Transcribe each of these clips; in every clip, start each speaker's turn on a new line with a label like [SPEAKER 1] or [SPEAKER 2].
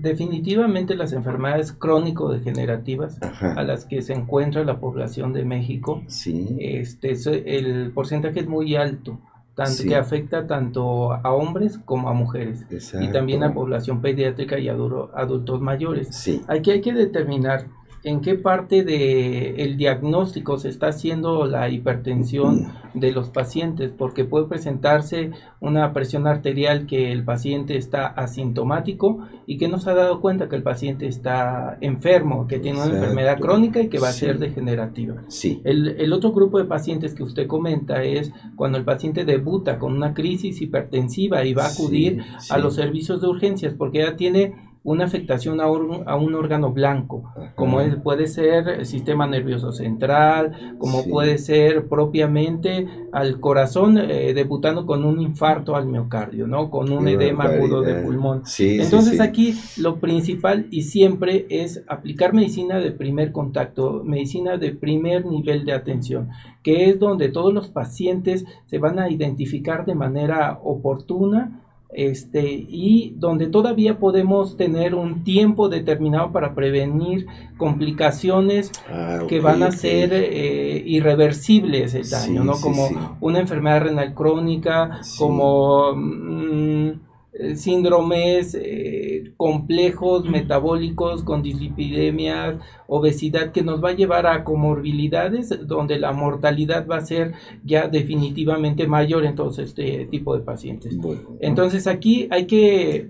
[SPEAKER 1] definitivamente las enfermedades crónico-degenerativas a las que se encuentra la población de México,
[SPEAKER 2] sí.
[SPEAKER 1] este, el porcentaje es muy alto tanto, que afecta tanto a hombres como a mujeres y también a población pediátrica y a adultos mayores.
[SPEAKER 2] Sí.
[SPEAKER 1] Aquí hay que determinar en qué parte del diagnóstico se está haciendo la hipertensión de los pacientes, porque puede presentarse una presión arterial que el paciente está asintomático y que no se ha dado cuenta que el paciente está enfermo, que tiene una enfermedad crónica y que va a ser degenerativa.
[SPEAKER 2] Sí.
[SPEAKER 1] El, el, otro grupo de pacientes que usted comenta es cuando el paciente debuta con una crisis hipertensiva y va a acudir a los servicios de urgencias porque ya tiene una afectación a, un órgano blanco, como es, puede ser el sistema nervioso central, como puede ser propiamente al corazón eh, debutando con un infarto al miocardio, ¿no? Con un edema agudo de pulmón. Entonces aquí lo principal y siempre es aplicar medicina de primer contacto, medicina de primer nivel de atención, que es donde todos los pacientes se van a identificar de manera oportuna este, y donde todavía podemos tener un tiempo determinado para prevenir complicaciones ah, que van a ser eh, irreversibles el daño, ¿no? como una enfermedad renal crónica, como... Mm, síndromes eh, complejos metabólicos con dislipidemias, obesidad que nos va a llevar a comorbilidades donde la mortalidad va a ser ya definitivamente mayor en todo este tipo de pacientes. Entonces aquí hay que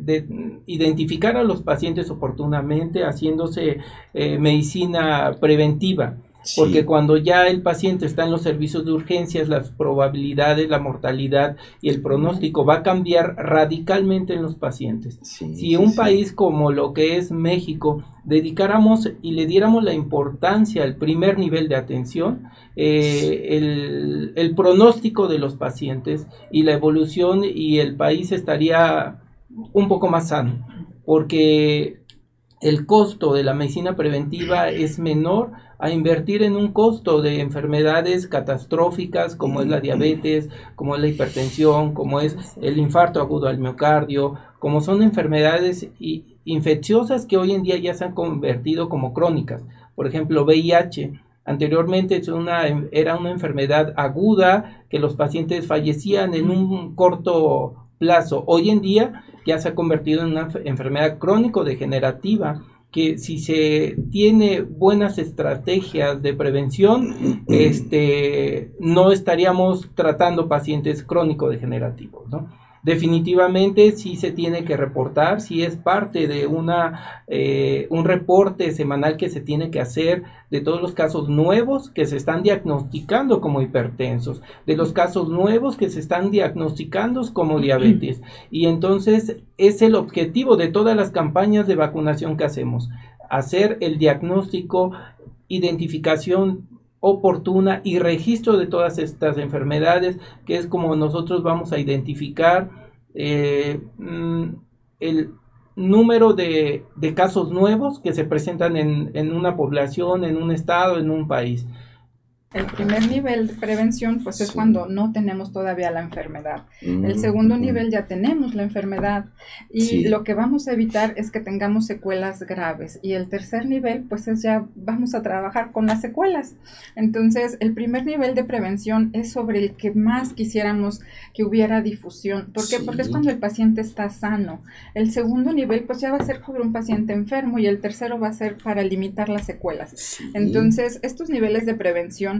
[SPEAKER 1] identificar a los pacientes oportunamente haciéndose eh, medicina preventiva porque cuando ya el paciente está en los servicios de urgencias, las probabilidades, la mortalidad y el pronóstico va a cambiar radicalmente en los pacientes. si un país como lo que es México dedicáramos y le diéramos la importancia al primer nivel de atención, eh, el, el pronóstico de los pacientes y la evolución y el país estaría un poco más sano, porque el costo de la medicina preventiva es menor a invertir en un costo de enfermedades catastróficas como es la diabetes, como es la hipertensión, como es el infarto agudo al miocardio, como son enfermedades infecciosas que hoy en día ya se han convertido como crónicas. Por ejemplo, VIH. Anteriormente es una, era una enfermedad aguda que los pacientes fallecían en un corto plazo. Hoy en día ya se ha convertido en una enfermedad crónico-degenerativa que si se tiene buenas estrategias de prevención, este, no estaríamos tratando pacientes crónico-degenerativos, ¿no? Definitivamente sí se tiene que reportar, si es parte de una, eh, un reporte semanal que se tiene que hacer de todos los casos nuevos que se están diagnosticando como hipertensos, de los casos nuevos que se están diagnosticando como diabetes. Y entonces es el objetivo de todas las campañas de vacunación que hacemos, hacer el diagnóstico, identificación oportuna y registro de todas estas enfermedades, que es como nosotros vamos a identificar eh, mm, el número de, de, casos nuevos que se presentan en, en una población, en un estado, en un país.
[SPEAKER 3] El primer nivel de prevención, pues es cuando no tenemos todavía la enfermedad. el segundo nivel ya tenemos la enfermedad y lo que vamos a evitar es que tengamos secuelas graves. Y el tercer nivel, pues es ya vamos a trabajar con las secuelas. Entonces, el primer nivel de prevención es sobre el que más quisiéramos que hubiera difusión. ¿Por qué? Porque es cuando el paciente está sano. El segundo nivel, pues ya va a ser sobre un paciente enfermo y el tercero va a ser para limitar las secuelas. Entonces, estos niveles de prevención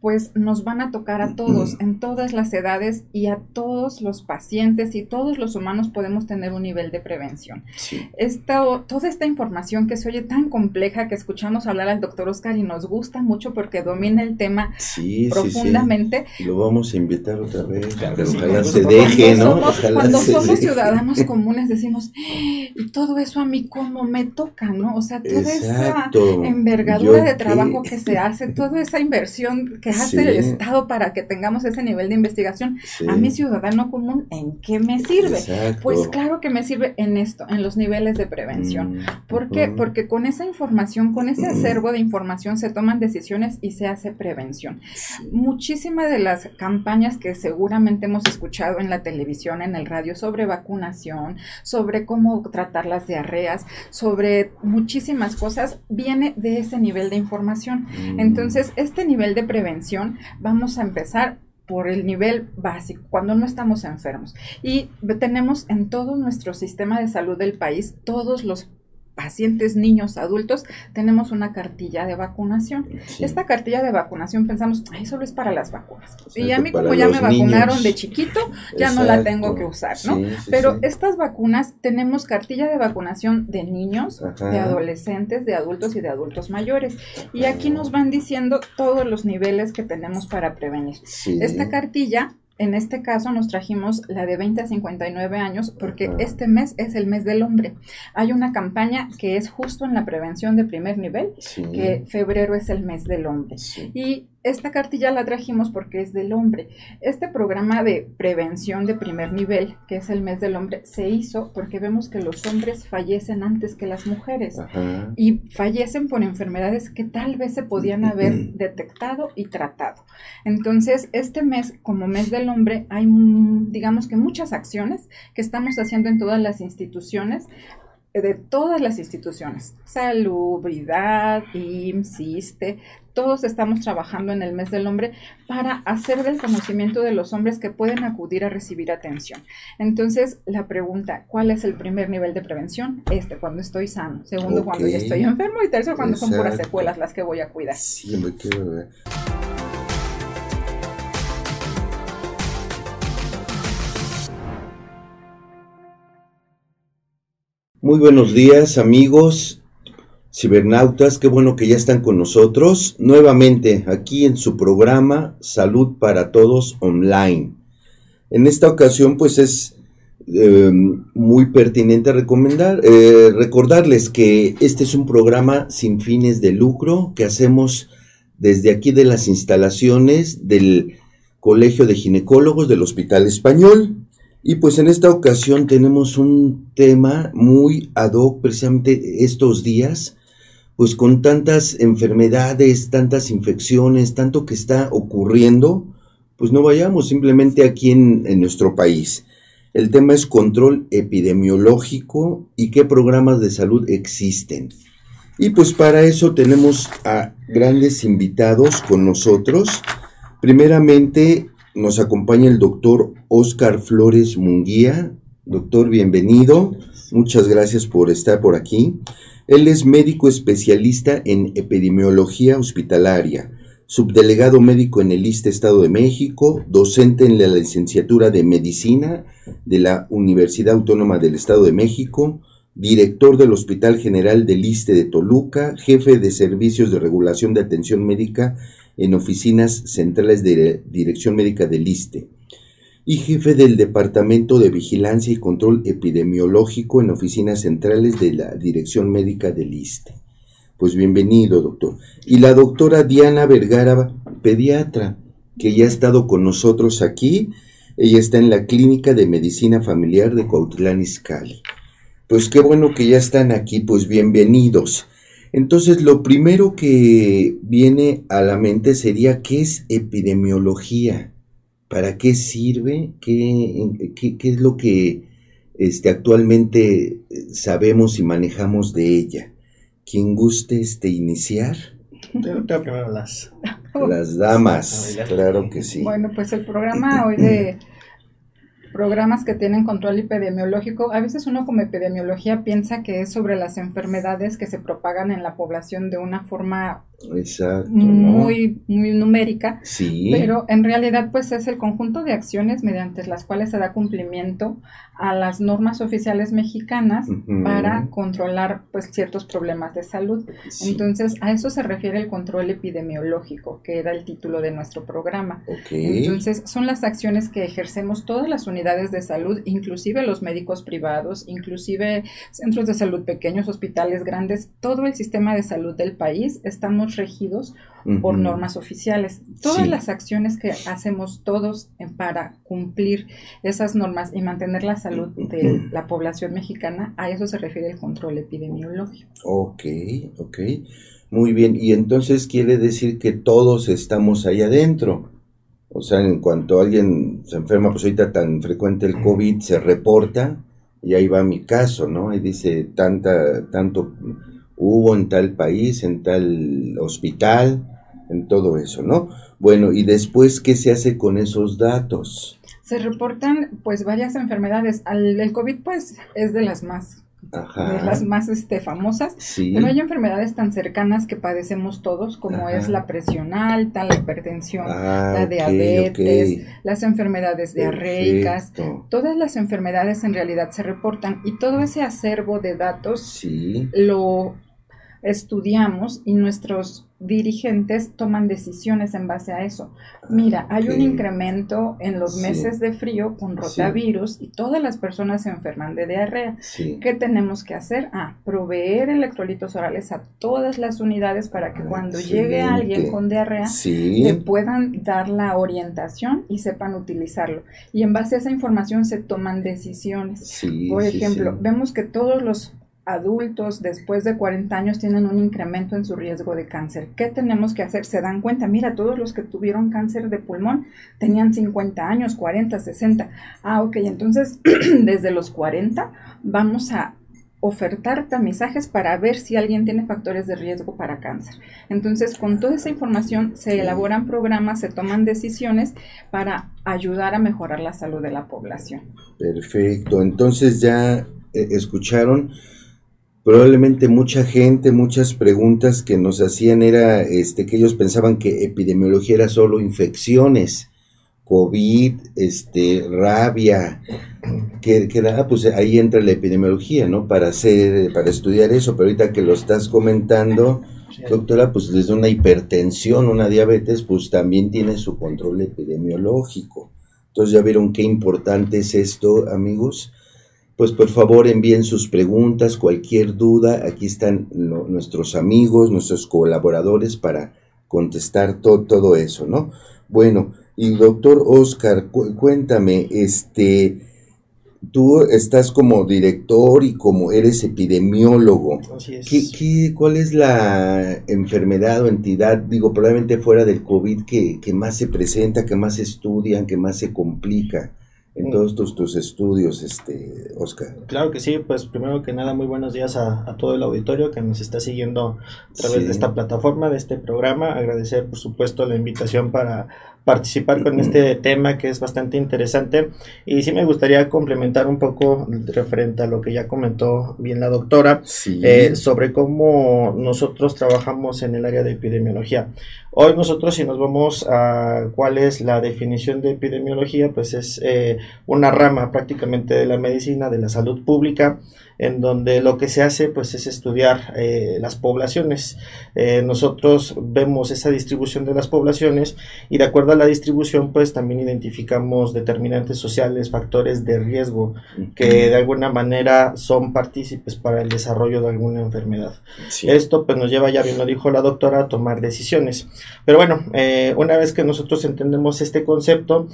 [SPEAKER 3] pues nos van a tocar a todos, en todas las edades y a todos los pacientes y todos los humanos podemos tener un nivel de prevención. toda esta información que se oye tan compleja que escuchamos hablar al doctor Oscar y nos gusta mucho porque domina el tema profundamente.
[SPEAKER 2] Lo vamos a invitar otra vez, ojalá se deje, ¿no?
[SPEAKER 3] cuando somos ciudadanos comunes decimos, y todo eso a mí como me toca, ¿no? O sea, toda esa envergadura de trabajo que se hace, toda esa inversión que que hace el Estado para que tengamos ese nivel de investigación, a mi ciudadano común, ¿en qué me sirve? Pues claro que me sirve en esto, en los niveles de prevención. Mm, ¿Por qué? Porque con esa información, con ese acervo de información se toman decisiones y se hace prevención. Muchísimas de las campañas que seguramente hemos escuchado en la televisión, en el radio, sobre vacunación, sobre cómo tratar las diarreas, sobre muchísimas cosas, viene de ese nivel de información. Mm. Entonces, este nivel de prevención, vamos a empezar por el nivel básico, cuando no estamos enfermos. Y tenemos en todo nuestro sistema de salud del país todos los pacientes, niños, adultos, tenemos una cartilla de vacunación. Esta cartilla de vacunación pensamos, ay, solo es para las vacunas. y a mí como ya me vacunaron de chiquito, ya no la tengo que usar, ¿no? Pero estas vacunas tenemos cartilla de vacunación de niños, de adolescentes, de adultos y de adultos mayores. Y aquí nos van diciendo todos los niveles que tenemos para prevenir. Esta cartilla en este caso nos trajimos la de 20 a 59 años porque este mes es el mes del hombre. Hay una campaña que es justo en la prevención de primer nivel, que febrero es el mes del hombre. Y esta cartilla la trajimos porque es del hombre. Este programa de prevención de primer nivel, que es el mes del hombre, se hizo porque vemos que los hombres fallecen antes que las mujeres y fallecen por enfermedades que tal vez se podían haber detectado y tratado. Entonces, este mes, como mes del hombre, hay, digamos que muchas acciones que estamos haciendo en todas las instituciones de todas las instituciones, salubridad, IMSS, todos estamos trabajando en el mes del hombre para hacer del conocimiento de los hombres que pueden acudir a recibir atención. Entonces, la pregunta, ¿cuál es el primer nivel de prevención? Este, cuando estoy sano. Segundo, cuando ya estoy enfermo. Y tercero, cuando son puras secuelas las que voy a cuidar.
[SPEAKER 2] Sí, me quiero ver. Muy buenos días amigos cibernautas, qué bueno que ya están con nosotros nuevamente aquí en su programa Salud para Todos Online. En esta ocasión pues es eh, muy pertinente recomendar, eh, recordarles que este es un programa sin fines de lucro que hacemos desde aquí de las instalaciones del Colegio de Ginecólogos del Hospital Español y pues en esta ocasión tenemos un tema muy ad hoc precisamente estos días, pues con tantas enfermedades, tantas infecciones, tanto que está ocurriendo, pues no vayamos simplemente aquí en, en nuestro país. El tema es control epidemiológico y qué programas de salud existen. Y pues para eso tenemos a grandes invitados con nosotros. Primeramente nos acompaña el doctor Oscar Flores Munguía. Doctor, bienvenido. Muchas gracias por estar por aquí. Él es médico especialista en epidemiología hospitalaria, subdelegado médico en el ISTE Estado de México, docente en la licenciatura de Medicina de la Universidad Autónoma del Estado de México, director del Hospital General del ISTE de Toluca, jefe de servicios de regulación de atención médica en oficinas centrales de Dirección Médica del ISTE y jefe del Departamento de Vigilancia y Control Epidemiológico en oficinas centrales de la Dirección Médica del ISTE. Pues bienvenido, doctor. Y la doctora Diana Vergara, pediatra, que ya ha estado con nosotros aquí. Ella está en la Clínica de Medicina Familiar de Cuautlán Izcalli. Pues qué bueno que ya están aquí, pues bienvenidos. Entonces, lo primero que viene a la mente sería, ¿qué es epidemiología? ¿Para qué sirve? ¿Qué, qué, es lo que este, actualmente sabemos y manejamos de ella? ¿Quién guste este, iniciar?
[SPEAKER 4] las...
[SPEAKER 2] Las damas, claro que sí.
[SPEAKER 3] Bueno, pues el programa hoy de programas que tienen control epidemiológico, a veces uno como epidemiología piensa que es sobre las enfermedades que se propagan en la población de una forma muy, muy numérica,
[SPEAKER 2] sí.
[SPEAKER 3] pero en realidad pues es el conjunto de acciones mediante las cuales se da cumplimiento a las normas oficiales mexicanas para controlar pues ciertos problemas de salud. Entonces a eso se refiere el control epidemiológico, que era el título de nuestro programa. Entonces son las acciones que ejercemos todas las unidades de salud, inclusive los médicos privados, inclusive centros de salud pequeños, hospitales grandes, todo el sistema de salud del país, estamos estamos regidos por normas oficiales. Todas las acciones que hacemos todos para cumplir esas normas y mantener la salud de la población mexicana, a eso se refiere el control epidemiológico.
[SPEAKER 2] Ok, ok. Muy bien, y entonces quiere decir que todos estamos ahí adentro. O sea, en cuanto alguien se enferma, pues ahorita tan frecuente el COVID se reporta y ahí va mi caso, ¿no? Y dice tanta, tanto hubo en tal país, en tal hospital, en todo eso, ¿no? Bueno, y después, ¿qué se hace con esos datos?
[SPEAKER 3] Se reportan pues varias enfermedades. el COVID pues es de las más de las más este, famosas, pero hay enfermedades tan cercanas que padecemos todos, como es la presión alta, la hipertensión, ah, la diabetes, las enfermedades diarreicas, todas las enfermedades en realidad se reportan. Y todo ese acervo de datos lo estudiamos y nuestros dirigentes toman decisiones en base a eso. Mira, hay un incremento en los meses de frío con rotavirus y todas las personas se enferman de diarrea. ¿Qué tenemos que hacer? Ah, proveer electrolitos orales a todas las unidades para que cuando llegue alguien con diarrea le puedan dar la orientación y sepan utilizarlo. Y en base a esa información se toman decisiones. Por ejemplo, vemos que todos los adultos después de 40 años tienen un incremento en su riesgo de cáncer. ¿Qué tenemos que hacer? Se dan cuenta, mira, todos los que tuvieron cáncer de pulmón tenían 50 años, 40, 60. Ah, ok, entonces desde los 40 vamos a ofertar tamizajes para ver si alguien tiene factores de riesgo para cáncer. Entonces, con toda esa información se elaboran programas, se toman decisiones para ayudar a mejorar la salud de la población.
[SPEAKER 2] Perfecto, entonces ya eh, escucharon probablemente mucha gente, muchas preguntas que nos hacían era este, que ellos pensaban que epidemiología era solo infecciones, COVID, este, rabia, que, que ah, pues ahí entra la epidemiología, ¿no? Para hacer, para estudiar eso, pero ahorita que lo estás comentando, doctora, pues desde una hipertensión, una diabetes, pues también tiene su control epidemiológico. Entonces ya vieron qué importante es esto, amigos pues por favor envíen sus preguntas, cualquier duda. Aquí están nuestros amigos, nuestros colaboradores para contestar todo eso, ¿no? Bueno, y doctor Oscar, cuéntame, este, tú estás como director y como eres epidemiólogo. Así es. ¿Qué, cuál es la enfermedad o entidad, digo, probablemente fuera del COVID, que, que más se presenta, que más estudian, que más se complica? En mm. todos tus, tus, estudios, este, Oscar.
[SPEAKER 4] Claro que sí, pues primero que nada, muy buenos días a, todo el auditorio que nos está siguiendo a través de esta plataforma, de este programa. Agradecer, por supuesto, la invitación para participar con este tema que es bastante interesante y sí me gustaría complementar un poco referente a lo que ya comentó bien la doctora eh, sobre cómo nosotros trabajamos en el área de epidemiología. Hoy nosotros si nos vamos a cuál es la definición de epidemiología, pues es eh, una rama prácticamente de la medicina, de la salud pública, en donde lo que se hace pues es estudiar eh, las poblaciones. Eh, nosotros vemos esa distribución de las poblaciones y de acuerdo a la distribución pues también identificamos determinantes sociales, factores de riesgo que de alguna manera son partícipes para el desarrollo de alguna enfermedad. Esto pues nos lleva, ya bien lo dijo la doctora, a tomar decisiones. Pero bueno, eh, una vez que nosotros entendemos este concepto,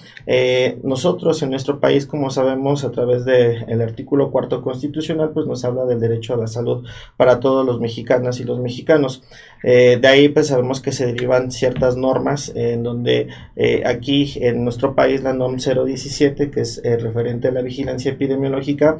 [SPEAKER 4] nosotros en nuestro país, como sabemos, a través del artículo cuarto constitucional, pues nos habla del derecho a la salud para todos los mexicanas y los mexicanos. Eh, de ahí pues sabemos que se derivan ciertas normas en donde eh, aquí en nuestro país la NOM 017, que es eh, referente a la vigilancia epidemiológica,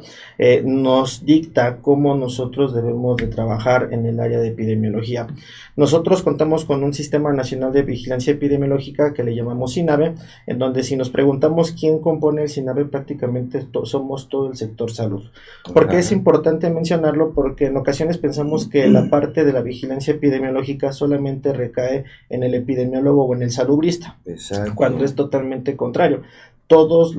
[SPEAKER 4] nos dicta cómo nosotros debemos de trabajar en el área de epidemiología. Nosotros contamos con un sistema nacional de vigilancia epidemiológica que le llamamos SINAVE, en donde si nos preguntamos quién compone el SINAVE, prácticamente somos todo el sector salud. Porque es importante mencionarlo porque en ocasiones pensamos que la parte de la vigilancia epidemiológica solamente recae en el epidemiólogo o en el salubrista, cuando es totalmente contrario todos,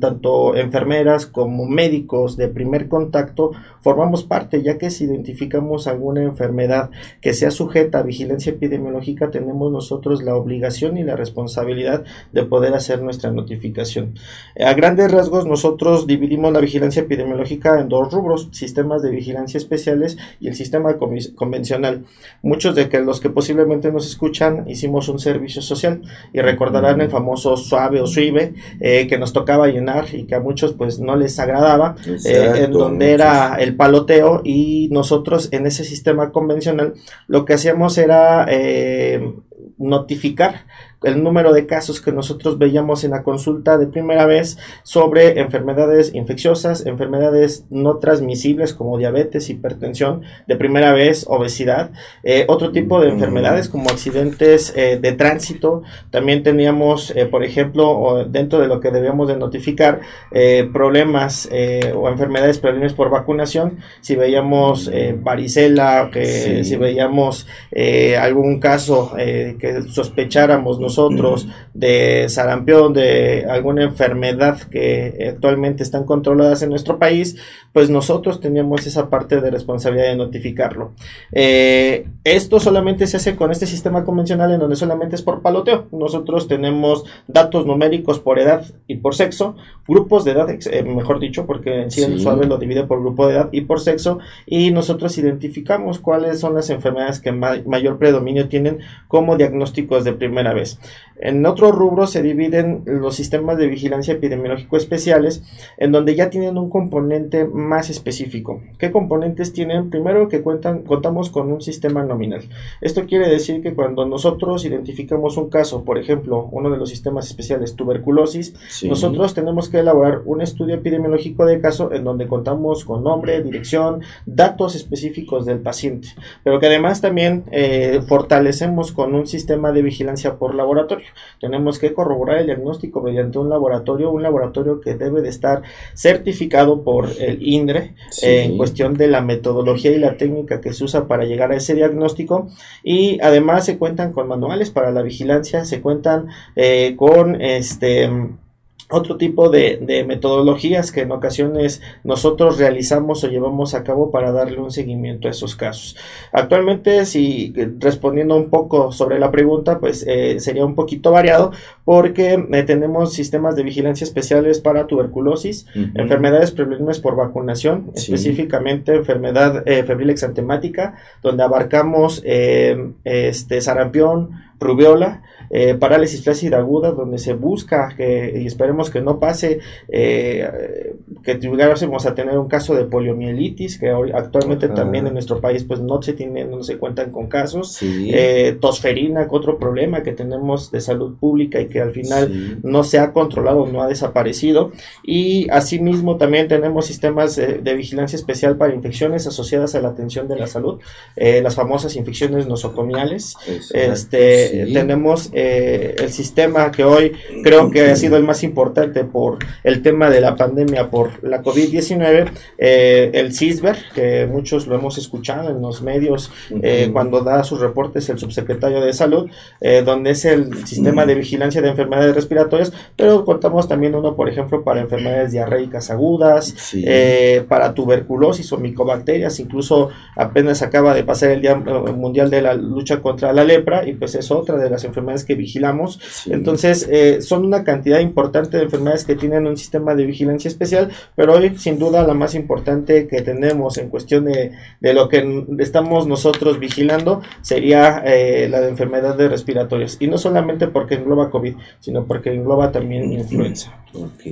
[SPEAKER 4] tanto enfermeras como médicos de primer contacto, formamos parte, ya que si identificamos alguna enfermedad que sea sujeta a vigilancia epidemiológica, tenemos nosotros la obligación y la responsabilidad de poder hacer nuestra notificación. A grandes rasgos, nosotros dividimos la vigilancia epidemiológica en dos rubros, sistemas de vigilancia especiales y el sistema convencional. Muchos de que los que posiblemente nos escuchan hicimos un servicio social y recordarán el famoso suave o suive eh, que nos tocaba llenar y que a muchos pues no les agradaba, eh, en donde era el paloteo y nosotros en ese sistema convencional lo que hacíamos era eh, notificar el número de casos que nosotros veíamos en la consulta de primera vez sobre enfermedades infecciosas, enfermedades no transmisibles como diabetes, hipertensión, de primera vez obesidad, eh, otro tipo de enfermedades como accidentes eh, de tránsito. También teníamos, eh, por ejemplo, dentro de lo que debíamos de notificar, problemas o enfermedades prevenibles por vacunación, si veíamos varicela, que si veíamos algún caso que sospecháramos nosotros, nosotros, de sarampión, de alguna enfermedad que actualmente están controladas en nuestro país, pues nosotros teníamos esa parte de responsabilidad de notificarlo. Eh, esto solamente se hace con este sistema convencional en donde solamente es por paloteo. Nosotros tenemos datos numéricos por edad y por sexo, grupos de edad, eh, mejor dicho, porque en sí, el suave lo divide por grupo de edad y por sexo, y nosotros identificamos cuáles son las enfermedades que mayor predominio tienen como diagnósticos de primera vez. En otro rubro se dividen los sistemas de vigilancia epidemiológico especiales, en donde ya tienen un componente más específico. ¿Qué componentes tienen? Primero que cuentan, contamos con un sistema nominal. Esto quiere decir que cuando nosotros identificamos un caso, por ejemplo, uno de los sistemas especiales, tuberculosis, nosotros tenemos que elaborar un estudio epidemiológico de caso en donde contamos con nombre, dirección, datos específicos del paciente, pero que además también eh, fortalecemos con un sistema de vigilancia por laboratorio. Tenemos que corroborar el diagnóstico mediante un laboratorio, un laboratorio que debe de estar certificado por el INDRE en cuestión de la metodología y la técnica que se usa para llegar a ese diagnóstico y además se cuentan con manuales para la vigilancia, se cuentan eh, con este otro tipo de, metodologías que en ocasiones nosotros realizamos o llevamos a cabo para darle un seguimiento a esos casos. Actualmente, si respondiendo un poco sobre la pregunta, pues eh, sería un poquito variado porque eh, tenemos sistemas de vigilancia especiales para tuberculosis, enfermedades prevenibles por vacunación, específicamente enfermedad eh, febril exantemática, donde abarcamos este sarampión, rubiola, eh, parálisis flácida aguda, donde se busca que, y esperemos que no pase, eh, que llegásemos a tener un caso de poliomielitis, que actualmente también en nuestro país pues no se tiene, no se cuentan con casos, eh, tosferina, otro problema que tenemos de salud pública y que al final no se ha controlado, no ha desaparecido, y asimismo también tenemos sistemas de vigilancia especial para infecciones asociadas a la atención de la salud, las famosas infecciones nosocomiales, este, tenemos eh, el sistema que hoy creo que ha sido el más importante por el tema de la pandemia, por la COVID-19, eh, el CISBER, que muchos lo hemos escuchado en los medios eh, cuando da sus reportes el subsecretario de Salud, donde es el sistema de vigilancia de enfermedades respiratorias, pero contamos también uno, por ejemplo, para enfermedades diarreicas agudas, para tuberculosis o micobacterias, incluso apenas acaba de pasar el Día Mundial de la Lucha contra la Lepra y pues es otra de las enfermedades que vigilamos. Entonces, eh, son una cantidad importante de enfermedades que tienen un sistema de vigilancia especial, pero hoy, sin duda, la más importante que tenemos en cuestión de, lo que estamos nosotros vigilando sería eh, la de enfermedades respiratorias. Y no solamente porque engloba COVID, sino porque engloba también influenza.
[SPEAKER 2] Ok.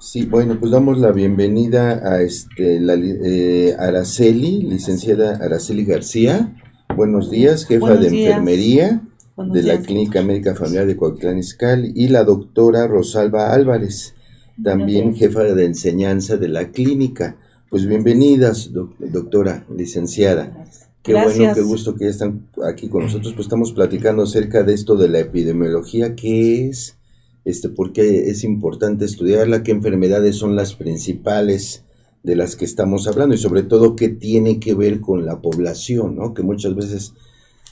[SPEAKER 2] Sí, bueno, pues damos la bienvenida a este la eh, Araceli, licenciada Araceli García. Buenos días, jefa de enfermería de la Clínica Médica Familiar de Coahuilán Izcalli y la doctora Rosalba Álvarez, también jefa de enseñanza de la clínica. Pues bienvenidas, doctora, licenciada. Qué bueno, qué gusto que están aquí con nosotros. Pues estamos platicando acerca de esto de la epidemiología, qué es, este, por qué es importante estudiarla, qué enfermedades son las principales de las que estamos hablando y sobre todo qué tiene que ver con la población, ¿no? Que muchas veces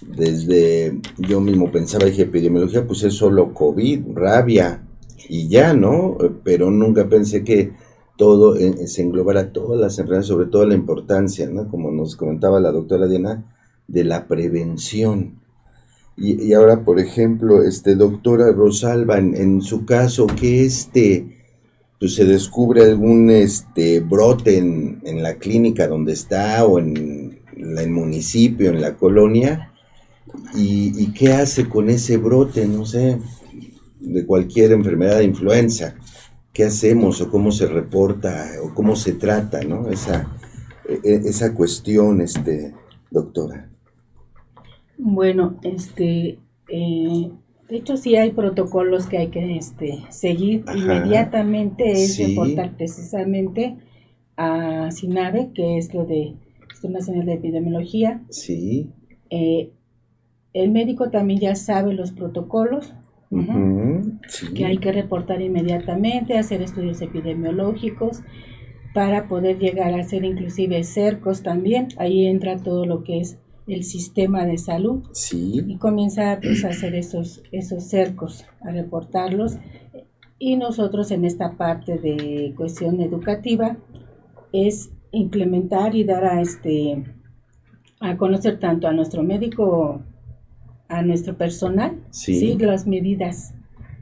[SPEAKER 2] desde yo mismo pensaba, dije, epidemiología, pues es solo COVID, rabia, y ya, ¿no? Pero nunca pensé que todo se englobara todas las enfermedades, sobre todo la importancia, ¿no? Como nos comentaba la doctora Diana, de la prevención. Y, ahora, por ejemplo, este doctora Rosalba, en, su caso, que este pues se descubre algún este brote en, en la clínica donde está o en, el municipio, en la colonia, y, qué hace con ese brote, no sé, de cualquier enfermedad de influenza, qué hacemos o cómo se reporta o cómo se trata, ¿no? Esa, e, e, esa cuestión, este, doctora.
[SPEAKER 5] Bueno, este, eh, de hecho sí hay protocolos que hay que este, seguir inmediatamente, es reportar precisamente a SINAVE, que es lo de Sistema Nacional de Epidemiología.
[SPEAKER 2] Sí.
[SPEAKER 5] Eh, el médico también ya sabe los protocolos que hay que reportar inmediatamente, hacer estudios epidemiológicos para poder llegar a hacer inclusive cercos también. Ahí entra todo lo que es el sistema de salud
[SPEAKER 2] sí.
[SPEAKER 5] y comienza pues, a hacer esos, esos cercos, a reportarlos. Y nosotros en esta parte de cuestión educativa es implementar y dar a este a conocer tanto a nuestro médico, a nuestro personal, sí, las medidas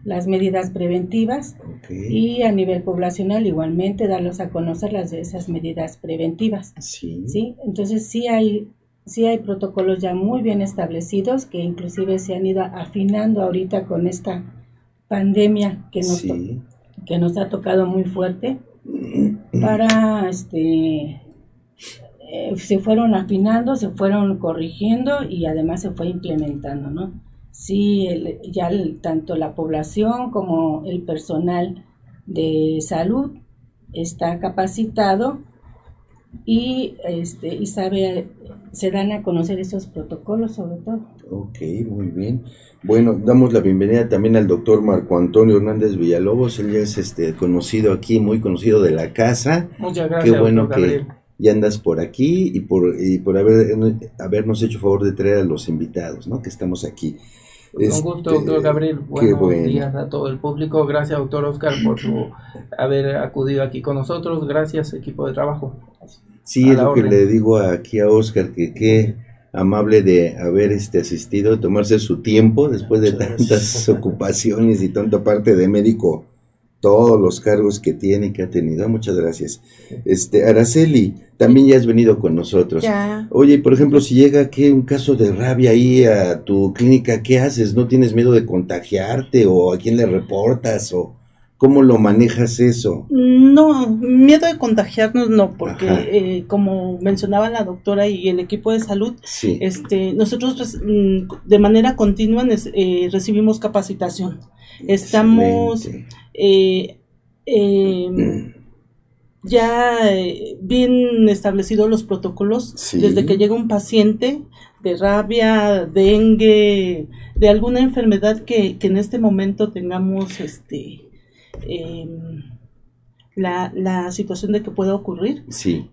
[SPEAKER 5] las medidas preventivas y a nivel poblacional igualmente darlos a conocer las de esas medidas preventivas.
[SPEAKER 2] Sí.
[SPEAKER 5] ¿sí? Entonces sí hay sí hay protocolos ya muy bien establecidos que inclusive se han ido afinando ahorita con esta pandemia que nos, que nos ha tocado muy fuerte para este eh, se fueron afinando, se fueron corrigiendo y además se fue implementando, ¿no? Sí, ya tanto la población como el personal de salud está capacitado y este y sabe se dan a conocer esos protocolos sobre todo.
[SPEAKER 2] Ok, muy bien. Bueno, damos la bienvenida también al doctor Marco Antonio Hernández Villalobos, él ya es este conocido aquí, muy conocido de la casa.
[SPEAKER 1] Muchas gracias.
[SPEAKER 2] Qué bueno que ya andas por aquí y por, y por haber, habernos hecho favor de traer a los invitados, ¿no? Que estamos aquí.
[SPEAKER 1] Con gusto, doctor este, Gabriel. Buenos días a todo el público. Gracias, doctor Oscar, por su haber acudido aquí con nosotros. Gracias, equipo de trabajo.
[SPEAKER 2] Sí, es lo que le digo aquí a Oscar, que qué amable de haber este asistido, tomarse su tiempo después de tantas ocupaciones y tanta parte de médico, todos los cargos que tiene y que ha tenido. Muchas gracias. Este, Araceli, también ya has venido con nosotros. Oye, por ejemplo, si llega aquí un caso de rabia ahí a tu clínica, ¿qué haces? ¿No tienes miedo de contagiarte o a quién le reportas o cómo lo manejas eso?
[SPEAKER 6] No, miedo de contagiarnos no, porque eh, como mencionaba la doctora y el equipo de salud, este, nosotros mm, de manera continua eh, recibimos capacitación. Estamos eh, em, ya eh, bien establecidos los protocolos. Desde que llega un paciente de rabia, dengue, de alguna enfermedad que, en este momento tengamos este em, la, la, situación de que pueda ocurrir.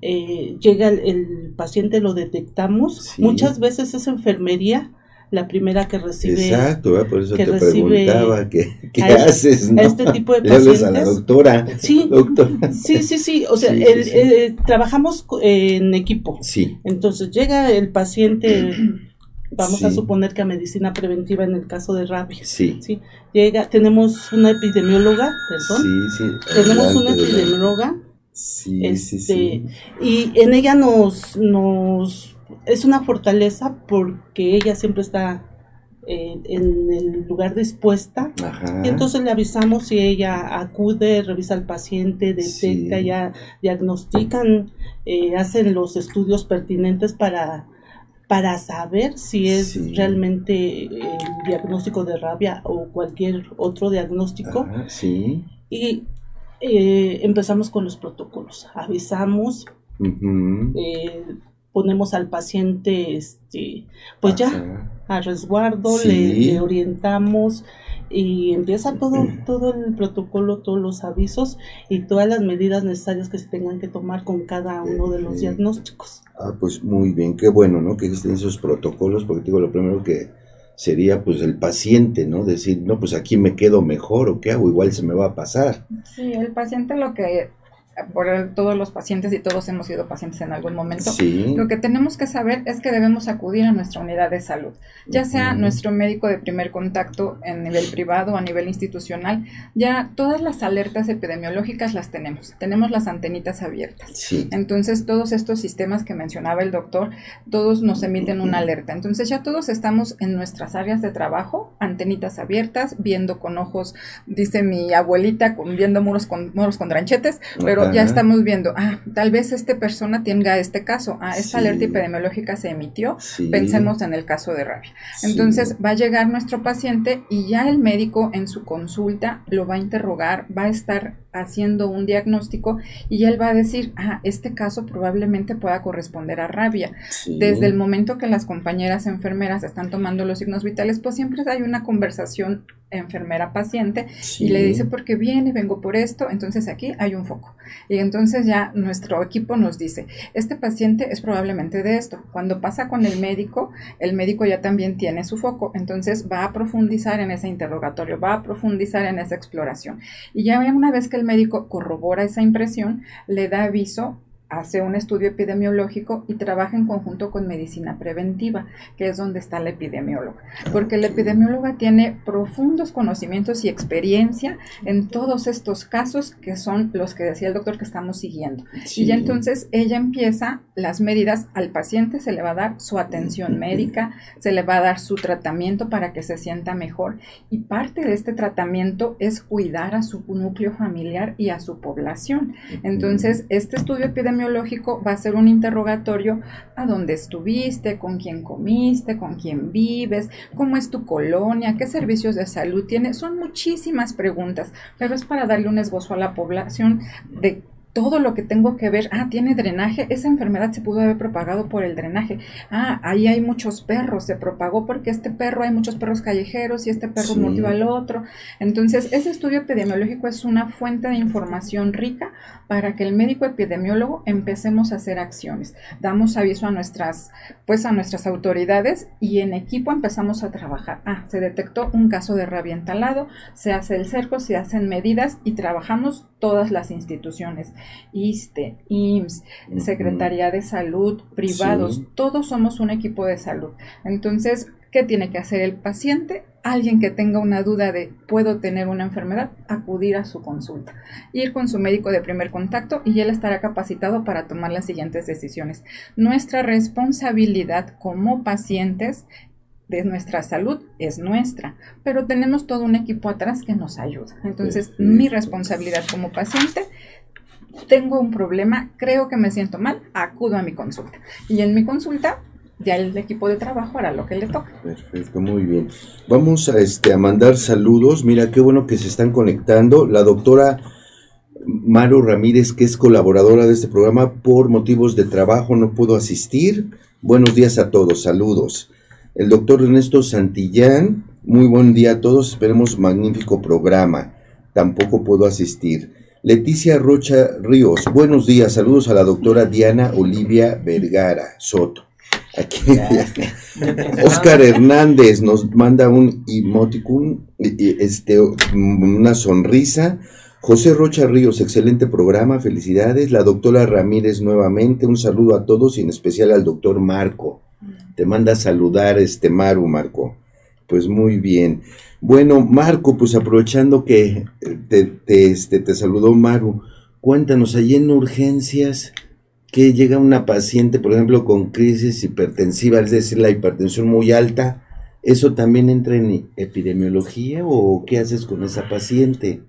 [SPEAKER 6] Eh, llega el, paciente, lo detectamos. Muchas veces es enfermería la primera que recibe.
[SPEAKER 2] Exacto, por eso te preguntaba qué, haces,
[SPEAKER 6] ¿no? este tipo de pacientes.
[SPEAKER 2] a la doctora.
[SPEAKER 6] Sí, sí, sí, sí. O sea, trabajamos en equipo.
[SPEAKER 2] Sí.
[SPEAKER 6] Entonces llega el paciente. Vamos a suponer que a medicina preventiva en el caso de rabia.
[SPEAKER 2] Sí.
[SPEAKER 6] sí. Llega, tenemos una epidemióloga, perdón.
[SPEAKER 2] Sí, sí.
[SPEAKER 6] Tenemos una epidemióloga.
[SPEAKER 2] Sí, sí, sí.
[SPEAKER 6] Este, y en ella nos, nos es una fortaleza porque ella siempre está eh, en el lugar dispuesta. Y entonces le avisamos si ella acude, revisa al paciente, detecta, ya diagnostican, eh, hacen los estudios pertinentes para, para saber si es realmente el diagnóstico de rabia o cualquier otro diagnóstico.
[SPEAKER 2] sí.
[SPEAKER 6] Y eh, empezamos con los protocolos. Avisamos ponemos al paciente, este, pues ya a resguardo, le, orientamos y empieza todo, todo el protocolo, todos los avisos y todas las medidas necesarias que se tengan que tomar con cada uno de los diagnósticos.
[SPEAKER 2] Ah, pues muy bien, qué bueno, ¿no? Que existen esos protocolos, porque digo, lo primero que sería pues el paciente, ¿no? Decir, no, pues aquí me quedo mejor o qué hago, igual se me va a pasar.
[SPEAKER 3] Sí, el paciente lo que por todos los pacientes y todos hemos sido pacientes en algún momento, lo que tenemos que saber es que debemos acudir a nuestra unidad de salud, ya sea nuestro médico de primer contacto en nivel privado o a nivel institucional, ya todas las alertas epidemiológicas las tenemos, tenemos las antenitas abiertas. Entonces todos estos sistemas que mencionaba el doctor, todos nos emiten una alerta. Entonces ya todos estamos en nuestras áreas de trabajo, antenitas abiertas, viendo con ojos, dice mi abuelita, viendo muros con, muros con tranchetes, pero ya estamos viendo, ah, tal vez esta persona tenga este caso, ah, esta alerta epidemiológica se emitió, pensemos en el caso de rabia. Entonces va a llegar nuestro paciente y ya el médico en su consulta lo va a interrogar, va a estar haciendo un diagnóstico y él va a decir, ah, este caso probablemente pueda corresponder a rabia. Desde el momento que las compañeras enfermeras están tomando los signos vitales, pues siempre hay una conversación enfermera-paciente y le dice, porque viene, vengo por esto, entonces aquí hay un foco. Y entonces ya nuestro equipo nos dice, este paciente es probablemente de esto. Cuando pasa con el médico, el médico ya también tiene su foco, entonces va a profundizar en ese interrogatorio, va a profundizar en esa exploración. Y ya una vez que el médico corrobora esa impresión, le da aviso hace un estudio epidemiológico y trabaja en conjunto con medicina preventiva, que es donde está la epidemióloga, porque la epidemióloga tiene profundos conocimientos y experiencia en todos estos casos que son los que decía el doctor que estamos siguiendo. Y ya entonces ella empieza las medidas al paciente, se le va a dar su atención médica, se le va a dar su tratamiento para que se sienta mejor y parte de este tratamiento es cuidar a su núcleo familiar y a su población. Entonces, este estudio epidemiológico va a ser un interrogatorio a dónde estuviste, con quién comiste, con quién vives, cómo es tu colonia, qué servicios de salud tiene. Son muchísimas preguntas, pero es para darle un esbozo a la población de todo lo que tengo que ver, ah, tiene drenaje, esa enfermedad se pudo haber propagado por el drenaje, ah, ahí hay muchos perros, se propagó porque este perro, hay muchos perros callejeros y este perro mordió al otro. Entonces, ese estudio epidemiológico es una fuente de información rica para que el médico epidemiólogo empecemos a hacer acciones. Damos aviso a nuestras, pues a nuestras autoridades y en equipo empezamos a trabajar. Ah, se detectó un caso de rabia entalado, se hace el cerco, se hacen medidas y trabajamos todas las instituciones ISTE, IMSS, Secretaría de Salud, privados, todos somos un equipo de salud. Entonces, ¿qué tiene que hacer el paciente? Alguien que tenga una duda de puedo tener una enfermedad, acudir a su consulta, ir con su médico de primer contacto y él estará capacitado para tomar las siguientes decisiones. Nuestra responsabilidad como pacientes de nuestra salud es nuestra, pero tenemos todo un equipo atrás que nos ayuda. Entonces, mi responsabilidad como paciente tengo un problema, creo que me siento mal, acudo a mi consulta. Y en mi consulta ya el equipo de trabajo hará lo que le toca.
[SPEAKER 2] Perfecto, muy bien. Vamos a, este, a mandar saludos. Mira, qué bueno que se están conectando. La doctora Maru Ramírez, que es colaboradora de este programa, por motivos de trabajo no pudo asistir. Buenos días a todos, saludos. El doctor Ernesto Santillán, muy buen día a todos, esperemos magnífico programa. Tampoco puedo asistir. Leticia Rocha Ríos, buenos días, saludos a la doctora Diana Olivia Vergara Soto. Aquí. Oscar Hernández nos manda un emoticon, este, una sonrisa. José Rocha Ríos, excelente programa, felicidades. La doctora Ramírez nuevamente, un saludo a todos y en especial al doctor Marco. Te manda saludar este Maru, Marco. Pues muy bien. Bueno, Marco, pues aprovechando que te, te, este, te saludó Maru, cuéntanos, allí en urgencias, que llega una paciente, por ejemplo, con crisis hipertensiva, es decir, la hipertensión muy alta, ¿eso también entra en epidemiología o qué haces con esa paciente?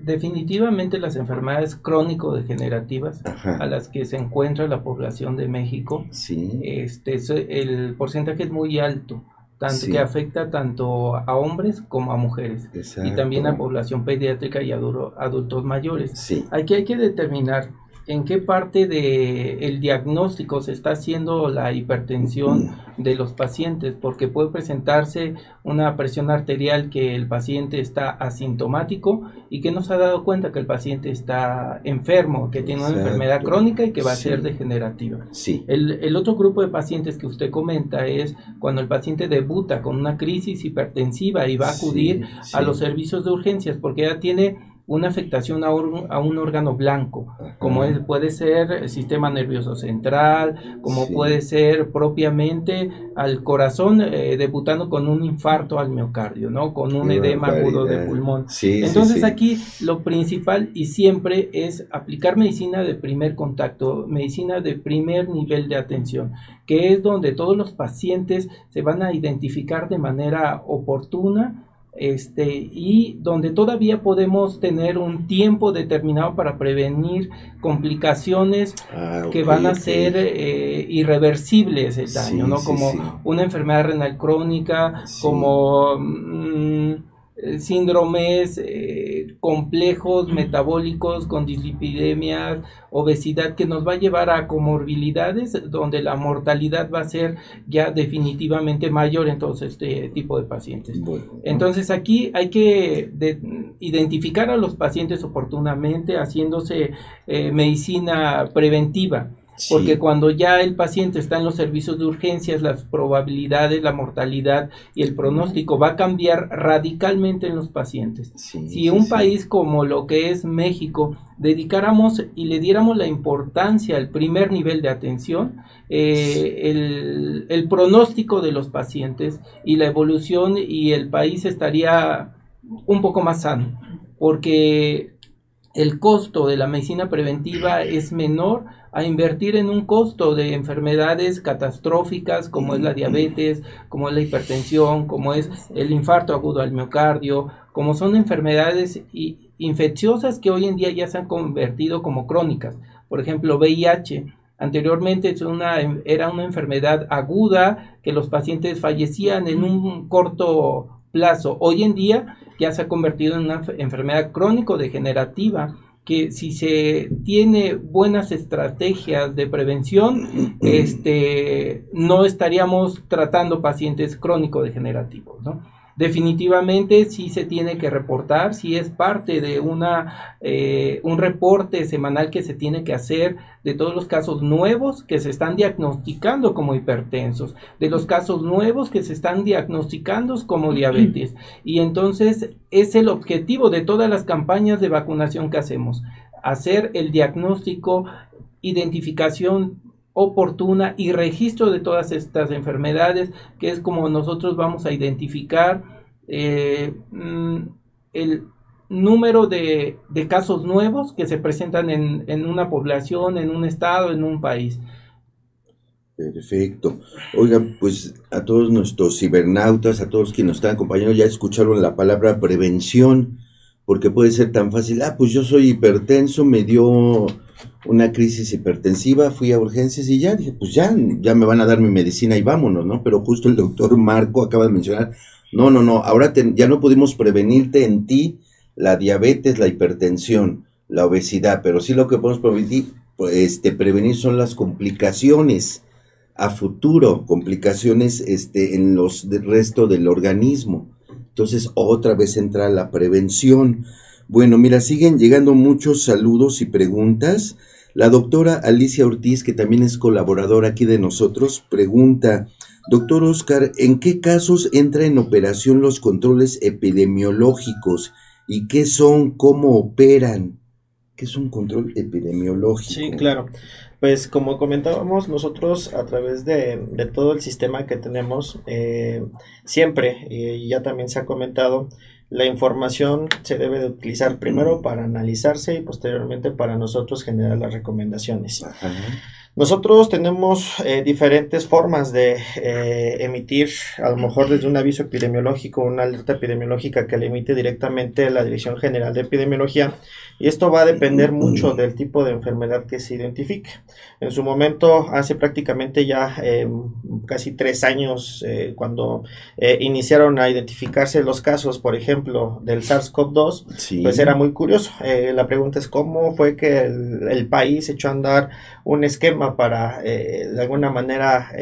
[SPEAKER 1] definitivamente las enfermedades crónico-degenerativas a las que se encuentra la población de México, sí. este, el porcentaje es muy alto tanto, que afecta tanto a hombres como a mujeres y también a población pediátrica y adultos mayores. Sí. Aquí hay que determinar en qué parte del el diagnóstico se está haciendo la hipertensión de los pacientes, porque puede presentarse una presión arterial que el paciente está asintomático y que no se ha dado cuenta que el paciente está enfermo, que tiene una enfermedad crónica y que va a ser degenerativa.
[SPEAKER 2] Sí.
[SPEAKER 1] El, el, otro grupo de pacientes que usted comenta es cuando el paciente debuta con una crisis hipertensiva y va a acudir a los servicios de urgencias porque ya tiene una afectación a un, órgano blanco, como puede ser el sistema nervioso central, como puede ser propiamente al corazón eh, debutando con un infarto al miocardio, ¿no? Con un edema agudo de pulmón. Entonces aquí lo principal y siempre es aplicar medicina de primer contacto, medicina de primer nivel de atención, que es donde todos los pacientes se van a identificar de manera oportuna este, y donde todavía podemos tener un tiempo determinado para prevenir complicaciones ah, que van a ser eh, irreversibles el daño, ¿no? como una enfermedad renal crónica, como... Mm, síndromes eh, complejos metabólicos con dislipidemias, obesidad que nos va a llevar a comorbilidades donde la mortalidad va a ser ya definitivamente mayor en todos este tipo de pacientes. Entonces aquí hay que identificar a los pacientes oportunamente haciéndose eh, medicina preventiva porque cuando ya el paciente está en los servicios de urgencias, las probabilidades, la mortalidad y el pronóstico va a cambiar radicalmente en los pacientes. si un país como lo que es México dedicáramos y le diéramos la importancia al primer nivel de atención, eh, el, el pronóstico de los pacientes y la evolución y el país estaría un poco más sano, porque el costo de la medicina preventiva es menor a invertir en un costo de enfermedades catastróficas como es la diabetes, como es la hipertensión, como es el infarto agudo al miocardio, como son enfermedades infecciosas que hoy en día ya se han convertido como crónicas. Por ejemplo, VIH. Anteriormente es una, era una enfermedad aguda que los pacientes fallecían en un corto plazo. Hoy en día ya se ha convertido en una enfermedad crónico-degenerativa que si se tiene buenas estrategias de prevención, este, no estaríamos tratando pacientes crónico-degenerativos, ¿no? Definitivamente sí se tiene que reportar, sí es parte de una, eh, un reporte semanal que se tiene que hacer de todos los casos nuevos que se están diagnosticando como hipertensos, de los casos nuevos que se están diagnosticando como diabetes. Y entonces es el objetivo de todas las campañas de vacunación que hacemos, hacer el diagnóstico, identificación oportuna y registro de todas estas enfermedades, que es como nosotros vamos a identificar eh, mm, el número de, casos nuevos que se presentan en, en, una población, en un estado, en un país.
[SPEAKER 2] Perfecto. Oiga, pues a todos nuestros cibernautas, a todos quienes nos están acompañando, ya escucharon la palabra prevención, porque puede ser tan fácil, ah, pues yo soy hipertenso, me dio una crisis hipertensiva, fui a urgencias y ya dije, pues ya, ya me van a dar mi medicina y vámonos, ¿no? Pero justo el doctor Marco acaba de mencionar, no, no, no, ahora ya no pudimos prevenirte en ti la diabetes, la hipertensión, la obesidad, pero sí lo que podemos prevenir, pues, este, prevenir son las complicaciones a futuro, complicaciones este, en los del resto del organismo. Entonces, otra vez entra la prevención. Bueno, mira, siguen llegando muchos saludos y preguntas. La doctora Alicia Ortiz, que también es colaboradora aquí de nosotros, pregunta, doctor Oscar, ¿en qué casos entra en operación los controles epidemiológicos y qué son, cómo operan? ¿Qué es un control epidemiológico?
[SPEAKER 4] Sí, claro. Pues como comentábamos, nosotros a través de, todo el sistema que tenemos, eh, siempre, y ya también se ha comentado, la información se debe de utilizar primero para analizarse y posteriormente para nosotros generar las recomendaciones. Nosotros tenemos eh, diferentes formas de eh, emitir, a lo mejor desde un aviso epidemiológico, una alerta epidemiológica que le emite directamente la Dirección General de Epidemiología, y esto va a depender mucho del tipo de enfermedad que se identifique. En su momento, hace prácticamente ya eh, casi tres años eh, cuando eh, iniciaron a identificarse los casos, por ejemplo, del SARS-CoV-2, pues era muy curioso. la pregunta es cómo fue que el, país echó a andar un esquema para, de alguna manera,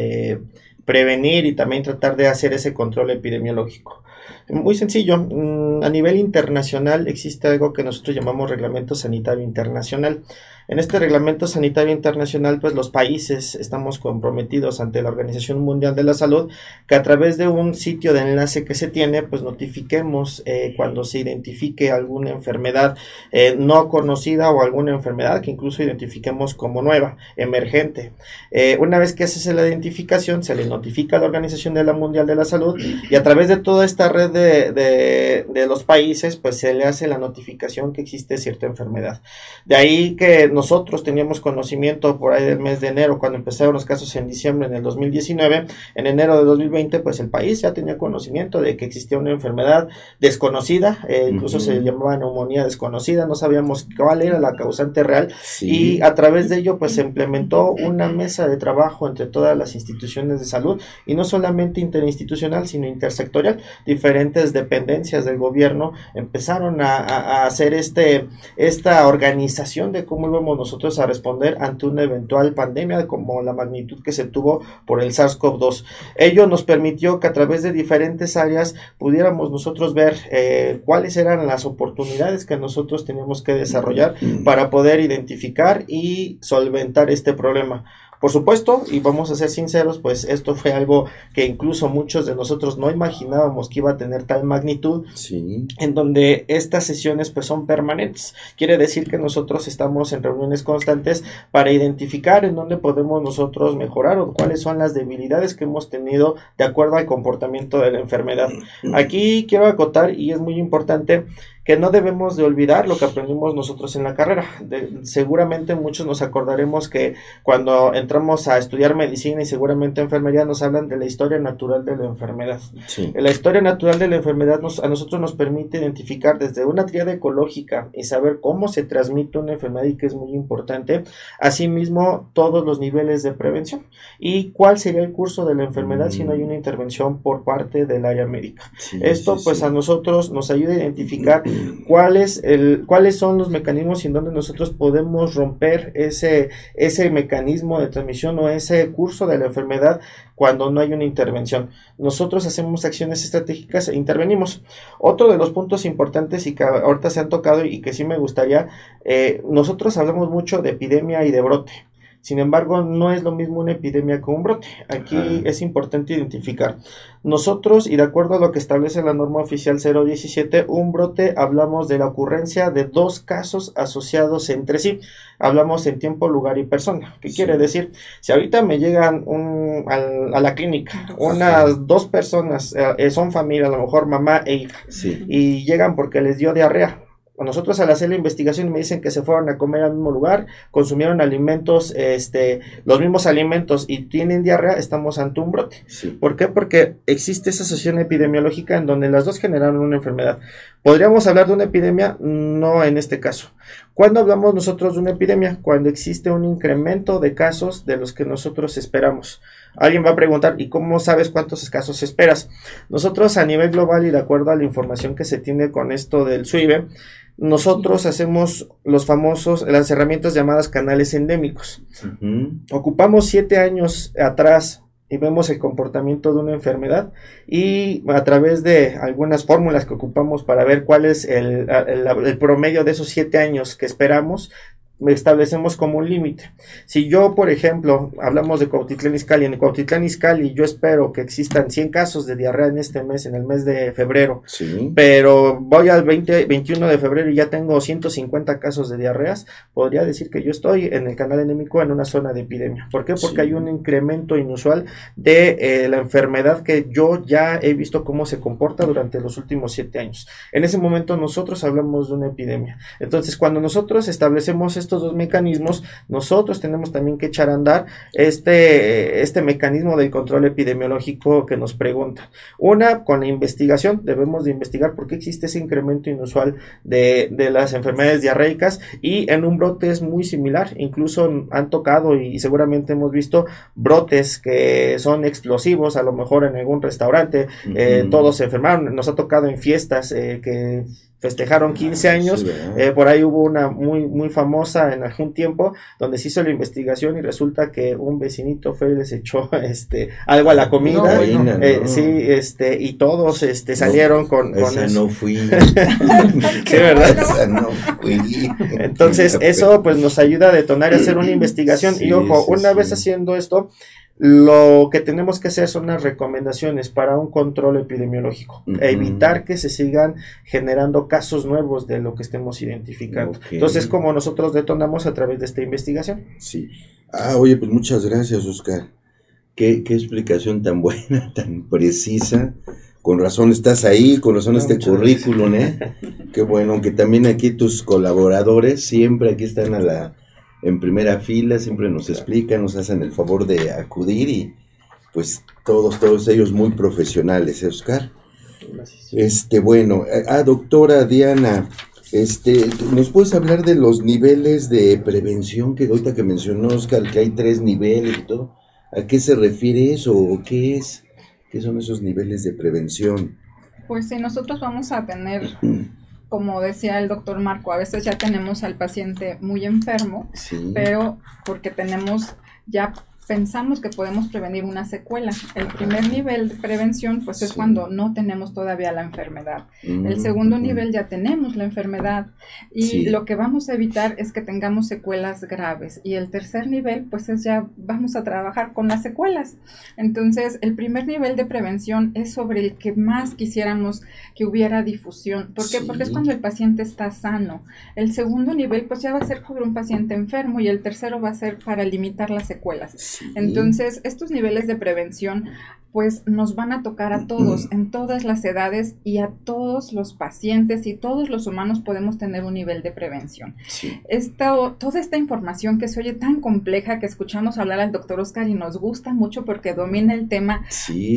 [SPEAKER 4] prevenir y también tratar de hacer ese control epidemiológico. Muy sencillo, mm, a nivel internacional existe algo que nosotros llamamos Reglamento Sanitario Internacional. En este reglamento sanitario internacional, pues los países estamos comprometidos ante la Organización Mundial de la Salud que a través de un sitio de enlace que se tiene, pues notifiquemos eh, cuando se identifique alguna enfermedad eh, no conocida o alguna enfermedad que incluso identifiquemos como nueva, emergente. Eh, una vez que hace la identificación, se le notifica a la Organización de la Mundial de la Salud y a través de toda esta red de, de los países, pues se le hace la notificación que existe cierta enfermedad. De ahí que nosotros teníamos conocimiento por ahí del mes de enero, cuando empezaron los casos en diciembre en el 2019, en enero de 2020, pues el país ya tenía conocimiento de que existía una enfermedad desconocida, eh, incluso se llamaba neumonía desconocida, no sabíamos cuál era la causante real y a través de ello pues se implementó una mesa de trabajo entre todas las instituciones de salud y no solamente interinstitucional, sino intersectorial, diferentes dependencias del gobierno empezaron a, a hacer este, esta organización de cómo íbamos nosotros a responder ante una eventual pandemia como la magnitud que se tuvo por el SARS-CoV-2. Ello nos permitió que a través de diferentes áreas pudiéramos nosotros ver eh, cuáles eran las oportunidades que nosotros teníamos que desarrollar para poder identificar y solventar este problema. Por supuesto, y vamos a ser sinceros, pues esto fue algo que incluso muchos de nosotros no imaginábamos que iba a tener tal magnitud, sí. en donde estas sesiones pues son permanentes. Quiere decir que nosotros estamos en reuniones constantes para identificar en dónde podemos nosotros mejorar o cuáles son las debilidades que hemos tenido de acuerdo al comportamiento de la enfermedad. Aquí quiero acotar y es muy importante que no debemos de olvidar lo que aprendimos nosotros en la carrera. seguramente muchos nos acordaremos que cuando entramos a estudiar medicina y seguramente enfermería nos hablan de la historia natural de la enfermedad. La historia natural de la enfermedad nos, a nosotros nos permite identificar desde una triada ecológica y saber cómo se transmite una enfermedad y que es muy importante, asimismo todos los niveles de prevención y cuál sería el curso de la enfermedad si no hay una intervención por parte del área médica. Esto pues a nosotros nos ayuda a identificar cuáles, el, cuáles son los mecanismos y en donde nosotros podemos romper ese, ese mecanismo de transmisión o ese curso de la enfermedad cuando no hay una intervención. Nosotros hacemos acciones estratégicas e intervenimos. Otro de los puntos importantes y que ahorita se han tocado y que sí me gustaría, eh, nosotros hablamos mucho de epidemia y de brote. Sin embargo, no es lo mismo una epidemia que un brote. Aquí es importante identificar. Nosotros, y de acuerdo a lo que establece la norma oficial 017, un brote hablamos de la ocurrencia de dos casos asociados entre sí. Hablamos en tiempo, lugar y persona. ¿Qué quiere decir? Si ahorita me llegan un, a, la clínica unas dos personas, eh, son familia, a lo mejor mamá e hija, y llegan porque les dio diarrea nosotros al hacer la investigación me dicen que se fueron a comer al mismo lugar, consumieron alimentos, este, los mismos alimentos y tienen diarrea, estamos ante un brote. ¿Por qué? Porque existe esa asociación epidemiológica en donde las dos generaron una enfermedad. ¿Podríamos hablar de una epidemia? No en este caso. ¿Cuándo hablamos nosotros de una epidemia? Cuando existe un incremento de casos de los que nosotros esperamos. Alguien va a preguntar, ¿y cómo sabes cuántos casos esperas? Nosotros a nivel global y de acuerdo a la información que se tiene con esto del SUIBE, nosotros hacemos los famosos, las herramientas llamadas canales endémicos. Ocupamos siete años atrás y vemos el comportamiento de una enfermedad y a través de algunas fórmulas que ocupamos para ver cuál es el, el promedio de esos siete años que esperamos, establecemos como un límite. Si yo, por ejemplo, hablamos de Cuautitlán Izcalli, en Cuautitlán Izcalli yo espero que existan 100 casos de diarrea en este mes, en el mes de febrero, pero voy al 20, 21 de febrero y ya tengo 150 casos de diarreas, podría decir que yo estoy en el canal endémico en una zona de epidemia. ¿Por qué? Porque hay un incremento inusual de eh, la enfermedad que yo ya he visto cómo se comporta durante los últimos 7 años. En ese momento nosotros hablamos de una epidemia. Entonces, cuando nosotros establecemos estos dos mecanismos, nosotros tenemos también que echar a andar este, este mecanismo del control epidemiológico que nos pregunta. Una, con la investigación, debemos de investigar por qué existe ese incremento inusual de, de las enfermedades diarreicas y en un brote es muy similar, incluso han tocado y seguramente hemos visto brotes que son explosivos, a lo mejor en algún restaurante, eh, todos se enfermaron, nos ha tocado en fiestas eh, que festejaron 15 ah, años, eh, por ahí hubo una muy muy famosa en algún tiempo donde se hizo la investigación y resulta que un vecinito fue y les echó este algo a la comida, sí, este y todos este salieron con,
[SPEAKER 2] esa no fui,
[SPEAKER 4] sí, verdad, esa no fui. entonces eso pues nos ayuda a detonar y hacer una investigación. Y ojo, una vez haciendo esto lo que tenemos que hacer son unas recomendaciones para un control epidemiológico, evitar que se sigan generando casos nuevos de lo que estemos identificando. Entonces, como nosotros detonamos a través de esta investigación.
[SPEAKER 2] Sí. Ah, oye, pues muchas gracias, Oscar. Qué, qué explicación tan buena, tan precisa. Con razón estás ahí, con razón este currículum, ¿eh? Qué bueno, aunque también aquí tus colaboradores siempre aquí están a la en primera fila, siempre nos explican, nos hacen el favor de acudir y pues todos, todos ellos muy profesionales, ¿eh, Oscar? Este, bueno, ah, doctora Diana, este, ¿nos puedes hablar de los niveles de prevención que ahorita que mencionó Oscar, que hay tres niveles y todo? ¿A qué se refiere eso o qué es? ¿Qué son esos niveles de prevención?
[SPEAKER 3] Pues sí, nosotros vamos a tener como decía el doctor Marco, a veces ya tenemos al paciente muy enfermo, pero porque tenemos ya pensamos que podemos prevenir una secuela. El primer nivel de prevención, pues es cuando no tenemos todavía la enfermedad. el segundo nivel ya tenemos la enfermedad y lo que vamos a evitar es que tengamos secuelas graves. Y el tercer nivel, pues es ya vamos a trabajar con las secuelas. Entonces, el primer nivel de prevención es sobre el que más quisiéramos que hubiera difusión. ¿Por qué? Porque es cuando el paciente está sano. El segundo nivel, pues ya va a ser sobre un paciente enfermo y el tercero va a ser para limitar las secuelas. Entonces, estos niveles de prevención pues nos van a tocar a todos, en todas las edades y a todos los pacientes y todos los humanos podemos tener un nivel de prevención. toda esta información que se oye tan compleja que escuchamos hablar al doctor Oscar y nos gusta mucho porque domina el tema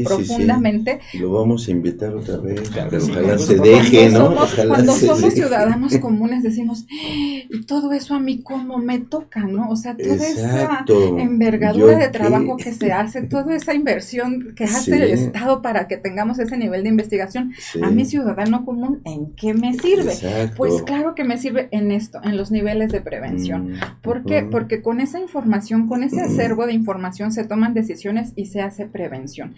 [SPEAKER 3] profundamente.
[SPEAKER 2] Lo vamos a invitar otra vez, ojalá se deje, ¿no?
[SPEAKER 3] cuando somos ciudadanos comunes decimos, y todo eso a mí como me toca, ¿no? O sea, toda esa envergadura de trabajo que se hace, toda esa inversión que hace el Estado para que tengamos ese nivel de investigación? A mi ciudadano común, ¿en qué me sirve? Pues claro que me sirve en esto, en los niveles de prevención. Mm, ¿Por qué? Porque con esa información, con ese acervo de información se toman decisiones y se hace prevención.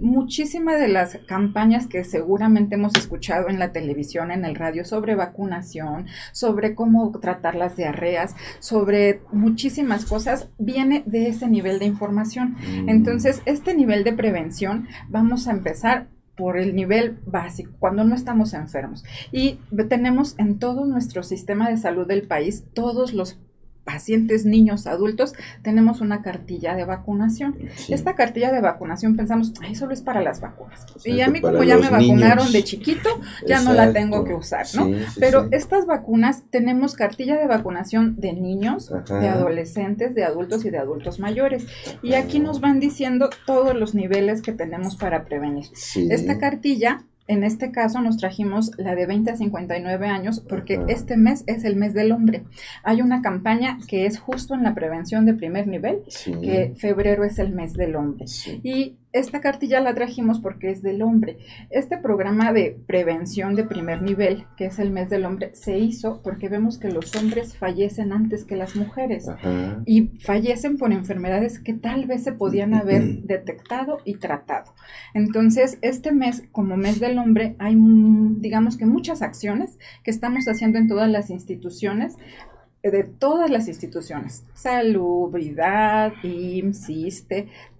[SPEAKER 3] Muchísimas de las campañas que seguramente hemos escuchado en la televisión, en el radio, sobre vacunación, sobre cómo tratar las diarreas, sobre muchísimas cosas, viene de ese nivel de información. Mm. Entonces, este nivel de prevención vamos a empezar por el nivel básico, cuando no estamos enfermos. Y tenemos en todo nuestro sistema de salud del país todos los pacientes, niños, adultos, tenemos una cartilla de vacunación. Esta cartilla de vacunación pensamos, ay, solo es para las vacunas. y a mí como ya me vacunaron de chiquito, ya no la tengo que usar, ¿no? Pero estas vacunas tenemos cartilla de vacunación de niños, de adolescentes, de adultos y de adultos mayores. Y aquí nos van diciendo todos los niveles que tenemos para prevenir. Esta cartilla en este caso nos trajimos la de 20 a 59 años porque este mes es el mes del hombre. Hay una campaña que es justo en la prevención de primer nivel, que febrero es el mes del hombre. Y esta cartilla la trajimos porque es del hombre. Este programa de prevención de primer nivel, que es el mes del hombre, se hizo porque vemos que los hombres fallecen antes que las mujeres y fallecen por enfermedades que tal vez se podían haber detectado y tratado. Entonces, este mes, como mes del hombre, hay, digamos que muchas acciones que estamos haciendo en todas las instituciones de todas las instituciones, salubridad, IMSS,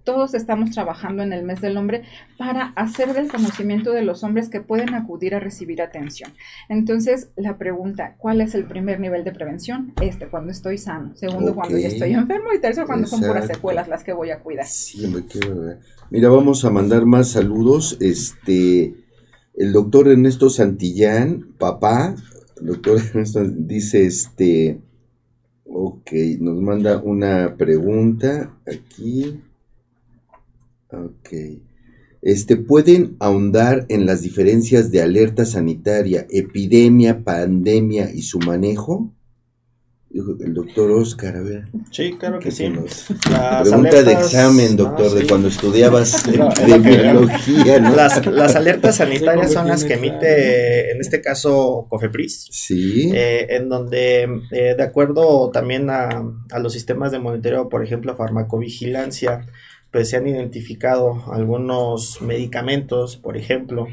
[SPEAKER 3] todos estamos trabajando en el mes del hombre para hacer del conocimiento de los hombres que pueden acudir a recibir atención. Entonces, la pregunta, ¿cuál es el primer nivel de prevención? Este, cuando estoy sano. Segundo, cuando ya estoy enfermo. Y tercero, cuando son puras secuelas las que voy a cuidar.
[SPEAKER 2] Sí, Mira, vamos a mandar más saludos. Este, el doctor Ernesto Santillán, papá, el doctor Ernesto dice, este, Ok, nos manda una pregunta aquí. Ok. Este, ¿Pueden ahondar en las diferencias de alerta sanitaria, epidemia, pandemia y su manejo? el doctor Oscar, a ver.
[SPEAKER 4] Sí, claro que sí.
[SPEAKER 2] pregunta de examen, doctor, de cuando estudiabas de biología.
[SPEAKER 4] Las, las, alertas sanitarias son las que emite, en este caso, COFEPRIS.
[SPEAKER 2] Sí.
[SPEAKER 4] Eh, en donde, eh, de acuerdo también a, a los sistemas de monitoreo, por ejemplo, farmacovigilancia, pues se han identificado algunos medicamentos, por ejemplo,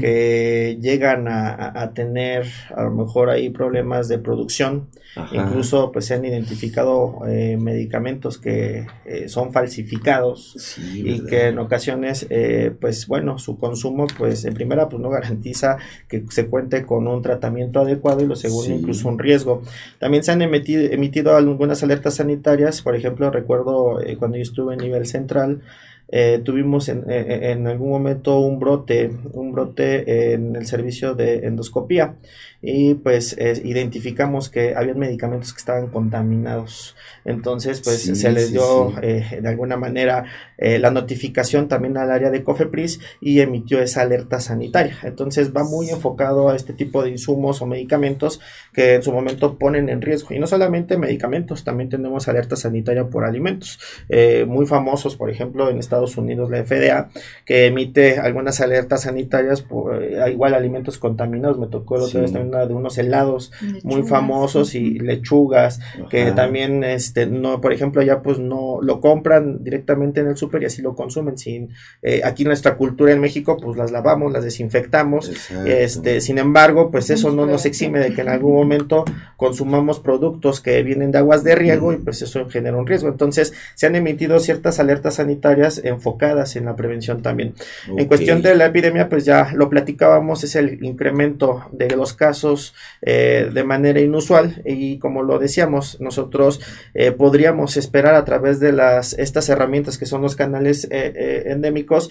[SPEAKER 4] que llegan a, tener a lo mejor ahí problemas de producción. Incluso pues se han identificado eh, medicamentos que eh, son falsificados y que en ocasiones eh, pues bueno su consumo pues en primera pues no garantiza que se cuente con un tratamiento adecuado y lo segundo incluso un riesgo. También se han emitido, emitido algunas alertas sanitarias, por ejemplo recuerdo cuando yo estuve en nivel centro eh, tuvimos en, en, algún momento un brote, un brote en el servicio de endoscopía y pues identificamos que había medicamentos que estaban contaminados. Entonces pues se les dio eh, de alguna manera eh, la notificación también al área de COFEPRIS y emitió esa alerta sanitaria. Entonces va muy enfocado a este tipo de insumos o medicamentos que en su momento ponen en riesgo. Y no solamente medicamentos, también tenemos alerta sanitaria por alimentos. Eh, muy famosos, por ejemplo, en Estados Unidos la FDA, que emite algunas alertas sanitarias por igual alimentos contaminados. Me tocó el otro también de unos helados muy famosos y lechugas que también este no por ejemplo ya pues no lo compran directamente en el súper y así lo consumen sin eh, aquí nuestra cultura en México pues las lavamos las desinfectamos. Este sin embargo pues eso no nos exime de que en algún momento consumamos productos que vienen de aguas de riego y pues eso genera un riesgo. Entonces se han emitido ciertas alertas sanitarias enfocadas en la prevención también. En cuestión de la epidemia pues ya lo platicábamos es el incremento de los casos eh, de manera inusual y como lo decíamos nosotros eh, podríamos esperar a través de las estas herramientas que son los canales eh, endémicos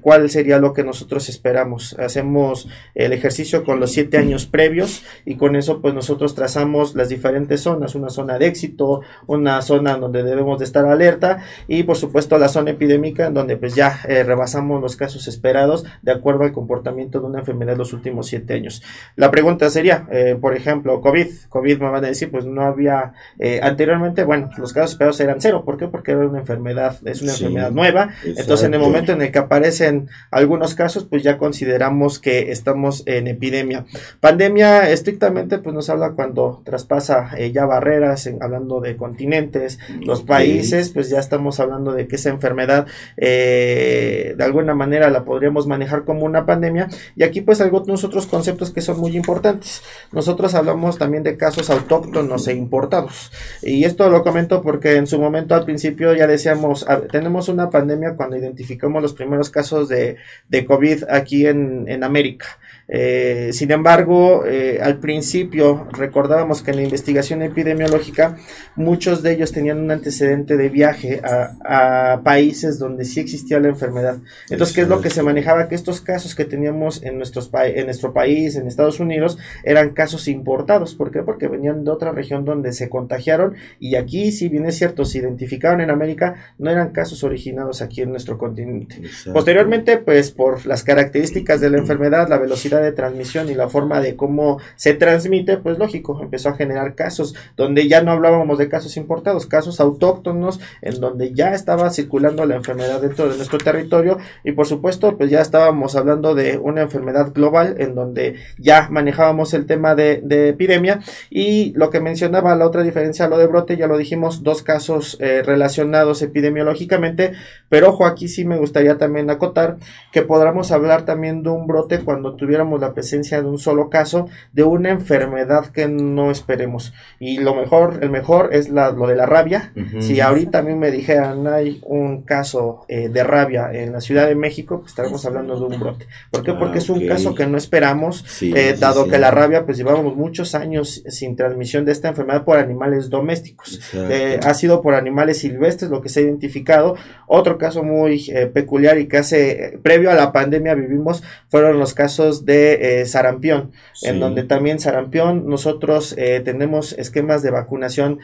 [SPEAKER 4] cuál sería lo que nosotros esperamos. Hacemos el ejercicio con los siete años previos y con eso pues nosotros trazamos las diferentes zonas una zona de éxito una zona donde debemos de estar alerta y por supuesto la zona epidémica en donde pues ya rebasamos los casos esperados de acuerdo al comportamiento de una enfermedad los últimos siete años la pregunta sería, eh, por ejemplo, COVID. COVID me van a decir, pues no había, eh, anteriormente, bueno, los casos esperados eran cero. ¿Por qué? Porque era una enfermedad, es una enfermedad nueva. Entonces, en el momento en el que aparecen algunos casos, pues ya consideramos que estamos en epidemia. Pandemia, estrictamente, pues nos habla cuando traspasa eh, ya barreras, hablando de continentes, los países, pues ya estamos hablando de que esa enfermedad, de alguna manera, la podríamos manejar como una pandemia. Y aquí, pues, algunos otros conceptos que son muy importantes nosotros hablamos también de casos autóctonos e importados. Y esto lo comento porque en su momento al principio ya decíamos, tenemos una pandemia cuando identificamos los primeros casos de, de COVID aquí en, en América. Eh, sin embargo, eh, al principio recordábamos que en la investigación epidemiológica muchos de ellos tenían un antecedente de viaje a, países donde sí existía la enfermedad. Entonces, ¿qué es lo que se manejaba? Que estos casos que teníamos en, nuestros en nuestro país, en Estados Unidos, eran casos importados. ¿Por qué? Porque venían de otra región donde se contagiaron y aquí, si bien es cierto, se identificaron en América, no eran casos originados aquí en nuestro continente. Posteriormente, pues por las características de la enfermedad, la velocidad de transmisión y la forma de cómo se transmite, pues lógico, empezó a generar casos donde ya no hablábamos de casos importados, casos autóctonos, en donde ya estaba circulando la enfermedad dentro de nuestro territorio y por supuesto, pues ya estábamos hablando de una enfermedad global en donde ya manejábamos el tema de, epidemia. Y lo que mencionaba la otra diferencia, lo de brote, ya lo dijimos, dos casos eh, relacionados epidemiológicamente, pero ojo, aquí sí me gustaría también acotar que podamos hablar también de un brote cuando tuviera la presencia de un solo caso de una enfermedad que no esperemos. Y lo mejor, el mejor es la, lo de la rabia. Si ahorita a mí me dijeran hay un caso eh, de rabia en la Ciudad de México, pues estaremos hablando de un brote. ¿Por qué? Porque es un caso que no esperamos, eh, dado que la rabia, pues llevamos muchos años sin transmisión de esta enfermedad por animales domésticos. Eh, ha sido por animales silvestres lo que se ha identificado. Otro caso muy eh, peculiar y que hace, previo a la pandemia vivimos, fueron los casos de sarampión, en donde también sarampión, nosotros tenemos esquemas de vacunación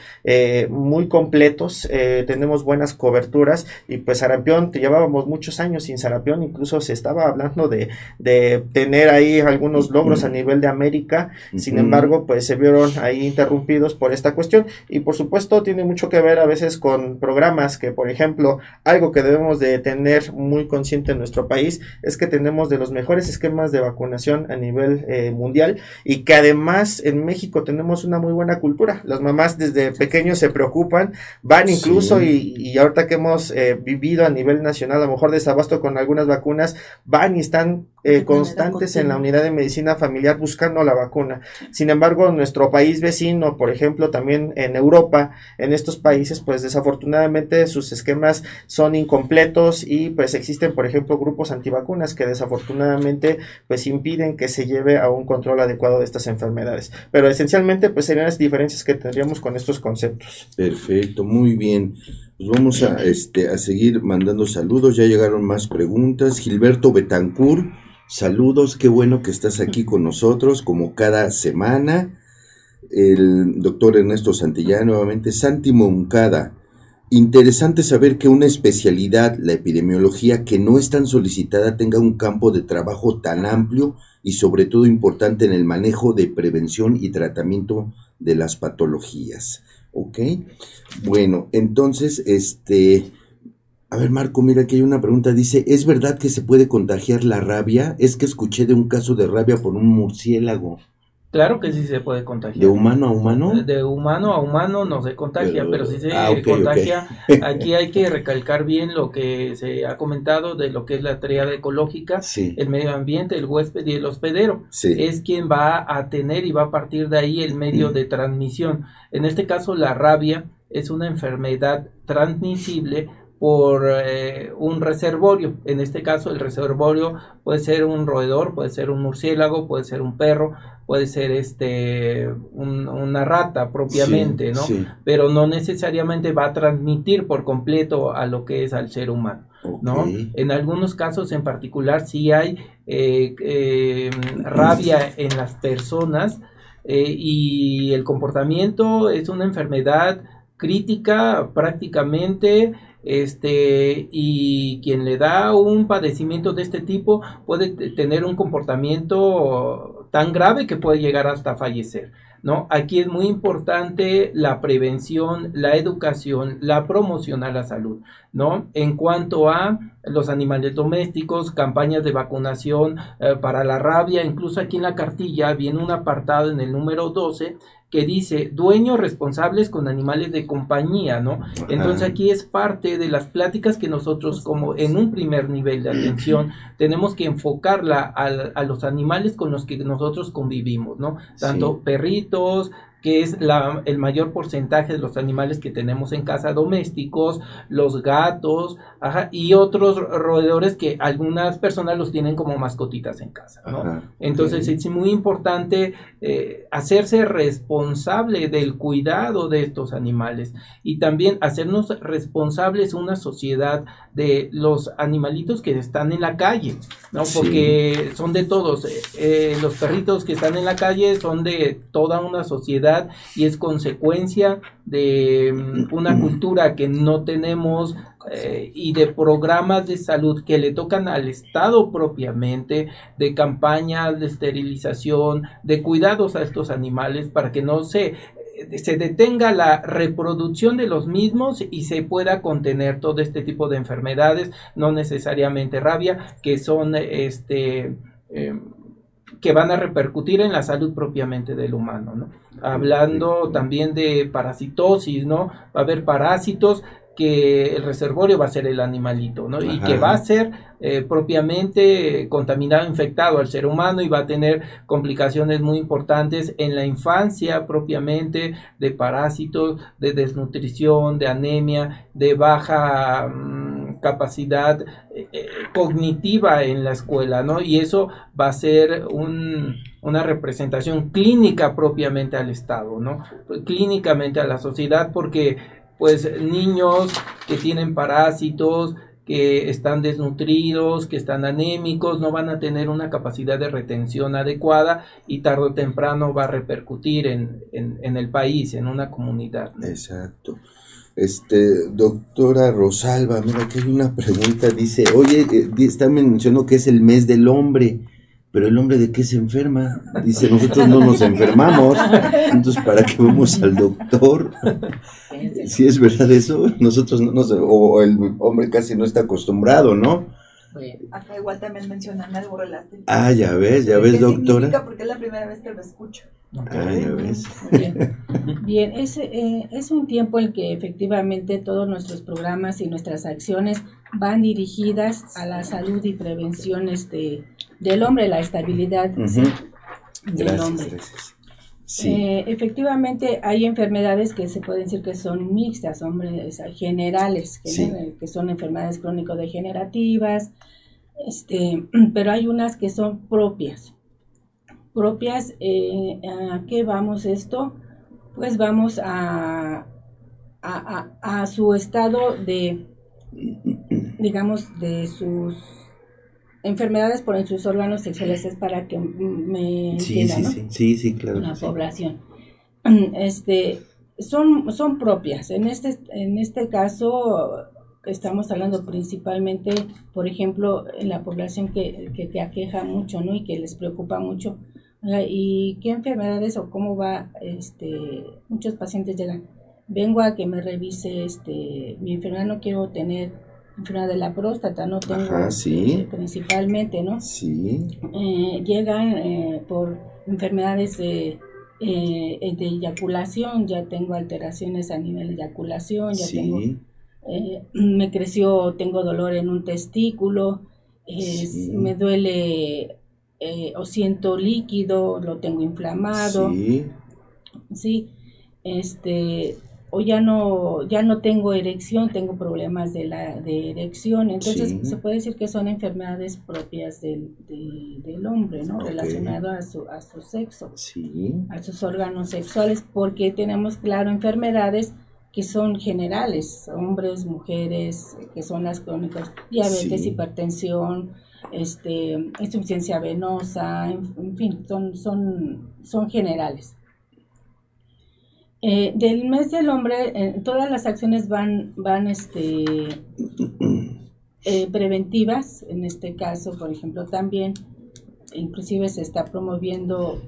[SPEAKER 4] muy completos, tenemos buenas coberturas y pues sarampión, te llevábamos muchos años sin sarampión, incluso se estaba hablando de, de tener ahí algunos logros a nivel de América, sin embargo, pues se vieron ahí interrumpidos por esta cuestión y por supuesto tiene mucho que ver a veces con programas que, por ejemplo, algo que debemos de tener muy consciente en nuestro país es que tenemos de los mejores esquemas de vacunación a nivel eh, mundial y que además en México tenemos una muy buena cultura. Las mamás desde pequeños se preocupan, van incluso y, y, ahorita que hemos eh, vivido a nivel nacional, a lo mejor desabasto con algunas vacunas, van y están eh, constantes en la unidad de medicina familiar buscando la vacuna. Sin embargo, nuestro país vecino, por ejemplo, también en Europa, en estos países, pues desafortunadamente sus esquemas son incompletos y pues existen, por ejemplo, grupos antivacunas que desafortunadamente pues impiden que se lleve a un control adecuado de estas enfermedades. Pero esencialmente pues serían las diferencias que tendríamos con estos conceptos.
[SPEAKER 2] Perfecto, muy bien. Pues vamos a, este, a seguir mandando saludos. Ya llegaron más preguntas. Gilberto Betancourt, saludos. Qué bueno que estás aquí con nosotros, como cada semana. El doctor Ernesto Santillán, nuevamente. Santi Moncada. Interesante saber que una especialidad, la epidemiología, que no es tan solicitada, tenga un campo de trabajo tan amplio y sobre todo importante en el manejo de prevención y tratamiento de las patologías. ¿Ok? Bueno, entonces, este... A ver, Marco, mira que hay una pregunta. Dice, ¿es verdad que se puede contagiar la rabia? Es que escuché de un caso de rabia por un murciélago.
[SPEAKER 1] Claro que sí se puede contagiar.
[SPEAKER 2] ¿De humano a humano?
[SPEAKER 1] De humano a humano no se contagia, pero, sí se ah, contagia. Aquí hay que recalcar bien lo que se ha comentado de lo que es la triada ecológica, el medio ambiente, el huésped y el hospedero. Es quien va a tener y va a partir de ahí el medio mm. de transmisión. En este caso, la rabia es una enfermedad transmisible por eh, un reservorio. En este caso, el reservorio puede ser un roedor, puede ser un murciélago, puede ser un perro, puede ser este una rata propiamente, ¿no? Pero no necesariamente va a transmitir por completo a lo que es al ser humano, ¿no? En algunos casos en particular sí hay eh, eh, rabia en las personas y el comportamiento es una enfermedad crítica prácticamente este y quien le da un padecimiento de este tipo puede tener un comportamiento tan grave que puede llegar hasta fallecer. ¿No? Aquí es muy importante la prevención, la educación, la promoción a la salud, ¿no? En cuanto a los animales domésticos, campañas de vacunación eh, para la rabia, incluso aquí en la cartilla viene un apartado en el número 12 que dice dueños responsables con animales de compañía, ¿no? Entonces aquí es parte de las pláticas que nosotros como en un primer nivel de atención tenemos que enfocarla a, los animales con los que nosotros convivimos, ¿no? Tanto perritos, que es la, el mayor porcentaje de los animales que tenemos en casa domésticos, los gatos, y otros roedores que algunas personas los tienen como mascotitas en casa, ¿no? Entonces es muy importante eh, hacerse responsable del cuidado de estos animales y también hacernos responsables una sociedad de los animalitos que están en la calle, ¿no? Porque son de todos, eh, eh, los perritos que están en la calle son de toda una sociedad y es consecuencia de mm, una cultura que no tenemos eh, y de programas de salud que le tocan al Estado propiamente, de campañas de esterilización, de cuidados a estos animales para que no se eh, se detenga la reproducción de los mismos y se pueda contener todo este tipo de enfermedades, no necesariamente rabia, que son este eh, que van a repercutir en la salud propiamente del humano, ¿no? Hablando también de parasitosis, ¿no? Va a haber parásitos que el reservorio va a ser el animalito, ¿no? Y que va a ser eh, propiamente contaminado, infectado al ser humano y va a tener complicaciones muy importantes en la infancia propiamente de parásitos, de desnutrición, de anemia, de baja mm, capacidad eh, eh, cognitiva en la escuela, ¿no? Y eso va a ser una representación clínica propiamente al Estado, ¿no? Clínicamente a la sociedad porque pues niños que tienen parásitos, que están desnutridos, que están anémicos, no van a tener una capacidad de retención adecuada y tarde o temprano va a repercutir en, en, el país, en una comunidad.
[SPEAKER 2] Exacto. Este, doctora Rosalba, mira, aquí hay una pregunta, dice, oye, eh, mencionando que es el mes del hombre, pero el hombre de qué se enferma? Dice, nosotros no nos enfermamos, entonces ¿para qué vamos al doctor? Si es verdad eso, nosotros no nos, o el hombre casi no está acostumbrado, ¿no?
[SPEAKER 7] Acá igual también mencionan algo relativo.
[SPEAKER 2] Ah, ya ves, ya ves, doctora.
[SPEAKER 7] Porque es la primera vez que lo escucho.
[SPEAKER 2] Ah, ya ves.
[SPEAKER 5] Bien, es, eh, es un tiempo en que efectivamente todos nuestros programas y nuestras acciones van dirigidas a la salud y prevención este, del hombre, la estabilidad del hombre. Eh, efectivamente, hay enfermedades que se pueden decir que son mixtas, hombres generales, que, son enfermedades crónico-degenerativas, este, pero hay unas que son propias. Propias, eh, ¿a qué vamos esto? Pues vamos a, a su estado de, digamos, de sus enfermedades por en sus órganos sexuales es para que me
[SPEAKER 2] sí, sí, sí, sí, sí, claro.
[SPEAKER 5] La población. Este, son, son propias. En este, en este caso estamos hablando principalmente, por ejemplo, en la población que, que te aqueja mucho, ¿no? Y que les preocupa mucho. ¿Y qué enfermedades o cómo va? Este, muchos pacientes llegan, vengo a que me revise este, mi enfermedad, no quiero tener enfermedad de la próstata, no tengo
[SPEAKER 2] sí.
[SPEAKER 5] principalmente, ¿no?
[SPEAKER 2] Sí.
[SPEAKER 5] Eh, llegan eh, por enfermedades de, eh, de eyaculación, ya tengo alteraciones a nivel de eyaculación, ya tengo, me creció, tengo dolor en un testículo, me duele o siento líquido, lo tengo inflamado. Sí. Sí, este, o ya no ya no tengo erección, tengo problemas de la de erección, entonces se puede decir que son enfermedades propias del, del hombre, ¿no? Relacionado a su a su sexo, a sus órganos sexuales, porque tenemos claro enfermedades que son generales, hombres, mujeres, que son las crónicas, diabetes, hipertensión, este, insuficiencia venosa, en, fin, son son son generales. Eh, del mes del hombre, eh, todas las acciones van, van este, eh, preventivas, en este caso, por ejemplo, también, inclusive se está promoviendo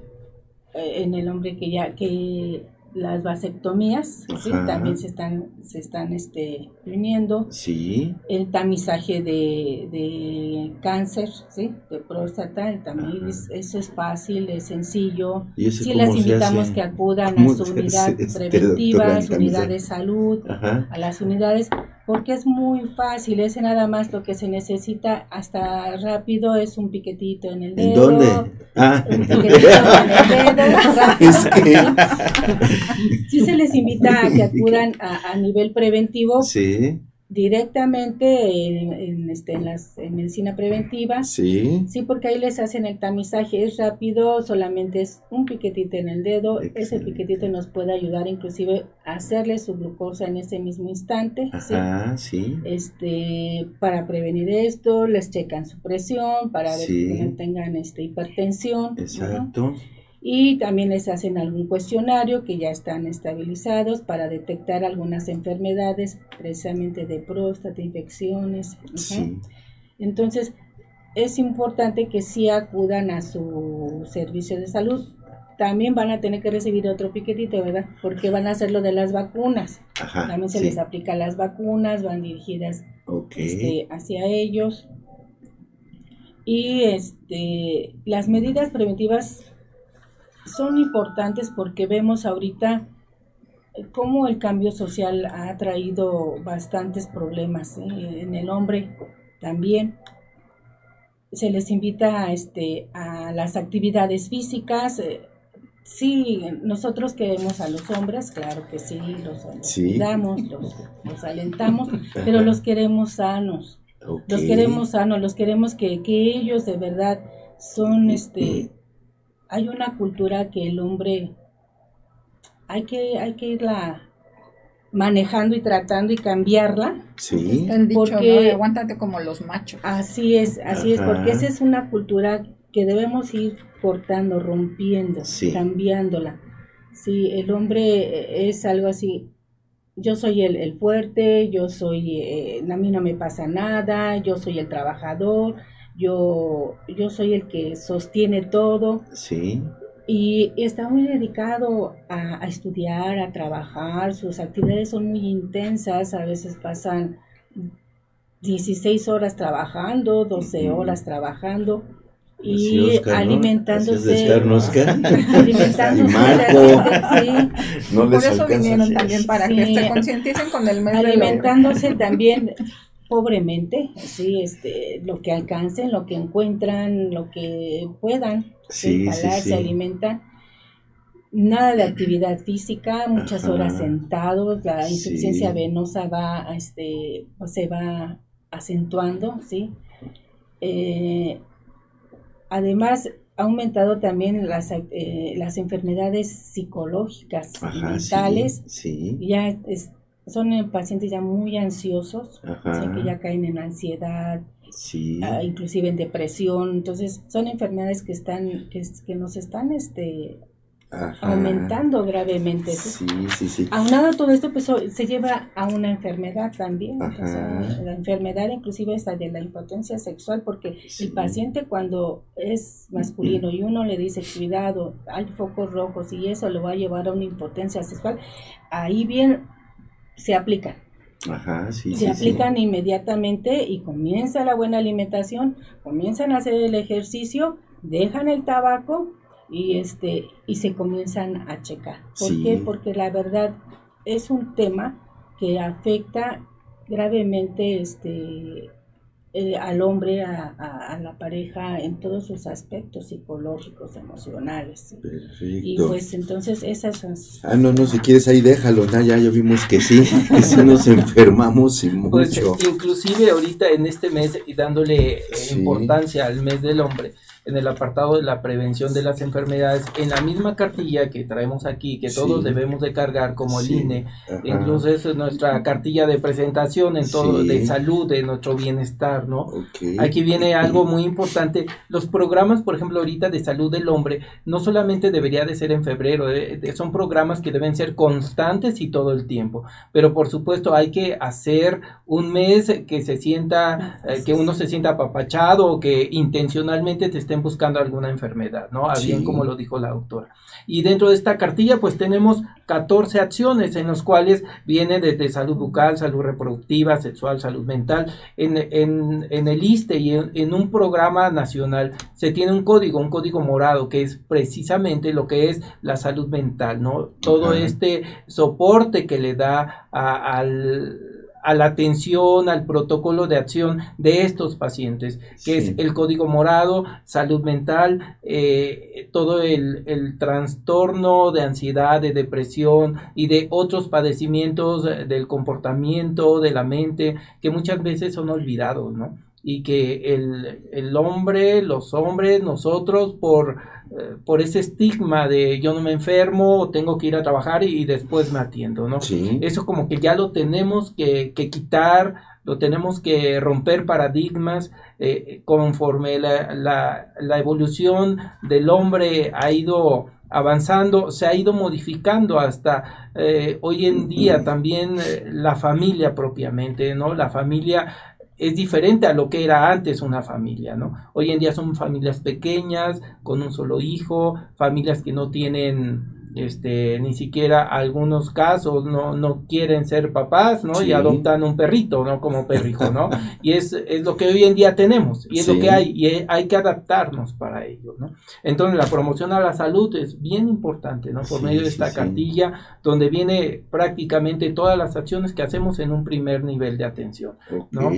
[SPEAKER 5] en el hombre que ya, que las vasectomías, también se están, se están este, viniendo.
[SPEAKER 2] Sí.
[SPEAKER 5] El tamizaje de, de cáncer, ¿sí? De próstata, el tamiz, eso es fácil, es sencillo.
[SPEAKER 2] ¿Y
[SPEAKER 5] sí, las invitamos que acudan a su unidad preventiva, a su unidad de salud, a las unidades, porque es muy fácil, es nada más lo que se necesita hasta rápido, es un piquetito en el dedo.
[SPEAKER 2] ¿En dónde?
[SPEAKER 5] Ah. Un piquetito en el dedo. Es que... sí se les invita a que acudan a, a nivel preventivo.
[SPEAKER 2] Sí
[SPEAKER 5] directamente en, este, en, las, en medicina preventiva.
[SPEAKER 2] Sí.
[SPEAKER 5] Sí, porque ahí les hacen el tamizaje, es rápido, solamente es un piquetito en el dedo. Ese piquetito nos puede ayudar inclusive a hacerle su glucosa en ese mismo instante.
[SPEAKER 2] Ajá, ¿sí?
[SPEAKER 5] Este, para prevenir esto, les checan su presión, para ver que no tengan este, hipertensión.
[SPEAKER 2] Exacto
[SPEAKER 5] y también les hacen algún cuestionario que ya están estabilizados para detectar algunas enfermedades, precisamente de próstata, infecciones. Entonces, es importante que sí acudan a su servicio de salud. También van a tener que recibir otro piquetito, ¿verdad? Porque van a hacer lo de las vacunas. También se les aplica las vacunas, van dirigidas este, hacia ellos. Y este, las medidas preventivas son importantes porque vemos ahorita eh, cómo el cambio social ha traído bastantes problemas ¿eh? en el hombre también. Se les invita a, este, a las actividades físicas. Eh, sí, nosotros queremos a los hombres, claro que sí, los, cuidamos, los, alentamos, pero los queremos sanos. Los queremos sanos, los queremos que, que ellos de verdad son este hay una cultura que el hombre hay que hay que irla manejando y tratando y cambiarla.
[SPEAKER 3] Sí. El dicho, porque, Aguántate como los machos.
[SPEAKER 5] Así es, así es, porque esa es una cultura que debemos ir cortando, rompiendo, cambiándola. Sí, el hombre es algo así, yo soy el, el fuerte, yo soy, eh, a mí no me pasa nada, yo soy el trabajador, yo, yo soy el que sostiene todo. Sí. Y está muy dedicado a, estudiar, a trabajar, sus actividades son muy intensas, a veces pasan 16 horas trabajando, 12 horas trabajando y alimentándose. Alimentándose.
[SPEAKER 3] Marco, sí. por eso vinieron también para que se concienticen con el mes
[SPEAKER 5] alimentándose también pobremente sí este lo que alcancen lo que encuentran lo que puedan sí, se alimentan. Nada de actividad física muchas horas sentados la insuficiencia venosa va este se va acentuando sí. Eh, Además, ha aumentado también las, eh, las enfermedades psicológicas y mentales. Sí, Ya son pacientes ya muy ansiosos, que ya caen en ansiedad, ah, inclusive en depresión. Entonces, son enfermedades que están, que, que nos están este, aumentando gravemente. ¿sí? sí, sí, Aunado a todo esto, pues se lleva a una enfermedad también. la enfermedad inclusive está de la impotencia sexual, porque el paciente cuando es masculino y uno le dice, cuidado, hay focos rojos y eso lo va a llevar a una impotencia sexual, ahí bien se aplican. Ajá, sí, se aplican inmediatamente y comienza la buena alimentación, comienzan a hacer el ejercicio, dejan el tabaco y este y se comienzan a checar. ¿Por qué? Porque la verdad es un tema que afecta gravemente este eh, al hombre, a, la pareja en todos sus aspectos psicológicos, emocionales. Perfecto. Y pues entonces esas son...
[SPEAKER 2] Ah, no, no, si quieres ahí déjalo, ¿no? ya, ya vimos que sí, que sí nos enfermamos y pues, mucho.
[SPEAKER 1] Pues, inclusive ahorita en este mes, y dándole eh, importancia al mes del hombre, en el apartado de la prevención de las enfermedades, en la misma cartilla que traemos aquí, que todos debemos de cargar como el INE, incluso es nuestra cartilla de presentación en todo, de salud, de nuestro bienestar, ¿no? Aquí viene algo muy importante, los programas, por ejemplo, ahorita de salud del hombre, no solamente debería de ser en febrero, eh, son programas que deben ser constantes y todo el tiempo, pero por supuesto hay que hacer un mes que se sienta, eh, que uno se sienta apapachado o que intencionalmente te esté estén buscando alguna enfermedad, ¿no? A bien como lo dijo la doctora. Y dentro de esta cartilla pues tenemos 14 acciones en las cuales viene desde salud bucal, salud reproductiva, sexual, salud mental. En, en, el ISTE y en, un programa nacional se tiene un código, un código morado que es precisamente lo que es la salud mental, ¿no? Todo este soporte que le da al a la atención, al protocolo de acción de estos pacientes, que es el código morado, salud mental, eh, todo el, el, trastorno de ansiedad, de depresión y de otros padecimientos del comportamiento, de la mente, que muchas veces son olvidados, ¿no? Y que el, el hombre, los hombres, nosotros, por eh, por ese estigma de yo no me enfermo, tengo que ir a trabajar y, después me atiendo, ¿no? Eso como que ya lo tenemos que, quitar, lo tenemos que romper paradigmas eh, conforme la, la, evolución del hombre ha ido avanzando, se ha ido modificando hasta eh, hoy en día también la familia propiamente, ¿no? La familia es diferente a lo que era antes una familia, ¿no? Hoy en día son familias pequeñas, con un solo hijo, familias que no tienen, este, ni siquiera algunos casos no, no quieren ser papás, ¿no? Y adoptan un perrito, ¿no? Como perrijo, ¿no? y es, es, lo que hoy en día tenemos, y es lo que hay, y hay que adaptarnos para ello, ¿no? Entonces la promoción a la salud es bien importante, ¿no? Por medio de esta cartilla, donde viene prácticamente todas las acciones que hacemos en un primer nivel de atención, ¿no?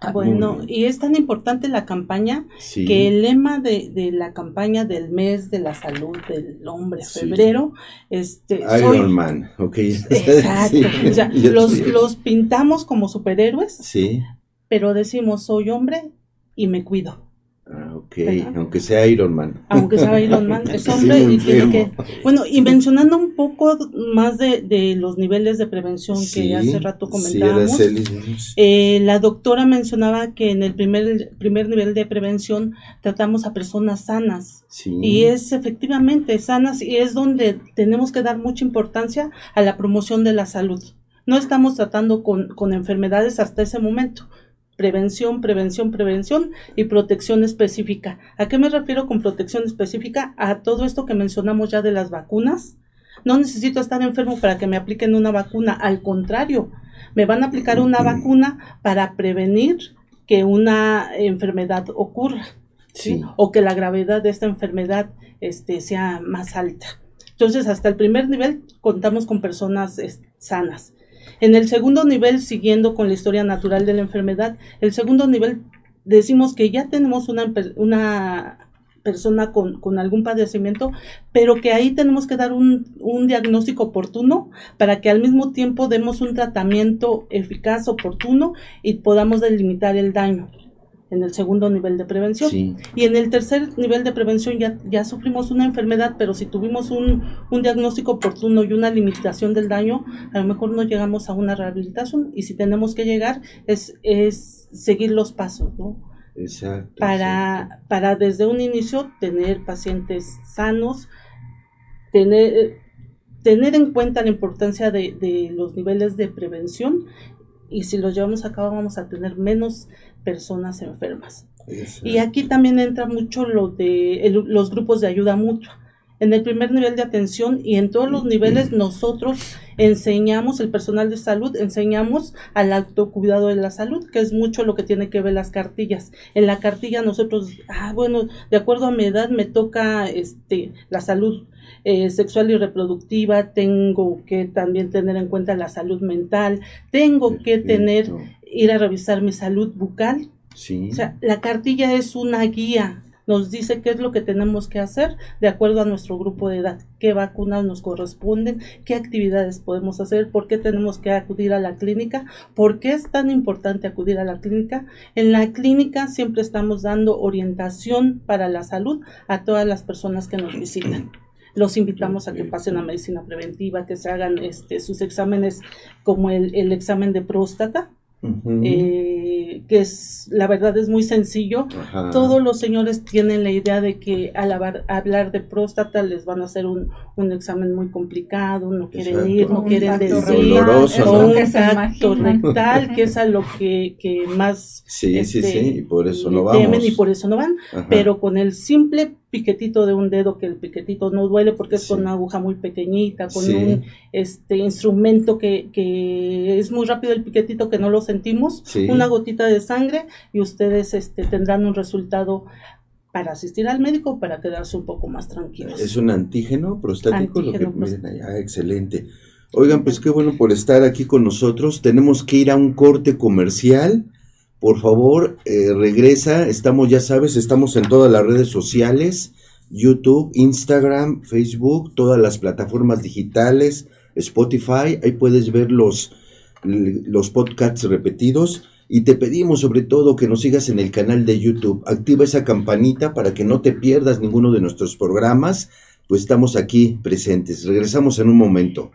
[SPEAKER 6] Ah, bueno, y es tan importante la campaña que el lema de, de, la campaña del mes de la salud del hombre, febrero, este...
[SPEAKER 2] Iron Man, ok.
[SPEAKER 6] Exacto, o sea, los, los pintamos como superhéroes, sí. pero decimos, soy hombre y me cuido.
[SPEAKER 2] Ah, ok, aunque sea Iron Man.
[SPEAKER 6] Aunque sea Iron Man, es hombre y tiene que... Bueno, y mencionando un poco más de, los niveles de prevención que hace rato comentábamos, eh, la doctora mencionaba que en el primer, primer nivel de prevención tratamos a personas sanas. Y es efectivamente sanas y es donde tenemos que dar mucha importancia a la promoción de la salud. No estamos tratando con, con enfermedades hasta ese momento prevención, prevención, prevención y protección específica. ¿A qué me refiero con protección específica? A todo esto que mencionamos ya de las vacunas. No necesito estar enfermo para que me apliquen una vacuna, al contrario, me van a aplicar una vacuna para prevenir que una enfermedad ocurra, ¿sí? O que la gravedad de esta enfermedad este, sea más alta. Entonces, hasta el primer nivel contamos con personas sanas. En el segundo nivel, siguiendo con la historia natural de la enfermedad, el segundo nivel decimos que ya tenemos una, una persona con, con, algún padecimiento, pero que ahí tenemos que dar un, un, diagnóstico oportuno para que al mismo tiempo demos un tratamiento eficaz, oportuno y podamos delimitar el daño en el segundo nivel de prevención. Y en el tercer nivel de prevención ya, ya sufrimos una enfermedad, pero si tuvimos un, un, diagnóstico oportuno y una limitación del daño, a lo mejor no llegamos a una rehabilitación y si tenemos que llegar es, es seguir los pasos, ¿no?
[SPEAKER 2] Exacto.
[SPEAKER 6] Para, para desde un inicio tener pacientes sanos, tener, tener en cuenta la importancia de, de los niveles de prevención y si los llevamos a cabo vamos a tener menos personas enfermas. Y aquí también entra mucho lo de los grupos de ayuda mutua. En el primer nivel de atención y en todos los niveles nosotros enseñamos, el personal de salud, enseñamos al autocuidado de la salud, que es mucho lo que tiene que ver las cartillas. En la cartilla nosotros, ah, bueno, de acuerdo a mi edad me toca este, la salud eh, sexual y reproductiva, tengo que también tener en cuenta la salud mental, tengo que tener ir a revisar mi salud bucal.
[SPEAKER 2] Sí.
[SPEAKER 6] O sea, la cartilla es una guía, nos dice qué es lo que tenemos que hacer de acuerdo a nuestro grupo de edad, qué vacunas nos corresponden, qué actividades podemos hacer, por qué tenemos que acudir a la clínica, por qué es tan importante acudir a la clínica. En la clínica siempre estamos dando orientación para la salud a todas las personas que nos visitan. Los invitamos a que pasen a medicina preventiva, que se hagan este, sus exámenes como el, el examen de próstata, eh, que es la verdad es muy sencillo. Todos los señores tienen la idea de que al hablar de próstata les van a hacer un, un examen muy complicado, no quieren ir, no quieren decir,
[SPEAKER 2] o
[SPEAKER 6] un tacto rectal, que es a lo que, que más
[SPEAKER 2] sí, sí, sí, y por eso no vamos.
[SPEAKER 6] y por eso no van, pero con el simple piquetito de un dedo que el piquetito no duele porque es con una aguja muy pequeñita, con un este instrumento que, que, es muy rápido el piquetito que no lo sentimos, una gotita de sangre y ustedes este, tendrán un resultado para asistir al médico para quedarse un poco más tranquilos.
[SPEAKER 2] Es un antígeno prostático lo que miren allá, excelente. Oigan, pues qué bueno por estar aquí con nosotros. Tenemos que ir a un corte comercial por favor, eh, regresa. Estamos, ya sabes, estamos en todas las redes sociales, YouTube, Instagram, Facebook, todas las plataformas digitales, Spotify. Ahí puedes ver los, los podcasts repetidos. Y te pedimos sobre todo que nos sigas en el canal de YouTube. Activa esa campanita para que no te pierdas ninguno de nuestros programas, pues estamos aquí presentes. Regresamos en un momento.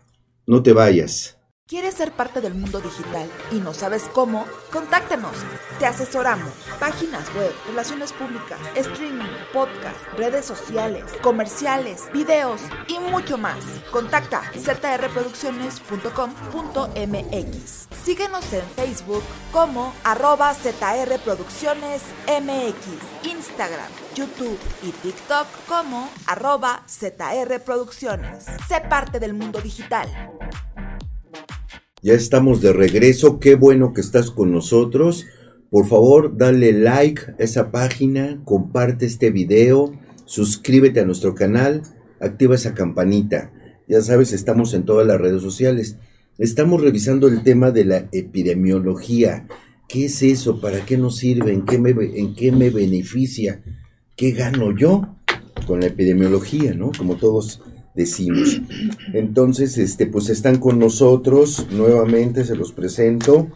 [SPEAKER 2] No te vayas.
[SPEAKER 8] ¿Quieres ser parte del mundo digital y no sabes cómo? Contáctenos. Te asesoramos. Páginas web, relaciones públicas, streaming, podcast, redes sociales, comerciales, videos y mucho más. Contacta zrproducciones.com.mx. Síguenos en Facebook como arroba zrproduccionesmx, Instagram, YouTube y TikTok como arroba zrproducciones. Sé parte del mundo digital.
[SPEAKER 2] Ya estamos de regreso, qué bueno que estás con nosotros. Por favor, dale like a esa página, comparte este video, suscríbete a nuestro canal, activa esa campanita. Ya sabes, estamos en todas las redes sociales. Estamos revisando el tema de la epidemiología. ¿Qué es eso? ¿Para qué nos sirve? ¿En qué me, qué me beneficia? ¿Qué gano yo con la epidemiología? ¿No? Como todos decimos. Entonces, este, pues están con nosotros nuevamente, se los presento.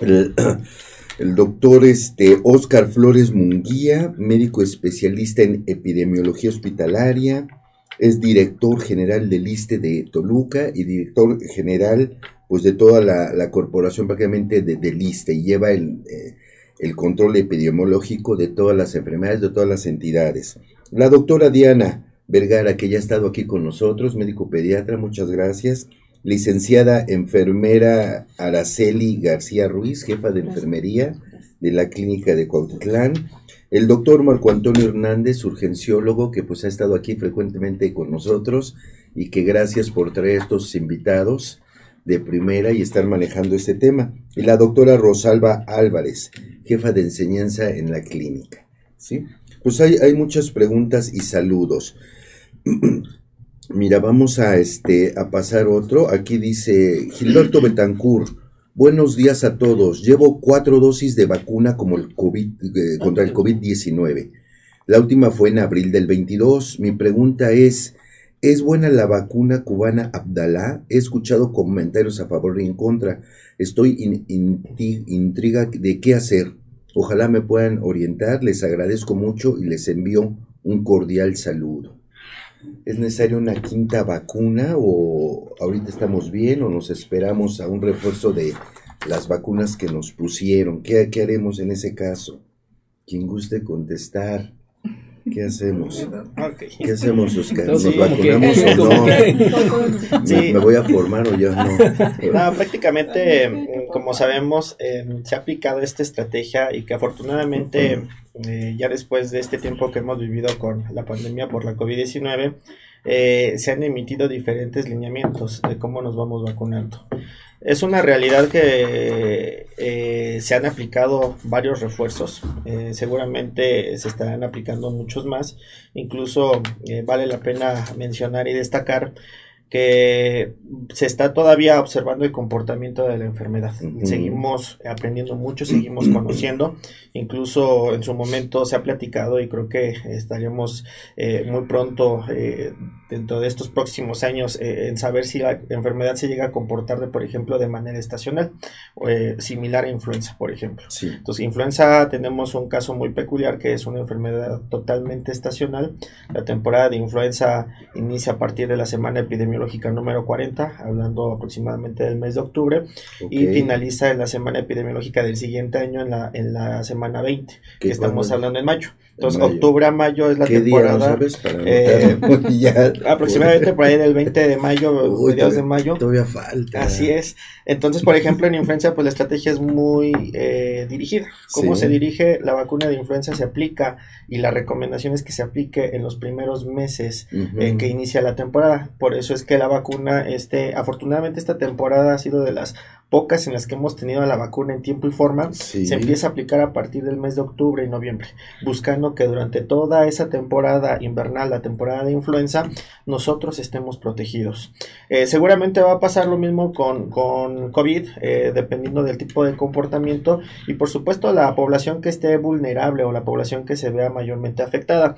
[SPEAKER 2] El doctor este, Oscar Flores Munguía, médico especialista en epidemiología hospitalaria, es director general del ISTE de Toluca y director general pues de toda la, corporación prácticamente de, del ISTE y lleva el, eh, el control epidemiológico de todas las enfermedades, de todas las entidades. La doctora Diana Vergara, que ya ha estado aquí con nosotros, médico pediatra, muchas gracias. Licenciada enfermera Araceli García Ruiz, jefa de enfermería de la clínica de Cuautitlán. El doctor Marco Antonio Hernández, urgenciólogo, que pues ha estado aquí frecuentemente con nosotros y que gracias por traer estos invitados de primera y estar manejando este tema. Y la doctora Rosalba Álvarez, jefa de enseñanza en la clínica. ¿sí? Pues hay, hay muchas preguntas y saludos. Mira, vamos a, este, a pasar otro. Aquí dice Gilberto Betancourt. Buenos días a todos. Llevo cuatro dosis de vacuna como el COVID, eh, contra el COVID-19. La última fue en abril del 22. Mi pregunta es, ¿es buena la vacuna cubana Abdalá? He escuchado comentarios a favor y en contra. Estoy in, intriga de qué hacer. Ojalá me puedan orientar. Les agradezco mucho y les envío un cordial saludo. ¿Es necesaria una quinta vacuna o ahorita estamos bien o nos esperamos a un refuerzo de las vacunas que nos pusieron? ¿Qué, qué haremos en ese caso? Quien guste contestar. ¿Qué hacemos? ¿Qué hacemos, Oscar? ¿Nos vacunamos o no? ¿Me, voy a formar o ya no?
[SPEAKER 4] no prácticamente, como sabemos, eh, se ha aplicado esta estrategia y que afortunadamente eh, ya después de este tiempo que hemos vivido con la pandemia por la COVID-19, eh, se han emitido diferentes lineamientos de cómo nos vamos vacunando. Es una realidad que eh, se han aplicado varios refuerzos, seguramente se estarán aplicando muchos más, incluso vale la pena mencionar y destacar que se está todavía observando el comportamiento de la enfermedad. Seguimos aprendiendo mucho, seguimos conociendo, incluso en su momento se ha platicado y creo que estaremos eh, muy pronto eh, dentro de estos próximos años eh, en saber si la enfermedad se llega a comportar de, por ejemplo, de manera estacional, similar a influenza, por ejemplo. Entonces, influenza tenemos un caso muy peculiar que es una enfermedad totalmente estacional. La temporada de influenza inicia a partir de la semana epidemiológica número 40, hablando aproximadamente del mes de octubre, y finaliza en la semana epidemiológica del siguiente año en la, en la semana 20, que estamos hablando en mayo. Entonces, octubre a mayo es la temporada. Eh, aproximadamente por ahí del 20 de mayo, mediados de mayo.
[SPEAKER 2] Todavía falta.
[SPEAKER 4] Así es. Entonces, por ejemplo, en influenza, pues la estrategia es muy eh, dirigida. ¿Cómo se dirige? La vacuna de influenza se aplica y la recomendación es que se aplique en los primeros meses en que inicia la temporada. Por eso es que la vacuna, este, afortunadamente esta temporada ha sido de las pocas en las que hemos tenido la vacuna en tiempo y forma, se empieza a aplicar a partir del mes de octubre y noviembre, buscando que durante toda esa temporada invernal, la temporada de influenza, nosotros estemos protegidos. Eh, seguramente va a pasar lo mismo con, con COVID, eh, dependiendo del tipo de comportamiento y por supuesto la población que esté vulnerable o la población que se vea mayormente afectada.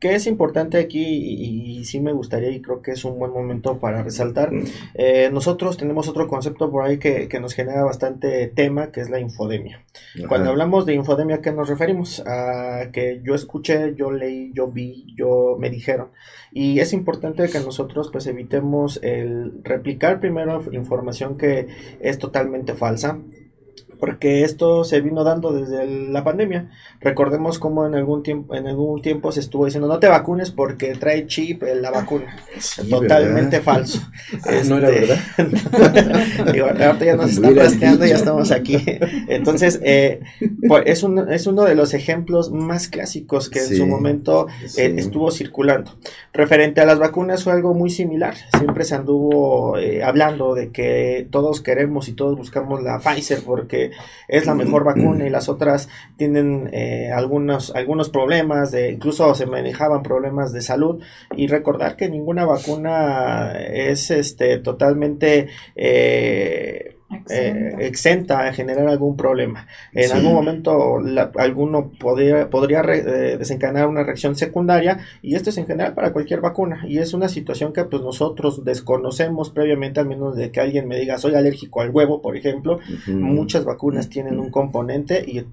[SPEAKER 4] ¿Qué es importante aquí y, sí me gustaría y creo que es un buen momento para resaltar? Mm. Eh, nosotros tenemos otro concepto por ahí que que, nos genera bastante tema, que es la infodemia. Cuando hablamos de infodemia, ¿a qué nos referimos? A que yo escuché, yo leí, yo vi, yo me dijeron. Y es importante que nosotros pues evitemos el replicar primero información que es totalmente falsa porque esto se vino dando desde la pandemia. Recordemos cómo en algún tiempo, en algún tiempo se estuvo diciendo no te vacunes porque trae chip en la vacuna. Totalmente falso.
[SPEAKER 2] Ah, no era
[SPEAKER 4] este, verdad. ahorita ya nos están rastreando, ya estamos aquí. Entonces, eh, pues, es, un, es uno de los ejemplos más clásicos que en su momento eh, estuvo circulando. Referente a las vacunas fue algo muy similar. Siempre se anduvo eh, hablando de que todos queremos y todos buscamos la Pfizer porque es la mejor vacuna y las otras tienen eh, algunos, algunos problemas, de, incluso se manejaban problemas de salud. Y recordar que ninguna vacuna es este, totalmente... Eh, eh, exenta a generar algún problema. En algún momento alguno podría, podría eh, desencadenar una reacción secundaria y esto es en general para cualquier vacuna. Y es una situación que pues nosotros desconocemos previamente al menos de que alguien me diga soy alérgico al huevo, por ejemplo. Muchas vacunas tienen un componente y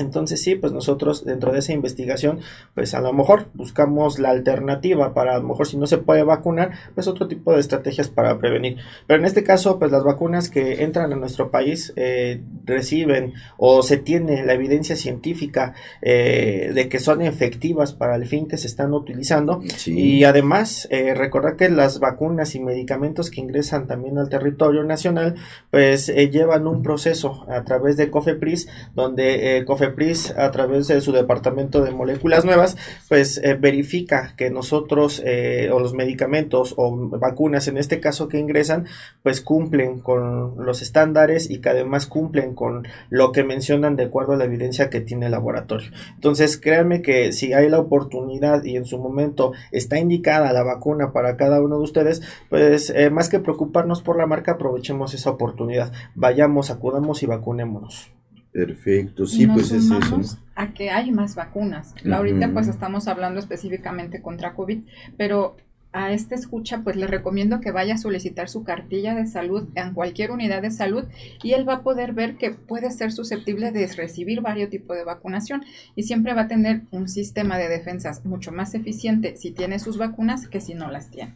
[SPEAKER 4] entonces sí, pues nosotros dentro de esa investigación, pues a lo mejor buscamos la alternativa para a lo mejor si no se puede vacunar, pues otro tipo de estrategias para prevenir. Pero en este caso, pues las vacunas que entran a nuestro país eh, reciben o se tiene la evidencia científica eh, de que son efectivas para el fin que se están utilizando. Y además, eh, recordar que las vacunas y medicamentos que ingresan también al territorio nacional, pues llevan un proceso a través de COFEPRIS, donde COFEPRIS A través de su departamento de moléculas nuevas, pues eh, verifica que nosotros eh, o los medicamentos o vacunas en este caso que ingresan, pues cumplen con los estándares y que además cumplen con lo que mencionan de acuerdo a la evidencia que tiene el laboratorio. Entonces, créanme que si hay la oportunidad y en su momento está indicada la vacuna para cada uno de ustedes, pues eh, más que preocuparnos por la marca, aprovechemos esa oportunidad. Vayamos, acudamos y vacunémonos.
[SPEAKER 2] Perfecto, sí, pues es eso.
[SPEAKER 3] A que hay más vacunas. Ahorita pues estamos hablando específicamente contra COVID, pero a este escucha pues le recomiendo que vaya a solicitar su cartilla de salud en cualquier unidad de salud y él va a poder ver que puede ser susceptible de recibir varios tipos de vacunación y siempre va a tener un sistema de defensas mucho más eficiente si tiene sus vacunas que si no las tiene.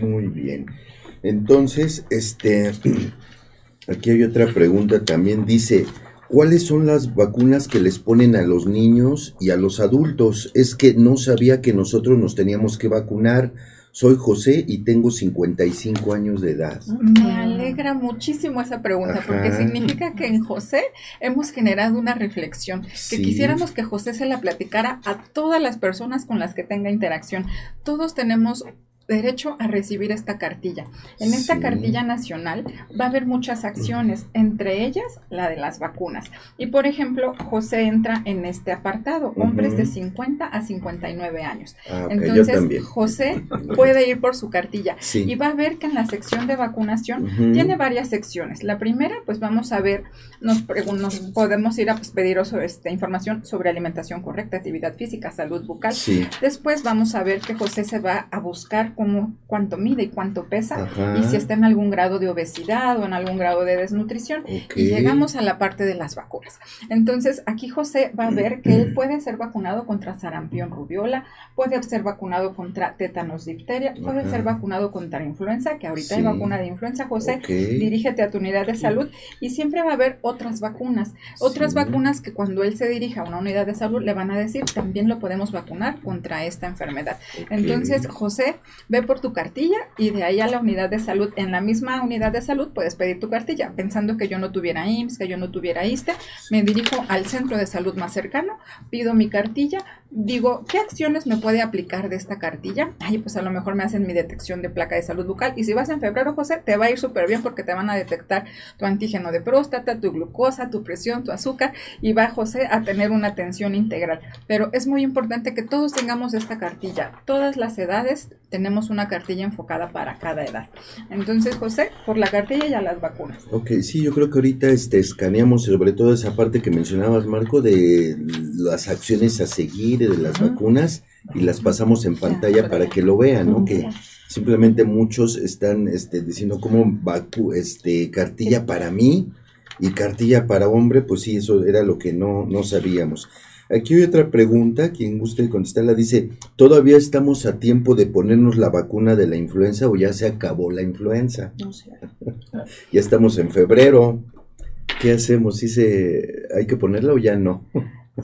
[SPEAKER 2] Muy bien. Entonces, este, aquí hay otra pregunta también. Dice, ¿Cuáles son las vacunas que les ponen a los niños y a los adultos? Es que no sabía que nosotros nos teníamos que vacunar. Soy José y tengo 55 años de edad.
[SPEAKER 3] Me alegra muchísimo esa pregunta porque significa que en José hemos generado una reflexión, que quisiéramos que José se la platicara a todas las personas con las que tenga interacción. Todos tenemos derecho a recibir esta cartilla. En esta cartilla nacional va a haber muchas acciones, entre ellas la de las vacunas. Y por ejemplo, José entra en este apartado, hombres de 50 a 59 años. Ah, Entonces, José puede ir por su cartilla y va a ver que en la sección de vacunación tiene varias secciones. La primera, pues vamos a ver, nos, podemos ir a pues, pedir esta información sobre alimentación correcta, actividad física, salud bucal. Después vamos a ver que José se va a buscar como cuánto mide y cuánto pesa y si está en algún grado de obesidad o en algún grado de desnutrición. Y llegamos a la parte de las vacunas. Entonces, aquí José va a ver que él puede ser vacunado contra sarampión rubiola, puede ser vacunado contra tétanos difteria, puede ser vacunado contra influenza, que ahorita hay vacuna de influenza. José, dirígete a tu unidad de salud y siempre va a haber otras vacunas. Otras vacunas que cuando él se dirija a una unidad de salud le van a decir, también lo podemos vacunar contra esta enfermedad. Entonces, José ve por tu cartilla y de ahí a la unidad de salud. En la misma unidad de salud puedes pedir tu cartilla. Pensando que yo no tuviera IMSS, que yo no tuviera ISTE, me dirijo al centro de salud más cercano, pido mi cartilla, digo, ¿qué acciones me puede aplicar de esta cartilla? Ay, pues a lo mejor me hacen mi detección de placa de salud bucal. Y si vas en febrero, José, te va a ir súper bien porque te van a detectar tu antígeno de próstata, tu glucosa, tu presión, tu azúcar y va, José, a tener una atención integral. Pero es muy importante que todos tengamos esta cartilla. Todas las edades tenemos una cartilla enfocada para cada edad. Entonces, José, por la cartilla y a las vacunas.
[SPEAKER 2] Ok, sí, yo creo que ahorita este, escaneamos sobre todo esa parte que mencionabas, Marco, de las acciones a seguir, de las vacunas, y las pasamos en pantalla para que lo vean, ¿no? Que simplemente muchos están este, diciendo como vacu este, cartilla para mí y cartilla para hombre, pues sí, eso era lo que no, no sabíamos. Aquí hay otra pregunta, quien guste contestarla, dice, ¿todavía estamos a tiempo de ponernos la vacuna de la influenza o ya se acabó la influenza? No sé. ya estamos en febrero. ¿Qué hacemos? ¿Sí se, ¿Hay que ponerla o ya no?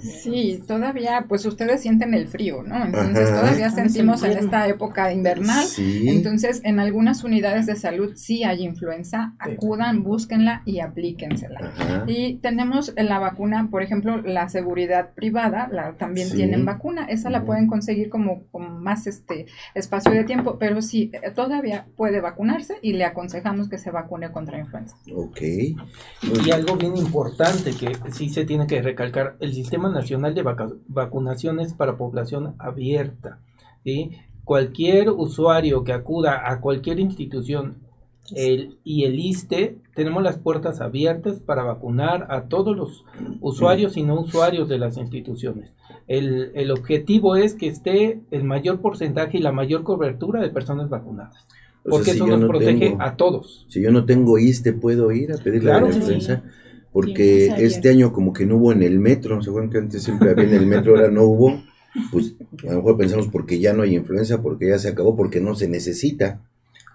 [SPEAKER 3] Sí, todavía, pues ustedes sienten el frío, ¿no? Entonces todavía sentimos en esta época invernal. Entonces, en algunas unidades de salud sí hay influenza, acudan, búsquenla y aplíquensela. Y tenemos la vacuna, por ejemplo, la seguridad privada, la, también tienen vacuna. Esa la pueden conseguir como con más este espacio de tiempo, pero sí, eh, todavía puede vacunarse y le aconsejamos que se vacune contra influenza.
[SPEAKER 2] Ok.
[SPEAKER 1] Y algo bien importante que sí se tiene que recalcar, el sistema Nacional de Vacunaciones para Población Abierta. Cualquier usuario que acuda a cualquier institución El, y el ISTE, tenemos las puertas abiertas para vacunar a todos los usuarios y no usuarios de las instituciones. El, el objetivo es que esté el mayor porcentaje y la mayor cobertura de personas vacunadas. Porque eso nos protege a todos.
[SPEAKER 2] Si yo no tengo ISTE, ¿puedo ir a pedir la influenza? Porque este año como que no hubo en el metro, ¿se acuerdan que antes siempre había en el metro, ahora no hubo? Pues a lo mejor pensamos porque ya no hay influenza, porque ya se acabó, porque no se necesita.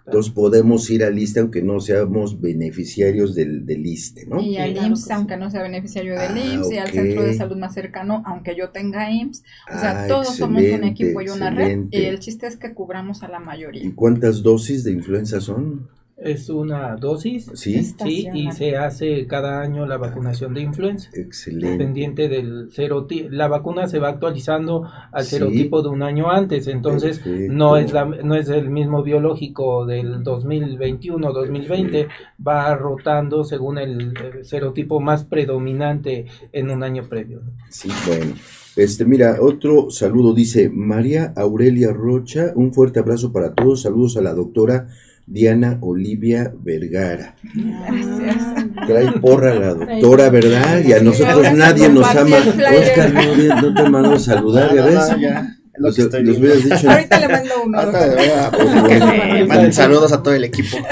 [SPEAKER 2] Entonces podemos ir al ISTE aunque no seamos beneficiarios del, del ISTE, ¿no?
[SPEAKER 3] Y al IMSS aunque no sea beneficiario del ah, IMSS, y al centro de salud más cercano aunque yo tenga IMSS. O sea, ah, todos somos un equipo y una red y el chiste es que cubramos a la mayoría.
[SPEAKER 2] ¿Y cuántas dosis de influenza son?
[SPEAKER 1] Es una dosis. Sí. Sí, y se hace cada año la vacunación de influenza. Excelente. Dependiente del serotipo. La vacuna se va actualizando al serotipo de un año antes, entonces no es, la, no es el mismo biológico del 2021-2020, va rotando según el, serotipo más predominante en un año previo.
[SPEAKER 2] Sí, bueno. Este, mira, otro saludo dice María Aurelia Rocha, un fuerte abrazo para todos, saludos a la doctora Diana Olivia Vergara. Gracias. Trae porra la doctora, ¿verdad? Y a nosotros nadie nos ama. Oscar, no, no te mando a saludar, ¿ya ves? Los, hubieras dicho. Ahorita le mando uno.
[SPEAKER 4] Manden saludos a todo el equipo.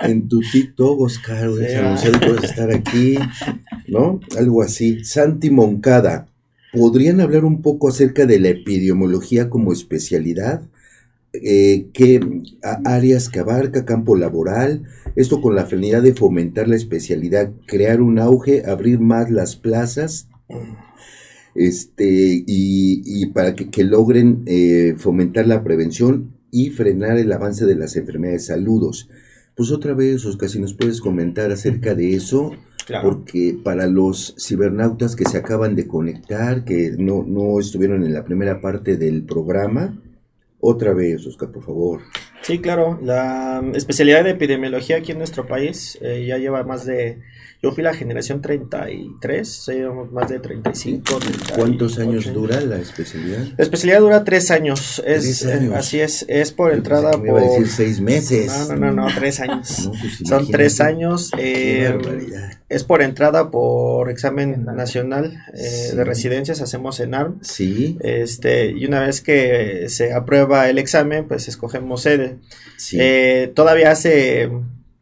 [SPEAKER 2] En tu TikTok, Oscar, anunciado puedes estar aquí, ¿no? Algo así. Santi Moncada, ¿podrían hablar un poco acerca de la epidemiología como especialidad? Eh, qué áreas que abarca, campo laboral, esto con la finalidad de fomentar la especialidad, crear un auge, abrir más las plazas, este, y, para que, logren eh, fomentar la prevención y frenar el avance de las enfermedades. Saludos. Pues otra vez, Oscar, si nos puedes comentar acerca de eso, porque para los cibernautas que se acaban de conectar, que no, no estuvieron en la primera parte del programa, otra vez, Oscar, por favor.
[SPEAKER 4] Sí, claro. La especialidad de epidemiología aquí en nuestro país eh, ya lleva más de yo fui la generación 33, más de 35.
[SPEAKER 2] ¿Cuántos años dura la especialidad?
[SPEAKER 4] La especialidad dura tres años. Es, eh, así es, es por entrada por...
[SPEAKER 2] Iba a decir seis meses.
[SPEAKER 4] No, no, no, no tres años. Pues Son tres años. Eh, es por entrada por examen nacional eh, de residencias, hacemos en ARM. Sí. Este, y una vez que se aprueba el examen, pues escogemos sede. Sí. todavía hace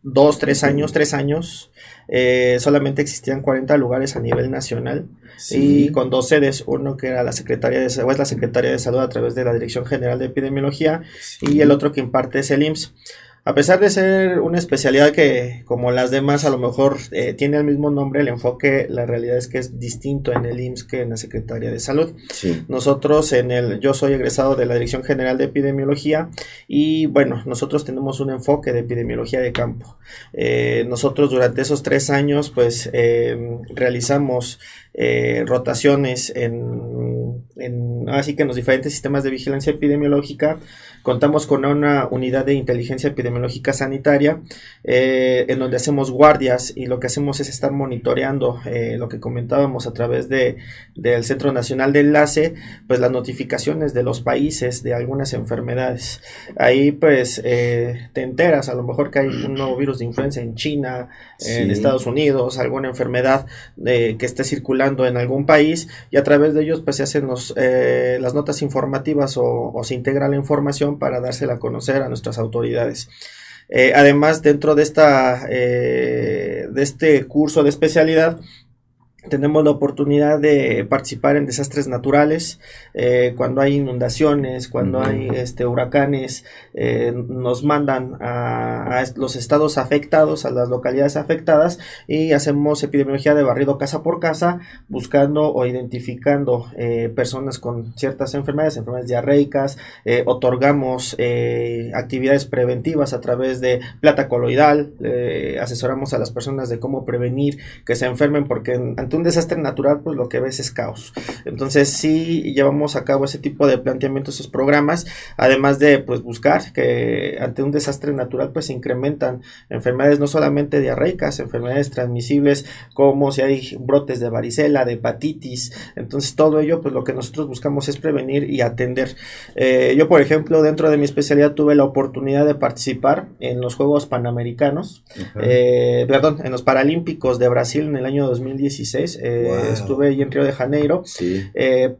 [SPEAKER 4] dos, tres años, tres años, eh, solamente existían 40 lugares a nivel nacional y con dos sedes, uno que era la Secretaría de Salud, es la Secretaría de Salud a través de la Dirección General de Epidemiología y el otro que imparte es el IMSS. A pesar de ser una especialidad que, como las demás, a lo mejor eh, tiene el mismo nombre, el enfoque, la realidad es que es distinto en el IMSS que en la Secretaría de Salud. Nosotros, en el, yo soy egresado de la Dirección General de Epidemiología y, bueno, nosotros tenemos un enfoque de epidemiología de campo. Eh, nosotros durante esos tres años, pues, eh, realizamos rotaciones en, en, así que en los diferentes sistemas de vigilancia epidemiológica Contamos con una unidad de inteligencia epidemiológica sanitaria eh, en donde hacemos guardias y lo que hacemos es estar monitoreando eh, lo que comentábamos a través de, del Centro Nacional de Enlace, pues las notificaciones de los países de algunas enfermedades. Ahí pues eh, te enteras a lo mejor que hay un nuevo virus de influenza en China, en Estados Unidos, alguna enfermedad que esté circulando en algún país y a través de ellos pues se hacen los, las notas informativas o, o se integra la información para dársela a conocer a nuestras autoridades. Eh, además, dentro de, esta, eh, de este curso de especialidad, tenemos la oportunidad de participar en desastres naturales, eh, cuando hay inundaciones, cuando hay este, huracanes, eh, nos mandan a, los estados afectados, a las localidades afectadas y hacemos epidemiología de barrido casa por casa, buscando o identificando eh, personas con ciertas enfermedades, enfermedades diarreicas, otorgamos actividades preventivas a través de plata coloidal, asesoramos a las personas de cómo prevenir que se enfermen porque ante ante un desastre natural, pues lo que ves es caos. Entonces sí llevamos a cabo ese tipo de planteamientos, esos programas, además de pues buscar que ante un desastre natural pues se incrementan enfermedades no solamente diarreicas, enfermedades transmisibles como si hay brotes de varicela, de hepatitis, entonces todo ello pues lo que nosotros buscamos es prevenir y atender. Eh, yo por ejemplo dentro de mi especialidad tuve la oportunidad de participar en los Juegos Panamericanos, eh, perdón, en los Paralímpicos de Brasil en el año 2016, eh, estuve ahí en Río de Janeiro,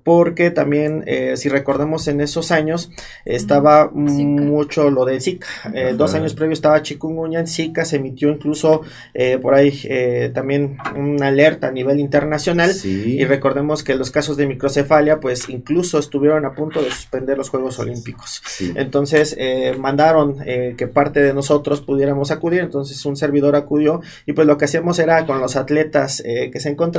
[SPEAKER 4] porque también si recordamos en esos años estaba mucho lo de Zika, dos años previo estaba chikungunya, en Zika se emitió incluso por ahí también una alerta a nivel internacional. Y recordemos que los casos de microcefalia pues incluso estuvieron a punto de suspender los Juegos Olímpicos. Entonces eh, mandaron eh, que parte de nosotros pudiéramos acudir, entonces un servidor acudió y pues lo que hacíamos era con los atletas eh, que se encontraban,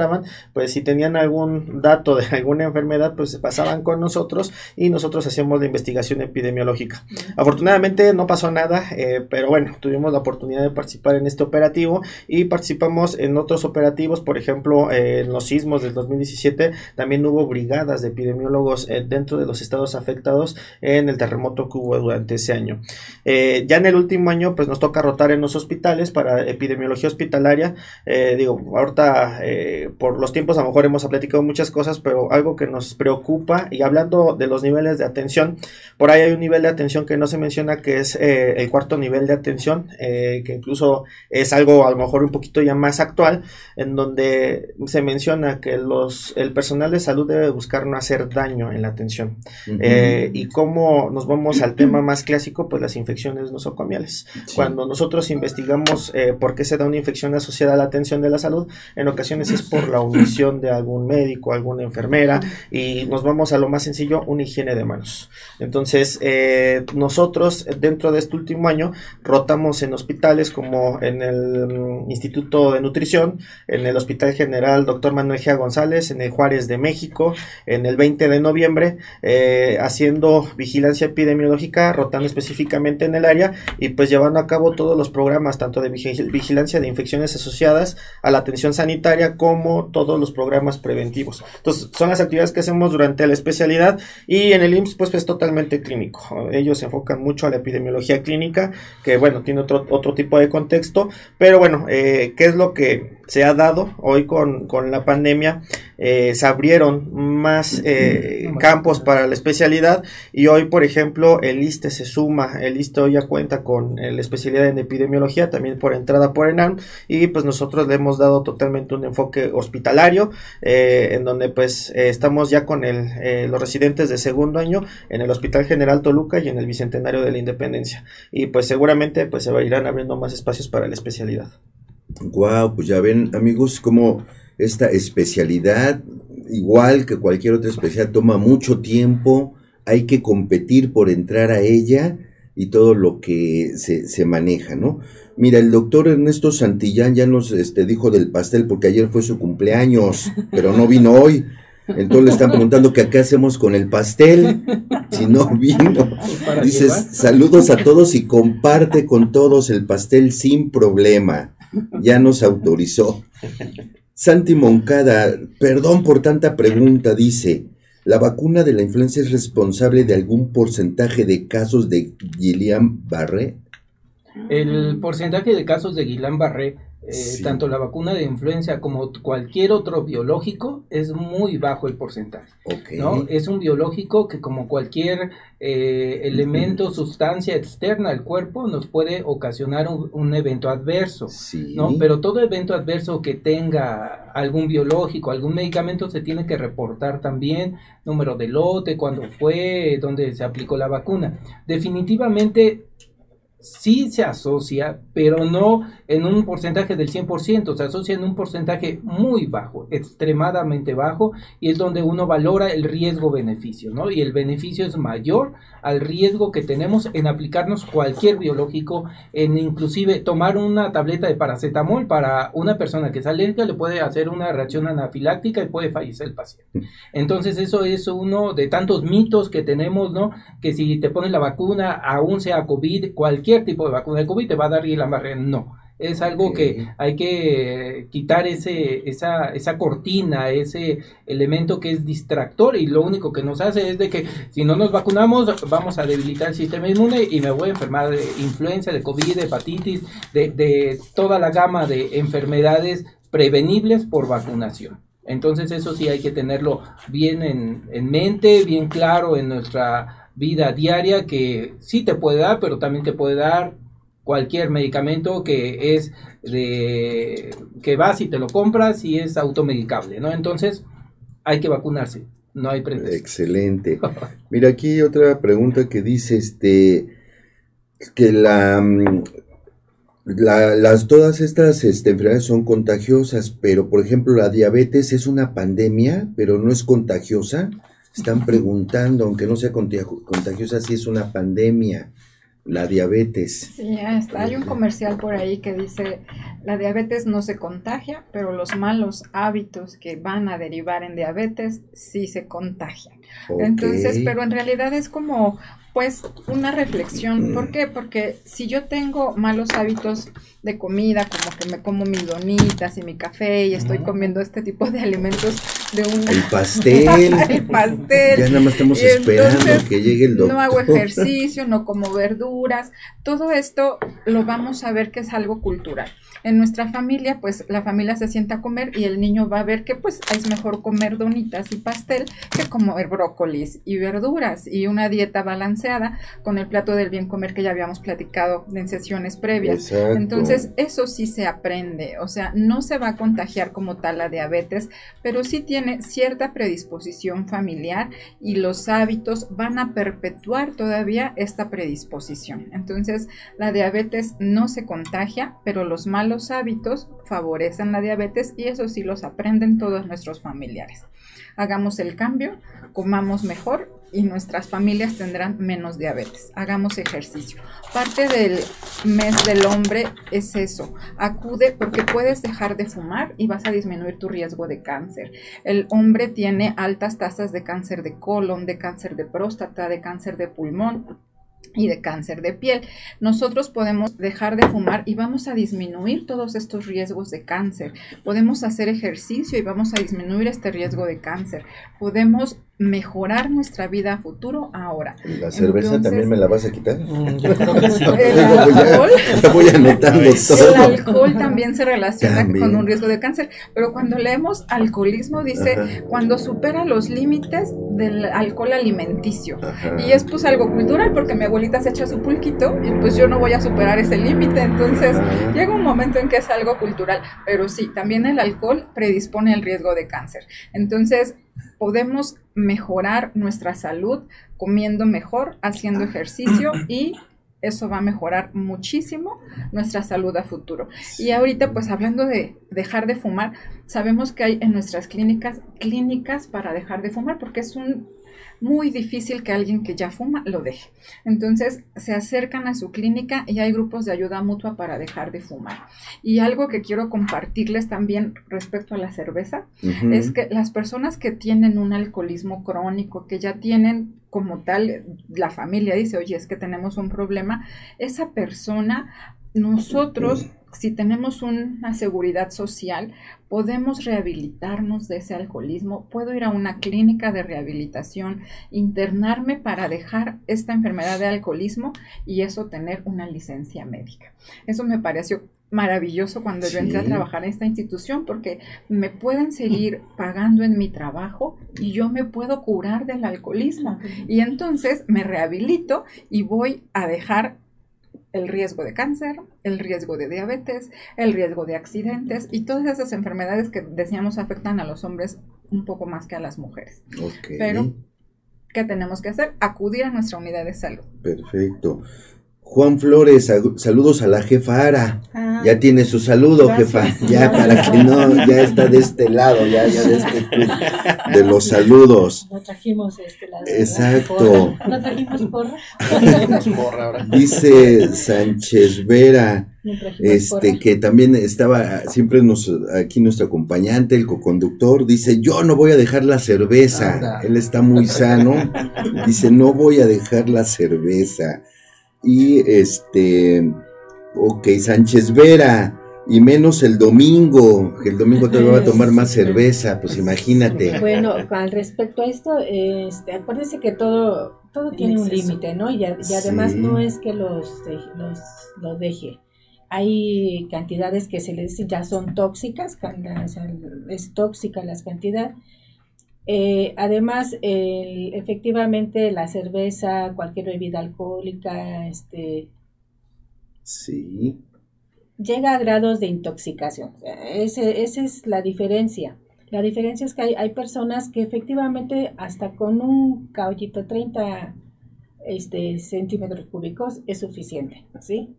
[SPEAKER 4] pues si tenían algún dato de alguna enfermedad pues se pasaban con nosotros y nosotros hacíamos la investigación epidemiológica. Afortunadamente no pasó nada, pero bueno, tuvimos la oportunidad de participar en este operativo y participamos en otros operativos, por ejemplo, en los sismos del 2017 también hubo brigadas de epidemiólogos dentro de los estados afectados en el terremoto que hubo durante ese año. Eh, ya en el último año, pues nos toca rotar en los hospitales para epidemiología hospitalaria. Eh, digo, ahorita eh, por los tiempos a lo mejor hemos platicado muchas cosas, pero algo que nos preocupa y hablando de los niveles de atención, por ahí hay un nivel de atención que no se menciona que es el cuarto nivel de atención, que incluso es algo a lo mejor un poquito ya más actual, en donde se menciona que los, el personal de salud debe buscar no hacer daño en la atención. y cómo nos vamos al tema más clásico, pues las infecciones nosocomiales. Cuando nosotros investigamos eh, por qué se da una infección asociada a la atención de la salud, en ocasiones es por la omisión de algún médico, alguna enfermera, y nos vamos a lo más sencillo, una higiene de manos. Entonces, eh, nosotros dentro de este último año rotamos en hospitales como en el mm, Instituto de Nutrición, en el Hospital General Dr. Manuel G. González, en el Juárez de México, en el 20 de noviembre, eh, haciendo vigilancia epidemiológica, rotando específicamente en el área y pues llevando a cabo todos los programas, tanto de vigilancia de infecciones asociadas a la atención sanitaria como todos los programas preventivos. Entonces, son las actividades que hacemos durante la especialidad y en el IMSS pues es totalmente clínico. Ellos se enfocan mucho a la epidemiología clínica, que bueno, tiene otro, otro tipo de contexto, pero bueno, eh, ¿qué es lo que se ha dado hoy con, con la pandemia? Eh, se abrieron más eh, campos para la especialidad y hoy, por ejemplo, el ISTE se suma, el ISTE hoy ya cuenta con la especialidad en epidemiología, también por entrada por ENAM y pues nosotros le hemos dado totalmente un enfoque hospitalario eh, en donde pues estamos ya con el, los residentes de segundo año en el Hospital General Toluca y en el Bicentenario de la Independencia y pues seguramente pues se irán abriendo más espacios para la especialidad.
[SPEAKER 2] Wow, pues ya ven amigos cómo esta especialidad, igual que cualquier otra especialidad, toma mucho tiempo, hay que competir por entrar a ella y todo lo que se, se maneja, ¿no? Mira, el doctor Ernesto Santillán ya nos este, dijo del pastel porque ayer fue su cumpleaños, pero no vino hoy. Entonces le están preguntando qué hacemos con el pastel, si no vino. Dices, saludos a todos y comparte con todos el pastel sin problema. Ya nos autorizó. Santi Moncada, perdón por tanta pregunta, dice, ¿la vacuna de la influenza es responsable de algún porcentaje de casos de Guillain-Barré?
[SPEAKER 1] El porcentaje de casos de Guillain-Barré eh, tanto la vacuna de influenza como cualquier otro biológico es muy bajo el porcentaje. ¿no? Es un biológico que como cualquier eh, elemento, sustancia externa al cuerpo nos puede ocasionar un, evento adverso. ¿no? Pero todo evento adverso que tenga algún biológico, algún medicamento se tiene que reportar también, número de lote, cuándo fue, dónde se aplicó la vacuna. Definitivamente sí se asocia, pero no en un porcentaje del 100%, se asocia en un porcentaje muy bajo, extremadamente bajo, y es donde uno valora el riesgo-beneficio, ¿no? Y el beneficio es mayor al riesgo que tenemos en aplicarnos cualquier biológico, en inclusive tomar una tableta de paracetamol para una persona que es alérgica le puede hacer una reacción anafiláctica y puede fallecer el paciente. Entonces eso es uno de tantos mitos que tenemos, ¿no? Que si te pones la vacuna, aún sea COVID, cualquier tipo de vacuna de COVID te va a dar la barrera. No Es algo que hay que quitar ese, esa, esa cortina, ese elemento que es distractor y lo único que nos hace es de que si no nos vacunamos vamos a debilitar el sistema inmune y me voy a enfermar de influenza, de COVID, de hepatitis, de, de toda la gama de enfermedades prevenibles por vacunación. Entonces eso sí hay que tenerlo bien en, en mente, bien claro en nuestra vida diaria que sí te puede dar, pero también te puede dar cualquier medicamento que es de que vas y te lo compras y es automedicable, ¿no? Entonces hay que vacunarse, no hay pretexto.
[SPEAKER 2] Excelente. Mira aquí otra pregunta que dice este que la, mm, las todas estas este, enfermedades son contagiosas, pero por ejemplo la diabetes es una pandemia, pero no es contagiosa. Están preguntando, aunque no sea contagiosa, si es una pandemia la diabetes.
[SPEAKER 3] Sí, hay un comercial por ahí que dice, la diabetes no se contagia, pero los malos hábitos que van a derivar en diabetes sí se contagian. Entonces, pero en realidad es como pues una reflexión. ¿Por qué? Porque si yo tengo malos hábitos de comida, como que me como mis donitas y mi café y estoy comiendo este tipo de alimentos de un...
[SPEAKER 2] El pastel.
[SPEAKER 3] el pastel.
[SPEAKER 2] Ya nada más estamos esperando que llegue el doctor.
[SPEAKER 3] No hago ejercicio, no como verduras. Todo esto lo vamos a ver que es algo cultural. En nuestra familia, pues la familia se sienta a comer y el niño va a ver que pues es mejor comer donitas y pastel que comer brócolis y verduras y una dieta balanceada con el plato del bien comer que ya habíamos platicado en sesiones previas. Entonces, eso sí se aprende, o sea, no se va a contagiar como tal la diabetes, pero sí tiene cierta predisposición familiar y los hábitos van a perpetuar todavía esta predisposición. Entonces, la diabetes no se contagia, pero los malos los hábitos favorecen la diabetes y eso sí los aprenden todos nuestros familiares. Hagamos el cambio, comamos mejor y nuestras familias tendrán menos diabetes. Hagamos ejercicio. Parte del mes del hombre es eso. Acude porque puedes dejar de fumar y vas a disminuir tu riesgo de cáncer. El hombre tiene altas tasas de cáncer de colon, de cáncer de próstata, de cáncer de pulmón y de cáncer de piel. Nosotros podemos dejar de fumar y vamos a disminuir todos estos riesgos de cáncer. Podemos hacer ejercicio y vamos a disminuir este riesgo de cáncer. Podemos mejorar nuestra vida a futuro ahora.
[SPEAKER 2] ¿La cerveza también me la vas a quitar?
[SPEAKER 1] Mm, yo creo que sí.
[SPEAKER 3] El alcohol,
[SPEAKER 2] voy anotando todo.
[SPEAKER 3] El alcohol también se relaciona con un riesgo de cáncer, pero cuando leemos alcoholismo dice cuando supera los límites del alcohol alimenticio. Y es pues algo cultural porque mi abuelita se echa su pulquito y pues yo no voy a superar ese límite, entonces llega un momento en que es algo cultural, pero sí, también el alcohol predispone al riesgo de cáncer. Entonces, podemos mejorar nuestra salud comiendo mejor, haciendo ejercicio y eso va a mejorar muchísimo nuestra salud a futuro. Y ahorita, pues hablando de dejar de fumar, sabemos que hay en nuestras clínicas clínicas para dejar de fumar porque es un muy difícil que alguien que ya fuma lo deje. Entonces se acercan a su clínica y hay grupos de ayuda mutua para dejar de fumar. Y algo que quiero compartirles también respecto a la cerveza es que las personas que tienen un alcoholismo crónico, que ya tienen como tal, la familia dice, oye, es que tenemos un problema, esa persona, nosotros si tenemos una seguridad social, podemos rehabilitarnos de ese alcoholismo, puedo ir a una clínica de rehabilitación, internarme para dejar esta enfermedad de alcoholismo y eso tener una licencia médica. Eso me pareció maravilloso cuando yo entré a trabajar en esta institución porque me pueden seguir pagando en mi trabajo y yo me puedo curar del alcoholismo. Y entonces me rehabilito y voy a dejar el riesgo de cáncer, el riesgo de diabetes, el riesgo de accidentes y todas esas enfermedades que decíamos afectan a los hombres un poco más que a las mujeres. Pero, ¿qué tenemos que hacer? Acudir a nuestra unidad de salud.
[SPEAKER 2] Perfecto. Juan Flores, saludos a la jefa Ara. Ah. ya tiene su saludo, jefa. Ya para que no, ya está de este lado, ya, ya de este de los saludos.
[SPEAKER 5] No trajimos este lado.
[SPEAKER 2] Exacto.
[SPEAKER 5] No trajimos porra.
[SPEAKER 4] porra ahora.
[SPEAKER 2] Dice Sánchez Vera, este que también estaba siempre nos, aquí nuestro acompañante, el coconductor, dice, yo no voy a dejar la cerveza. Él está muy sano. Dice, no voy a dejar la cerveza. Y este Ok, Sánchez Vera. Y menos el domingo, que el domingo te va a tomar más cerveza, pues imagínate.
[SPEAKER 5] Bueno, al respecto a esto, este, acuérdense que todo, todo tiene un límite, ¿no? Y, además no es que los, los, los deje hay cantidades que se les ya son tóxicas, es tóxica la cantidad. Eh, además, efectivamente, la cerveza, cualquier bebida alcohólica, este,
[SPEAKER 2] sí.
[SPEAKER 5] llega a grados de intoxicación. esa es la diferencia. La diferencia es que hay, hay, personas que efectivamente hasta con un caballito 30 este, centímetros cúbicos es suficiente, ¿sí?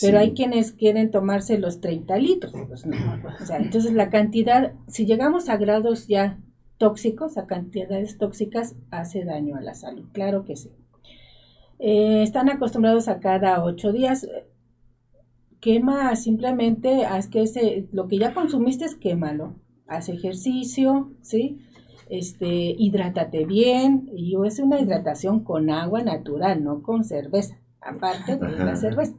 [SPEAKER 5] Pero hay quienes quieren tomarse los 30 litros. Pues entonces la cantidad, si llegamos a grados ya tóxicos, a cantidades tóxicas, hace daño a la salud. Claro que sí. Eh, están acostumbrados a cada ocho días. Quema simplemente, haz que ese, lo que ya consumiste es quémalo. Haz ejercicio, ¿sí? Este, hidrátate bien. Y es una hidratación con agua natural, no con cerveza aparte de la cerveza,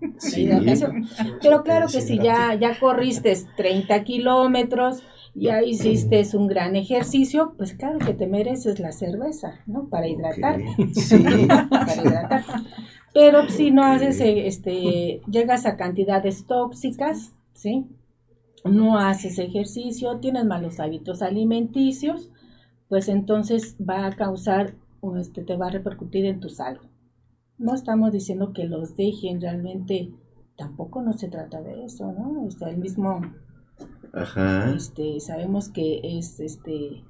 [SPEAKER 5] Pero claro que si ya, ya corriste 30 kilómetros, ya hiciste un gran ejercicio, pues claro que te mereces la cerveza, ¿no? Para hidratarte. Para hidratarte. Pero si no haces, este, llegas a cantidades tóxicas, ¿sí? No haces ejercicio, tienes malos hábitos alimenticios, pues entonces va a causar, este, te va a repercutir en tu salud no estamos diciendo que los dejen, realmente tampoco no se trata de eso, ¿no? O el mismo,
[SPEAKER 2] Ajá.
[SPEAKER 5] este, sabemos que es, este,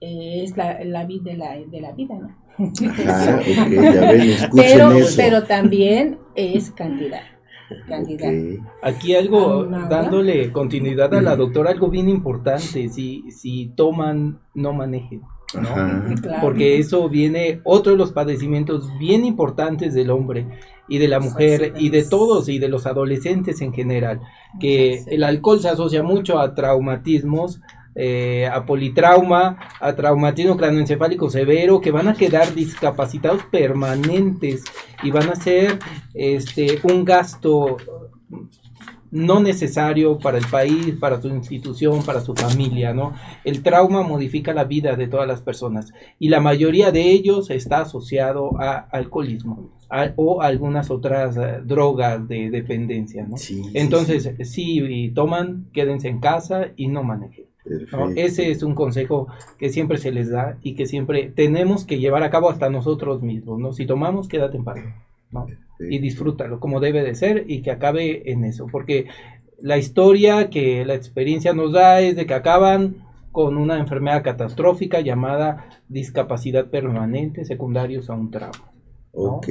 [SPEAKER 5] es la, la vida de la, de la vida, ¿no?
[SPEAKER 2] Ah, ya ven,
[SPEAKER 5] pero, pero también es cantidad. Cantidad.
[SPEAKER 1] Aquí algo, dándole continuidad a la doctora, algo bien importante, si, si toman, no manejen. Porque eso viene, otro de los padecimientos bien importantes del hombre y de la mujer y de todos y de los adolescentes en general, que el alcohol se asocia mucho a traumatismos, eh, a politrauma, a traumatismo cranoencefálico severo, que van a quedar discapacitados permanentes y van a ser este, un gasto no necesario para el país, para su institución, para su familia, ¿no? El trauma modifica la vida de todas las personas y la mayoría de ellos está asociado a alcoholismo o algunas otras eh, drogas de dependencia, ¿no? Entonces, si toman, quédense en casa y no manejen. Ese es un consejo que siempre se les da y que siempre tenemos que llevar a cabo hasta nosotros mismos, ¿no? Si tomamos, quédate en paz y disfrútalo como debe de ser y que acabe en eso, porque la historia que la experiencia nos da es de que acaban con una enfermedad catastrófica llamada discapacidad permanente secundarios a un trauma.
[SPEAKER 2] Ok.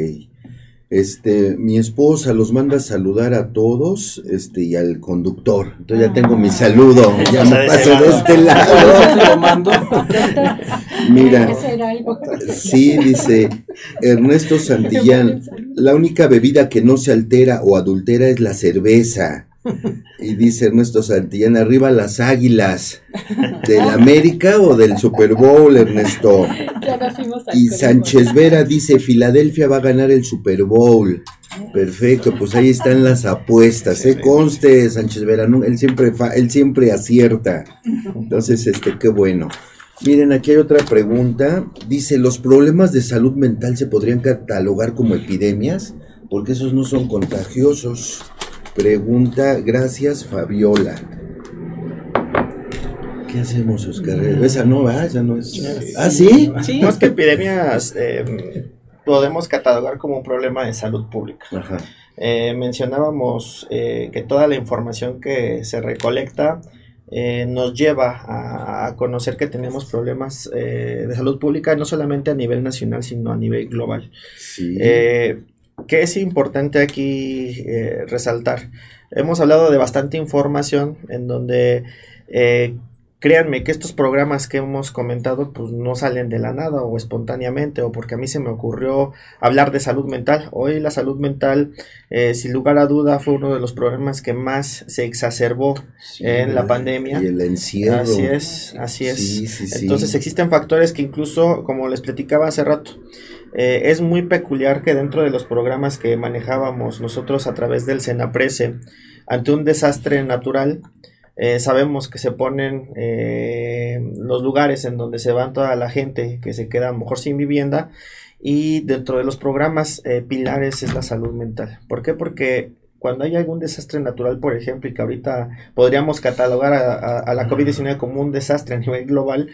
[SPEAKER 2] Este, mi esposa los manda a saludar a todos, este, y al conductor. Entonces ya tengo mi saludo, ya me paso de este lado. Mira, sí, dice Ernesto Santillán, la única bebida que no se altera o adultera es la cerveza. Y dice Ernesto Santillán, arriba las águilas. ¿Del América o del Super Bowl, Ernesto? Y Sánchez Vera dice, Filadelfia va a ganar el Super Bowl. Perfecto, pues ahí están las apuestas. ¿eh? Conste, Sánchez Vera, él, siempre él siempre acierta. Entonces, este, qué bueno. Miren, aquí hay otra pregunta. Dice, ¿los problemas de salud mental se podrían catalogar como epidemias? Porque esos no son contagiosos. Pregunta, gracias Fabiola. ¿Qué hacemos, Oscar? Esa no va, esa no es. ¿Ah, sí?
[SPEAKER 4] Sí, no es que epidemias em, podemos catalogar como un problema de salud pública. Eh, mencionábamos eh, que toda la información que se recolecta eh, nos lleva a, conocer que tenemos problemas de salud pública no solamente a nivel nacional, sino a nivel global. Sí. ¿Qué es importante aquí eh, resaltar? Hemos hablado de bastante información en donde eh, créanme que estos programas que hemos comentado pues no salen de la nada o espontáneamente o porque a mí se me ocurrió hablar de salud mental. Hoy la salud mental eh, sin lugar a duda fue uno de los problemas que más se exacerbó en la pandemia.
[SPEAKER 2] Y el encierro.
[SPEAKER 4] Así es, así es. Entonces existen factores que incluso como les platicaba hace rato eh, es muy peculiar que dentro de los programas que manejábamos nosotros a través del Senaprece, ante un desastre natural, eh, sabemos que se ponen eh, los lugares en donde se van toda la gente que se queda a lo mejor sin vivienda y dentro de los programas pilares es la salud mental. ¿Por qué? Porque cuando hay algún desastre natural, por ejemplo, y que ahorita podríamos catalogar a, la COVID-19 como un desastre a nivel global,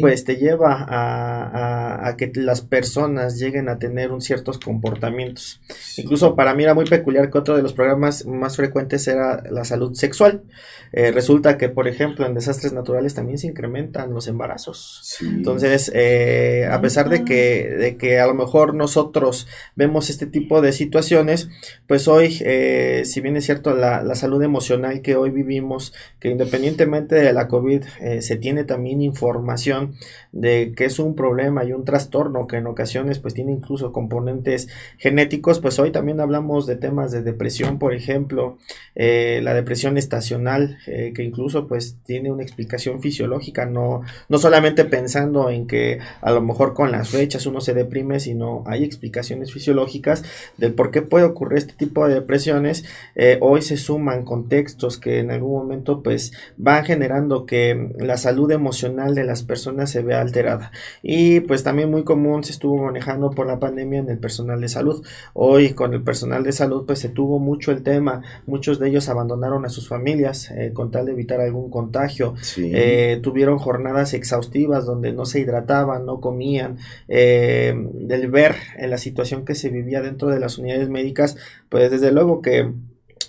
[SPEAKER 4] pues te lleva a, que las personas lleguen a tener un ciertos comportamientos. Incluso para mí era muy peculiar que otro de los programas más frecuentes era la salud sexual. Eh, resulta que, por ejemplo, en desastres naturales también se incrementan los embarazos. Entonces, eh, a pesar de que, de que a lo mejor nosotros vemos este tipo de situaciones, pues hoy... Eh, si bien es cierto, la, salud emocional que hoy vivimos, que independientemente de la COVID, eh, se tiene también información de que es un problema y un trastorno que en ocasiones pues tiene incluso componentes genéticos, pues hoy también hablamos de temas de depresión, por ejemplo, eh, la depresión estacional, eh, que incluso pues tiene una explicación fisiológica, no, no solamente pensando en que a lo mejor con las fechas uno se deprime, sino hay explicaciones fisiológicas del por qué puede ocurrir este tipo de depresiones eh, hoy se suman contextos que en algún momento pues van generando que la salud emocional de las personas se vea alterada. Y pues también muy común se estuvo manejando por la pandemia en el personal de salud. Hoy con el personal de salud pues se tuvo mucho el tema. Muchos de ellos abandonaron a sus familias eh, con tal de evitar algún contagio. Eh, tuvieron jornadas exhaustivas donde no se hidrataban no comían. Del ver en la situación que se vivía dentro de las unidades médicas pues desde luego que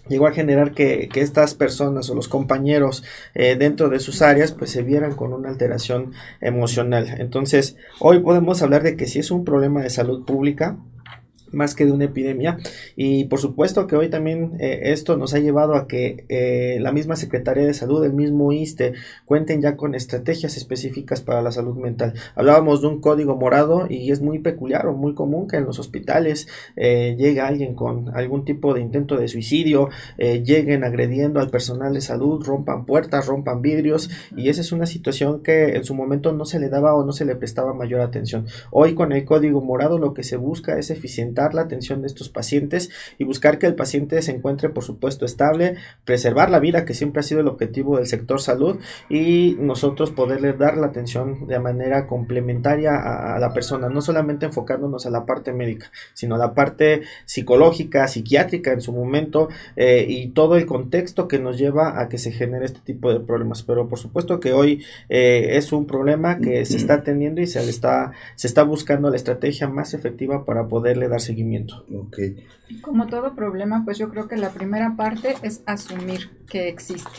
[SPEAKER 4] llegó a generar que, estas personas o los compañeros eh, dentro de sus áreas pues se vieran con una alteración emocional. Entonces, hoy podemos hablar de que si es un problema de salud pública, más que de una epidemia y por supuesto que hoy también eh, esto nos ha llevado a que eh, la misma Secretaría de Salud, el mismo ISTE cuenten ya con estrategias específicas para la salud mental. Hablábamos de un código morado y es muy peculiar o muy común que en los hospitales eh, llegue alguien con algún tipo de intento de suicidio, lleguen agrediendo al personal de salud, rompan puertas, rompan vidrios y esa es una situación que en su momento no se le daba o no se le prestaba mayor atención. Hoy con el código morado lo que se busca es eficiente la atención de estos pacientes y buscar que el paciente se encuentre, por supuesto, estable, preservar la vida, que siempre ha sido el objetivo del sector salud, y nosotros poderle dar la atención de manera complementaria a, la persona, no solamente enfocándonos a la parte médica, sino a la parte psicológica, psiquiátrica en su momento, eh, y todo el contexto que nos lleva a que se genere este tipo de problemas. Pero por supuesto que hoy eh, es un problema que se está teniendo y se está, se está buscando la estrategia más efectiva para poderle dar seguimiento.
[SPEAKER 3] Okay. Como todo problema, pues yo creo que la primera parte es asumir que existe.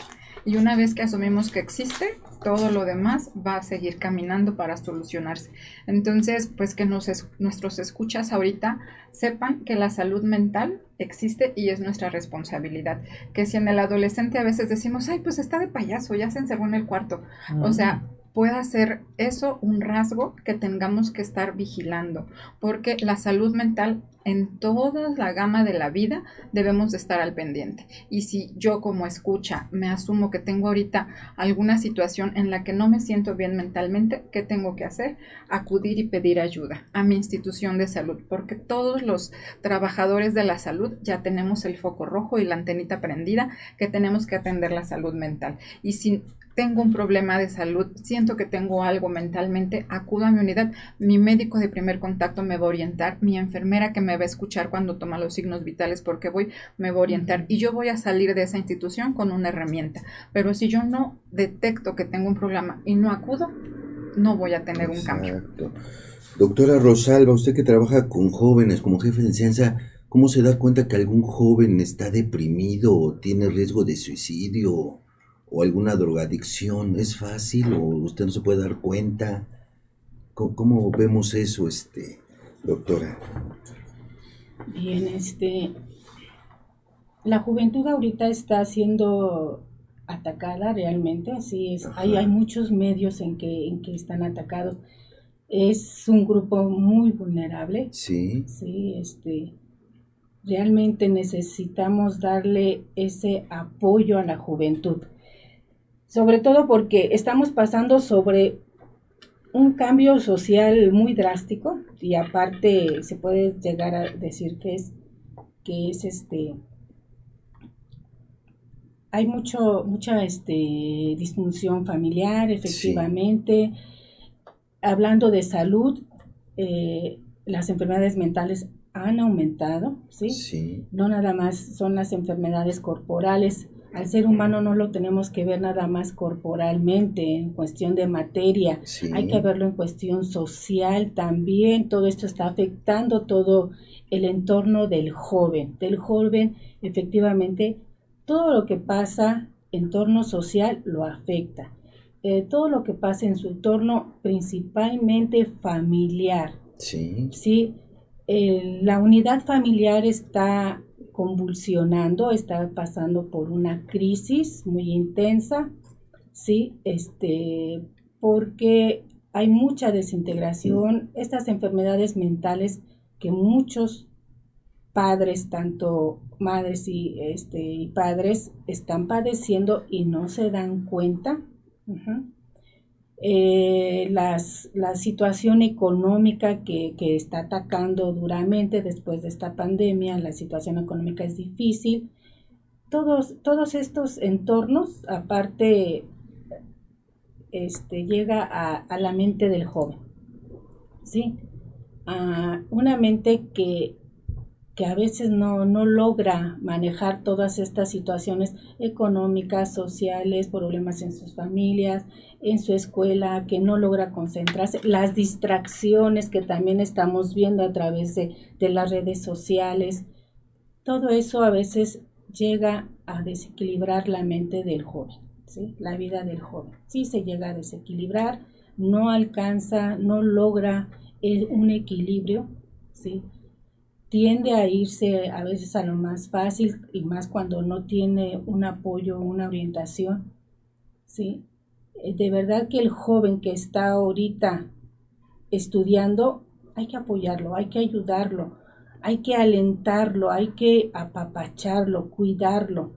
[SPEAKER 3] Y una vez que asumimos que existe, todo lo demás va a seguir caminando para solucionarse. Entonces, pues que nos nuestros escuchas ahorita sepan que la salud mental existe y es nuestra responsabilidad. Que si en el adolescente a veces decimos, ay, pues está de payaso, ya se encerró en el cuarto. O sea, pueda ser eso un rasgo que tengamos que estar vigilando, porque la salud mental en toda la gama de la vida debemos de estar al pendiente. Y si yo como escucha me asumo que tengo ahorita alguna situación en la que no me siento bien mentalmente, ¿qué tengo que hacer? Acudir y pedir ayuda a mi institución de salud, porque todos los trabajadores de la salud ya tenemos el foco rojo y la antenita prendida que tenemos que atender la salud mental. Y si tengo un problema de salud, siento que tengo algo mentalmente, acudo a mi unidad, mi médico de primer contacto me va a orientar, mi enfermera que me va a escuchar cuando toma los signos vitales porque voy, me va a orientar y yo voy a salir de esa institución con una herramienta. Pero si yo no detecto que tengo un problema y no acudo, no voy a tener un cambio.
[SPEAKER 2] Doctora Rosalba, usted que trabaja con jóvenes como jefe de enseñanza, ¿cómo se da cuenta que algún joven está deprimido o tiene riesgo de suicidio? O alguna drogadicción, ¿es fácil o usted no se puede dar cuenta? ¿Cómo, vemos eso, este, doctora?
[SPEAKER 5] Bien, este, la juventud ahorita está siendo atacada realmente, sí, es, hay, hay muchos medios en que, en que están atacados. Es un grupo muy vulnerable.
[SPEAKER 2] Sí.
[SPEAKER 5] Sí, este, realmente necesitamos darle ese apoyo a la juventud sobre todo porque estamos pasando sobre un cambio social muy drástico y aparte se puede llegar a decir que es que es este hay mucho mucha este disfunción familiar efectivamente. Hablando de salud eh, las enfermedades mentales han aumentado ¿sí?
[SPEAKER 2] sí.
[SPEAKER 5] No nada más son las enfermedades corporales al ser humano no lo tenemos que ver nada más corporalmente, en cuestión de materia, hay que verlo en cuestión social también, todo esto está afectando todo el entorno del joven, del joven efectivamente todo lo que pasa en entorno social lo afecta, eh, todo lo que pasa en su entorno principalmente familiar,
[SPEAKER 2] sí,
[SPEAKER 5] ¿sí? Eh, la unidad familiar está convulsionando, está pasando por una crisis muy intensa, ¿sí? Este, porque hay mucha desintegración, estas enfermedades mentales que muchos padres, tanto madres y, este, y padres, están padeciendo y no se dan cuenta. Eh, las, la situación económica que, está atacando duramente después de esta pandemia, la situación económica es difícil. Todos, todos estos entornos, aparte, este, llega a, la mente del joven, ¿sí? A una mente que que a veces no, no logra manejar todas estas situaciones económicas, sociales, problemas en sus familias, en su escuela, que no logra concentrarse, las distracciones que también estamos viendo a través de, las redes sociales, todo eso a veces llega a desequilibrar la mente del joven, ¿sí? la vida del joven. Sí se llega a desequilibrar, no alcanza, no logra un equilibrio, ¿sí? Tiende a irse a veces a lo más fácil y más cuando no tiene un apoyo, una orientación. ¿sí? Eh, de verdad que el joven que está ahorita estudiando, hay que apoyarlo, hay que ayudarlo, hay que alentarlo, hay que apapacharlo, cuidarlo.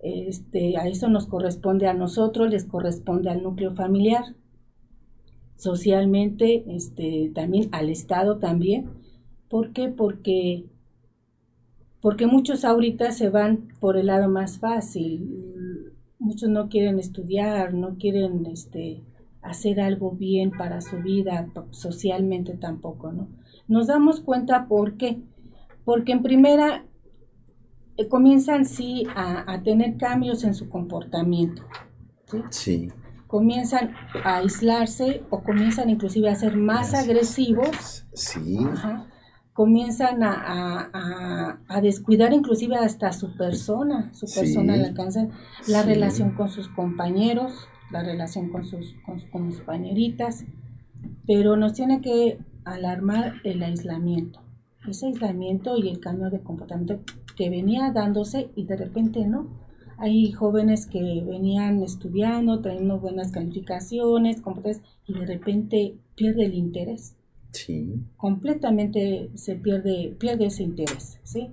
[SPEAKER 5] Este, a eso nos corresponde a nosotros, les corresponde al núcleo familiar, socialmente, este, también al Estado también ¿Por qué? Porque, porque muchos ahorita se van por el lado más fácil. Muchos no quieren estudiar, no quieren este, hacer algo bien para su vida, socialmente tampoco, ¿no? Nos damos cuenta por qué. Porque en primera eh, comienzan sí a, tener cambios en su comportamiento.
[SPEAKER 2] ¿sí?
[SPEAKER 5] Comienzan a aislarse o comienzan inclusive a ser más agresivos.
[SPEAKER 2] Sí
[SPEAKER 5] comienzan a, descuidar inclusive hasta su persona, su persona la alcanza, la relación con sus compañeros, la relación con sus, con, sus compañeritas, pero nos tiene que alarmar el aislamiento, ese aislamiento y el cambio de comportamiento que venía dándose y de repente no. Hay jóvenes que venían estudiando, trayendo buenas calificaciones, y de repente pierde el interés Completamente se pierde, pierde ese interés, ¿sí?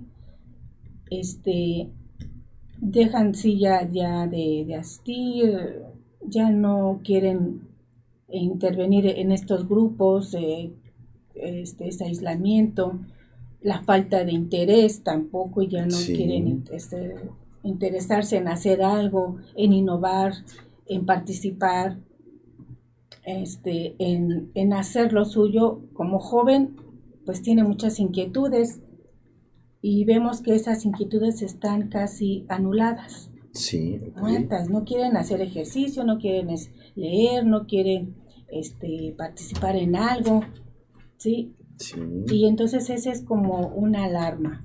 [SPEAKER 5] Este, dejan sí ya, de, asistir, ya no quieren intervenir en estos grupos, eh, este, ese aislamiento, la falta de interés tampoco, ya no quieren este, interesarse en hacer algo, en innovar, en participar este, en, hacer lo suyo como joven, pues tiene muchas inquietudes y vemos que esas inquietudes están casi anuladas.
[SPEAKER 2] Sí.
[SPEAKER 5] no quieren hacer ejercicio, no quieren leer, no quieren este, participar en algo, ¿sí?
[SPEAKER 2] Sí.
[SPEAKER 5] Y entonces ese es como una alarma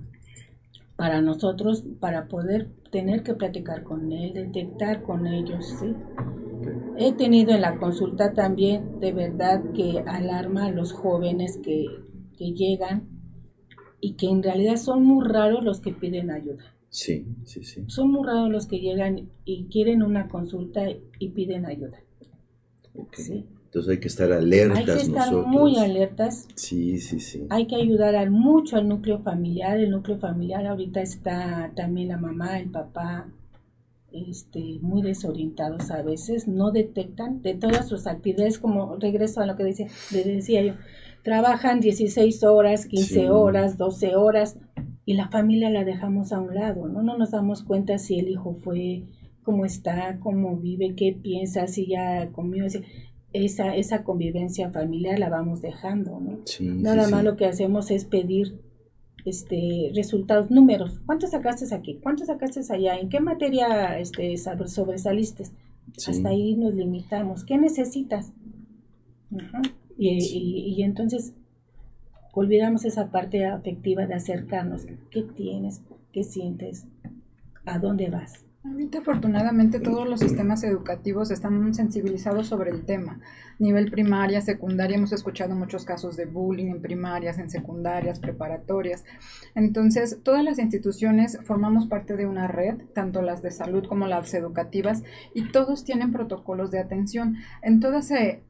[SPEAKER 5] para nosotros, para poder tener que platicar con él, detectar con ellos, ¿sí? He tenido en la consulta también de verdad que alarma a los jóvenes que, llegan y que en realidad son muy raros los que piden ayuda.
[SPEAKER 2] Sí, sí, sí.
[SPEAKER 5] Son muy raros los que llegan y quieren una consulta y piden ayuda.
[SPEAKER 2] Entonces hay que estar alertas. Hay que estar
[SPEAKER 5] muy alertas.
[SPEAKER 2] Sí, sí, sí.
[SPEAKER 5] Hay que ayudar mucho al núcleo familiar. El núcleo familiar ahorita está también la mamá, el papá, este, muy desorientados a veces, no detectan de todas sus actividades, como regreso a lo que decía, decía yo, trabajan 16 horas, 15 horas, 12 horas y la familia la dejamos a un lado, ¿no? No nos damos cuenta si el hijo fue, cómo está, cómo vive, qué piensa, si ya comió, esa, esa convivencia familiar la vamos dejando, ¿no? Nada más lo que hacemos es pedir este, resultados, números. ¿Cuántos sacaste aquí? ¿Cuántos sacaste allá? ¿En qué materia este, sobresaliste? Hasta ahí nos limitamos. ¿Qué necesitas? Y, y, entonces olvidamos esa parte afectiva de acercarnos. ¿Qué tienes? ¿Qué sientes? ¿A dónde vas?
[SPEAKER 3] Ahorita afortunadamente todos los sistemas educativos están sensibilizados sobre el tema. Nivel primaria, secundaria, hemos escuchado muchos casos de bullying en primarias, en secundarias, preparatorias. Entonces, todas las instituciones formamos parte de una red, tanto las de salud como las educativas, y todos tienen protocolos de atención. En todas se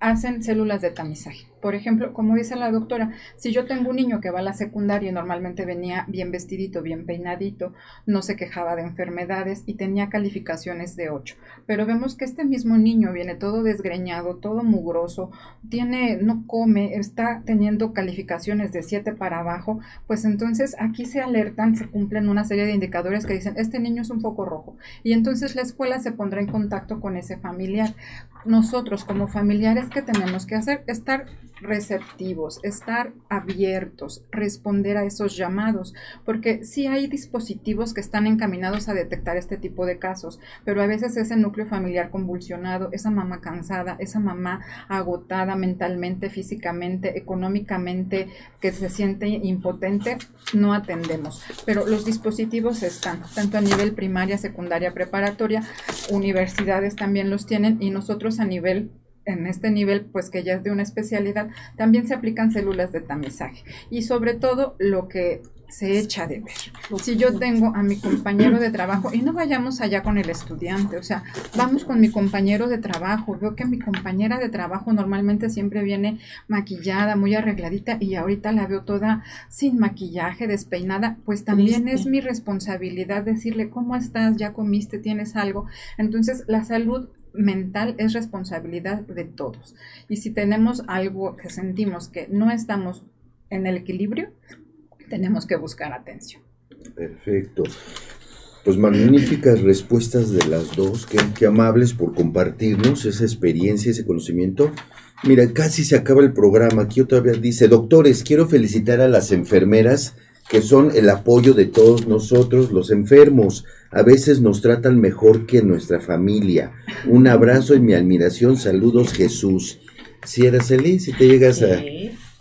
[SPEAKER 3] hacen células de tamizaje. Por ejemplo, como dice la doctora, si yo tengo un niño que va a la secundaria y normalmente venía bien vestidito, bien peinadito, no se quejaba de enfermedades y tenía calificaciones de 8, pero vemos que este mismo niño viene todo desgreñado, todo mugroso, tiene, no come, está teniendo calificaciones de 7 para abajo, pues entonces aquí se alertan, se cumplen una serie de indicadores que dicen, este niño es un foco rojo y entonces la escuela se pondrá en contacto con ese familiar. Nosotros como familiares, ¿qué tenemos que hacer? Estar receptivos, estar abiertos, responder a esos llamados, porque sí hay dispositivos que están encaminados a detectar este tipo de casos, pero a veces ese núcleo familiar convulsionado, esa mamá cansada, esa mamá agotada mentalmente, físicamente, económicamente, que se siente impotente, no atendemos. Pero los dispositivos están, tanto a nivel primaria, secundaria, preparatoria, universidades también los tienen y nosotros a nivel en este nivel, pues que ya es de una especialidad, también se aplican células de tamizaje. Y sobre todo lo que se echa de ver. Si yo tengo a mi compañero de trabajo, y no vayamos allá con el estudiante, o sea, vamos con mi compañero de trabajo, veo que mi compañera de trabajo normalmente siempre viene maquillada, muy arregladita, y ahorita la veo toda sin maquillaje, despeinada, pues también es mi responsabilidad decirle, ¿cómo estás? ¿Ya comiste? ¿Tienes algo? Entonces, la salud mental es responsabilidad de todos. Y si tenemos algo que sentimos que no estamos en el equilibrio, tenemos que buscar atención.
[SPEAKER 2] Perfecto. Pues magníficas respuestas de las dos, qué, amables por compartirnos esa experiencia, ese conocimiento. Mira, casi se acaba el programa. Aquí otra vez dice, doctores, quiero felicitar a las enfermeras que son el apoyo de todos nosotros, los enfermos. A veces nos tratan mejor que nuestra familia. Un abrazo y mi admiración. Saludos, Jesús. Si eres feliz, si te llegas a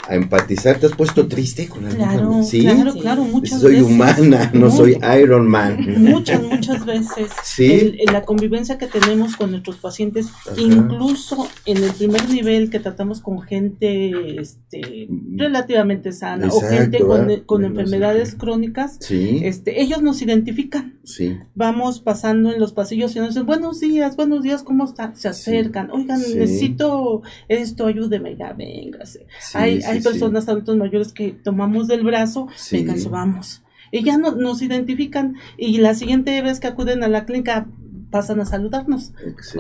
[SPEAKER 2] a empatizar. ¿Te has puesto triste con alguien?
[SPEAKER 6] Claro, ¿Sí? claro, claro, muchas
[SPEAKER 2] soy humana, no, soy Iron Man.
[SPEAKER 6] Muchas, muchas veces. Sí. En, la convivencia que tenemos con nuestros pacientes, incluso en el primer nivel que tratamos con gente este, mm. relativamente sana o gente con, enfermedades crónicas, este, ellos nos identifican. Sí. Vamos pasando en los pasillos y nos dicen, buenos días, buenos días, ¿cómo está? Se acercan, oigan, necesito esto, ayúdeme, ya, véngase. hay, hay personas adultos mayores que tomamos del brazo, venga, vamos. Y ya no, nos identifican y la siguiente vez que acuden a la clínica pasan a saludarnos.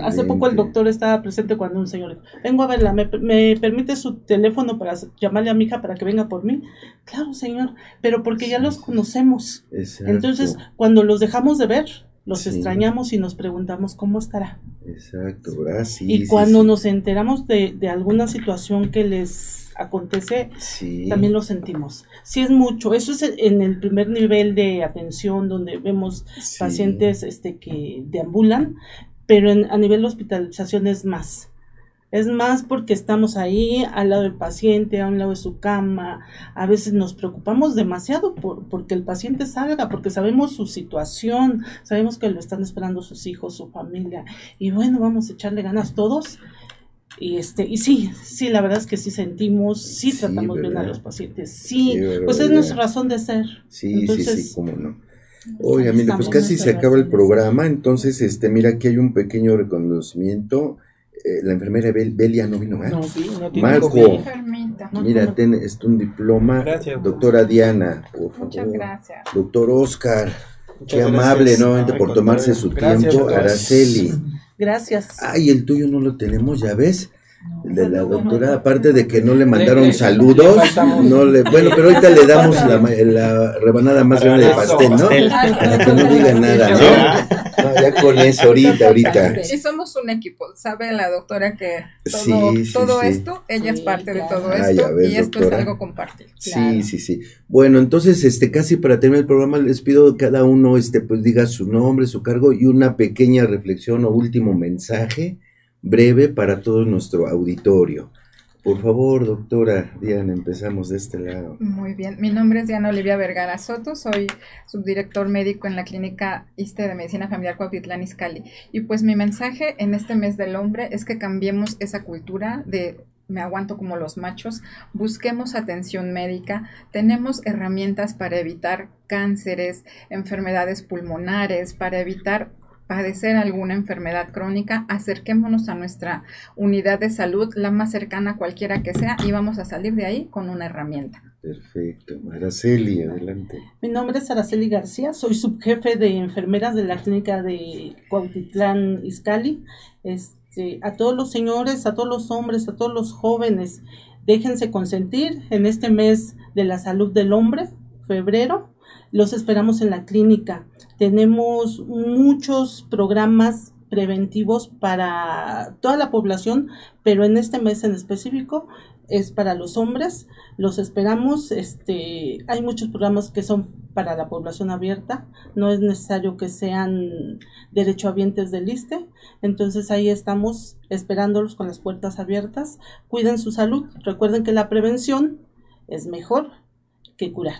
[SPEAKER 6] Hace poco el doctor estaba presente cuando un señor dijo, vengo a verla, ¿me, ¿me, permite su teléfono para llamarle a mi hija para que venga por mí? Claro, señor, pero porque ya los conocemos. Entonces, cuando los dejamos de ver, los extrañamos y nos preguntamos cómo estará.
[SPEAKER 2] Exacto, gracias.
[SPEAKER 6] y cuando nos enteramos de, de alguna situación que les acontece, también lo sentimos. Sí es mucho, eso es en el primer nivel de atención donde vemos pacientes este, que deambulan, pero a nivel de hospitalización es más. Es más porque estamos ahí al lado del paciente, a un lado de su cama. A veces nos preocupamos demasiado por porque el paciente salga, porque sabemos su situación, sabemos que lo están esperando sus hijos, su familia. Y bueno, vamos a echarle ganas todos y este, y sí, sí, la verdad es que sí sentimos, sí, tratamos bien a los pacientes, sí, pues es nuestra razón de ser.
[SPEAKER 2] Sí, sí, sí, cómo no. Oye, mira, pues casi se acaba el programa, entonces, este, mira, aquí hay un pequeño reconocimiento. Eh, la enfermera Belia no vino, ¿eh? No, sí, no tiene Marco, mira, ten este, un diploma. Gracias, doctora Diana,
[SPEAKER 3] por favor. Muchas gracias.
[SPEAKER 2] Doctor Oscar. Qué amable nuevamente por tomarse su tiempo, Araceli.
[SPEAKER 6] Gracias.
[SPEAKER 2] Ay, el tuyo no lo tenemos, ya ves. De la doctora, aparte de que no le mandaron saludos, no le, bueno, pero ahorita le damos la, la rebanada más grande de pastel, ¿no? Para que no diga nada, ¿no? Ya con eso, ahorita, ahorita.
[SPEAKER 3] Y somos un equipo, sabe la doctora que todo, todo esto, ella es parte de todo esto y esto es algo compartido.
[SPEAKER 2] Sí, sí, sí. Bueno, entonces, este, casi para terminar el programa, les pido que cada uno, este, pues diga su nombre, su cargo y una pequeña reflexión o último mensaje breve para todo nuestro auditorio. Por favor, doctora Diana, empezamos de este lado.
[SPEAKER 3] Muy bien, mi nombre es Diana Olivia Vergara Soto, soy subdirector médico en la Clínica ISTE de Medicina Familiar Cuautitlán Izcalli. Y pues mi mensaje en este mes del hombre es que cambiemos esa cultura de me aguanto como los machos, busquemos atención médica, tenemos herramientas para evitar cánceres, enfermedades pulmonares, para evitar padecer alguna enfermedad crónica, acerquémonos a nuestra unidad de salud, la más cercana a cualquiera que sea, y vamos a salir de ahí con una herramienta.
[SPEAKER 2] Perfecto. Araceli, adelante.
[SPEAKER 6] Mi nombre es Araceli García, soy subjefe de enfermeras de la clínica de Cuautitlán Izcali. Este, a todos los señores, a todos los hombres, a todos los jóvenes, déjense consentir en este mes de la salud del hombre, febrero. Los esperamos en la clínica tenemos muchos programas preventivos para toda la población, pero en este mes en específico es para los hombres. Los esperamos. Este, hay muchos programas que son para la población abierta. No es necesario que sean derechohabientes del ISTE. Entonces ahí estamos esperándolos con las puertas abiertas. Cuiden su salud. Recuerden que la prevención es mejor que curar.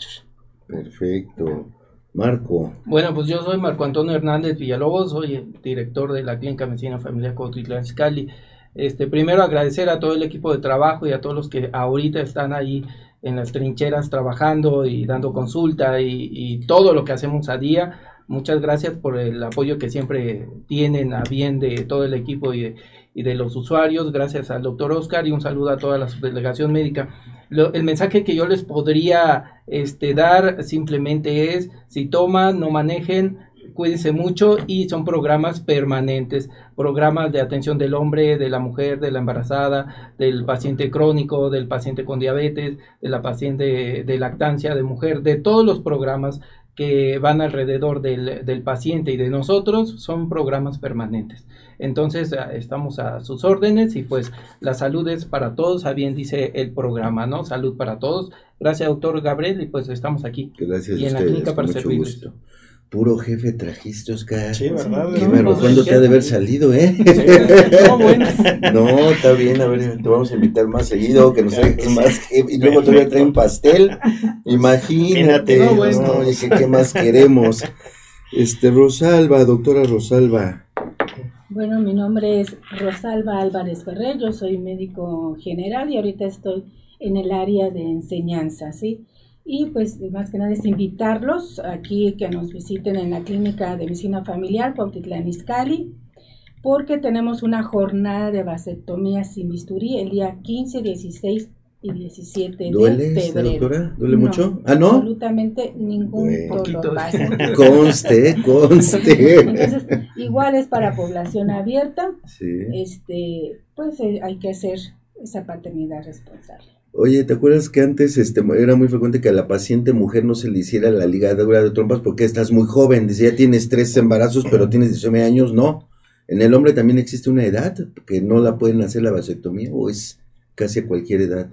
[SPEAKER 2] Perfecto. Marco.
[SPEAKER 1] Bueno, pues yo soy Marco Antonio Hernández Villalobos, soy el director de la Clínica Medicina Familiar Cotitlán Scali. Este, primero agradecer a todo el equipo de trabajo y a todos los que ahorita están ahí en las trincheras trabajando y dando consulta y, y todo lo que hacemos a día. Muchas gracias por el apoyo que siempre tienen a bien de todo el equipo y de, y de los usuarios. Gracias al doctor Oscar y un saludo a toda la delegación médica el mensaje que yo les podría este, dar simplemente es, si toman, no manejen, cuídense mucho y son programas permanentes, programas de atención del hombre, de la mujer, de la embarazada, del paciente crónico, del paciente con diabetes, de la paciente de lactancia, de mujer, de todos los programas que van alrededor del, del paciente y de nosotros son programas permanentes. Entonces estamos a sus órdenes y pues la salud es para todos, a bien dice el programa, ¿no? Salud para todos. Gracias, doctor Gabriel, y pues estamos aquí.
[SPEAKER 2] Gracias y en la clínica para servirles. Puro jefe trajiste, Oscar.
[SPEAKER 4] Sí, ¿verdad?
[SPEAKER 2] Qué bueno, ¿cuándo te ha de haber salido, eh? no, bueno. no, está bien, a ver, te vamos a invitar más seguido, que nos traigas más Y luego todavía traen pastel. Imagínate, no, bueno. ¿qué, ¿qué más queremos? Este, Rosalba, doctora Rosalba.
[SPEAKER 5] Bueno, mi nombre es Rosalba Álvarez Ferrer, yo soy médico general y ahorita estoy en el área de enseñanza, ¿sí? Y pues más que nada es invitarlos aquí que nos visiten en la clínica de medicina familiar Pautitlán Izcalli, porque tenemos una jornada de vasectomía sin bisturí el día 15, 16 y 17
[SPEAKER 2] ¿Duele
[SPEAKER 5] de febrero.
[SPEAKER 2] doctora? ¿Duele mucho? ¿Ah, no?
[SPEAKER 5] Absolutamente ningún dolor.
[SPEAKER 2] Conste, conste.
[SPEAKER 5] Entonces, igual es para población abierta. Sí. Este, pues eh, hay que hacer esa paternidad responsable.
[SPEAKER 2] Oye, ¿te acuerdas que antes este, era muy frecuente que a la paciente mujer no se le hiciera la ligadura de trompas porque estás muy joven? Dice, ya tienes tres embarazos, pero tienes 19 años. No. ¿En el hombre también existe una edad que no la pueden hacer la vasectomía o es casi a cualquier edad?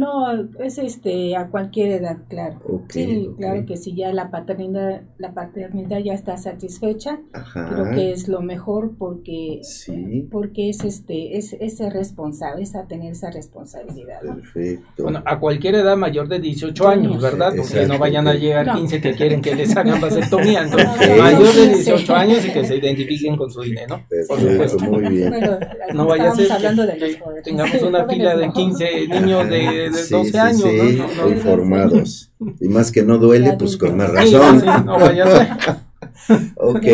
[SPEAKER 5] No, es este a cualquier edad, claro. sí, claro que si ya la paternidad, la paternidad ya está satisfecha, creo que es lo mejor porque, porque es este, es, es responsable, es a tener esa responsabilidad.
[SPEAKER 2] Perfecto.
[SPEAKER 1] Bueno, a cualquier edad mayor de 18 años, ¿verdad? Porque no vayan a llegar 15 que quieren que les hagan vasectomía, entonces mayor de 18 años y que se identifiquen con su dinero.
[SPEAKER 2] Perfecto, muy bien.
[SPEAKER 1] no vaya a ser que tengamos una fila de 15 niños de de, 12 años.
[SPEAKER 2] informados. Y más que no duele, pues con más razón. ok.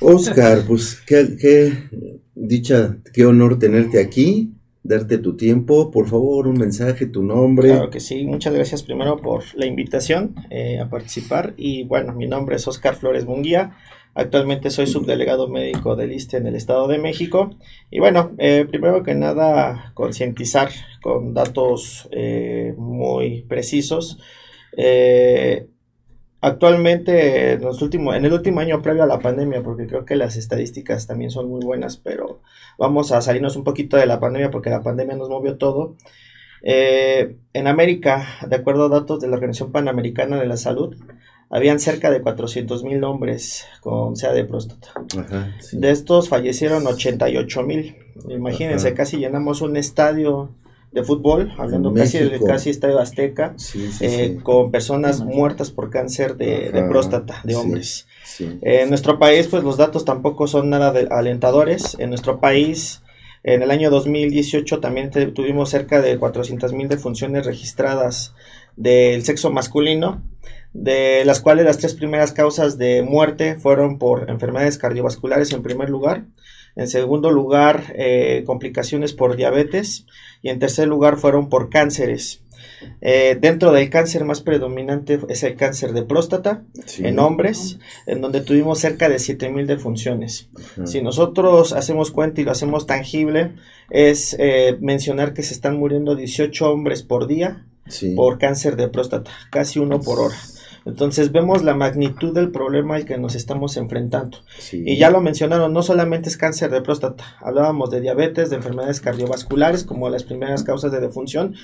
[SPEAKER 2] Oscar, pues qué, qué dicha, qué honor tenerte aquí. darte tu tiempo. Por favor, un mensaje, tu nombre.
[SPEAKER 4] Claro que sí, muchas gracias primero por la invitación eh, a participar. Y bueno, mi nombre es Oscar Flores Munguía. Actualmente soy subdelegado médico del ISTE en el Estado de México. Y bueno, eh, primero que nada, concientizar con datos eh, muy precisos. Actualmente, en, el último año previo a la pandemia, porque creo que las estadísticas también son muy buenas, pero vamos a salirnos un poquito de la pandemia porque la pandemia nos movió todo. Eh, en América, de acuerdo a datos de la Organización Panamericana de la Salud, habían cerca de 400 mil hombres con SEA de próstata. De estos fallecieron 88 mil. Imagínense, casi llenamos un estadio de fútbol, hablando casi de casi Estadio Azteca, eh, con personas muertas por cáncer de, próstata de hombres. en nuestro país, pues los datos tampoco son nada alentadores. En nuestro país, en el año 2018 también tuvimos cerca de 400 mil defunciones registradas del sexo masculino, de las cuales las tres primeras causas de muerte fueron por enfermedades cardiovasculares en primer lugar, en segundo lugar, eh, complicaciones por diabetes. Y en tercer lugar fueron por cánceres. Eh, dentro del cáncer más predominante es el cáncer de próstata en hombres, en donde tuvimos cerca de 7.000 defunciones. Si nosotros hacemos cuenta y lo hacemos tangible, es eh, mencionar que se están muriendo 18 hombres por día por cáncer de próstata, casi uno por hora. Entonces vemos la magnitud del problema al que nos estamos enfrentando. Y ya lo mencionaron, no solamente es cáncer de próstata, hablábamos de diabetes, de enfermedades cardiovasculares como las primeras causas de defunción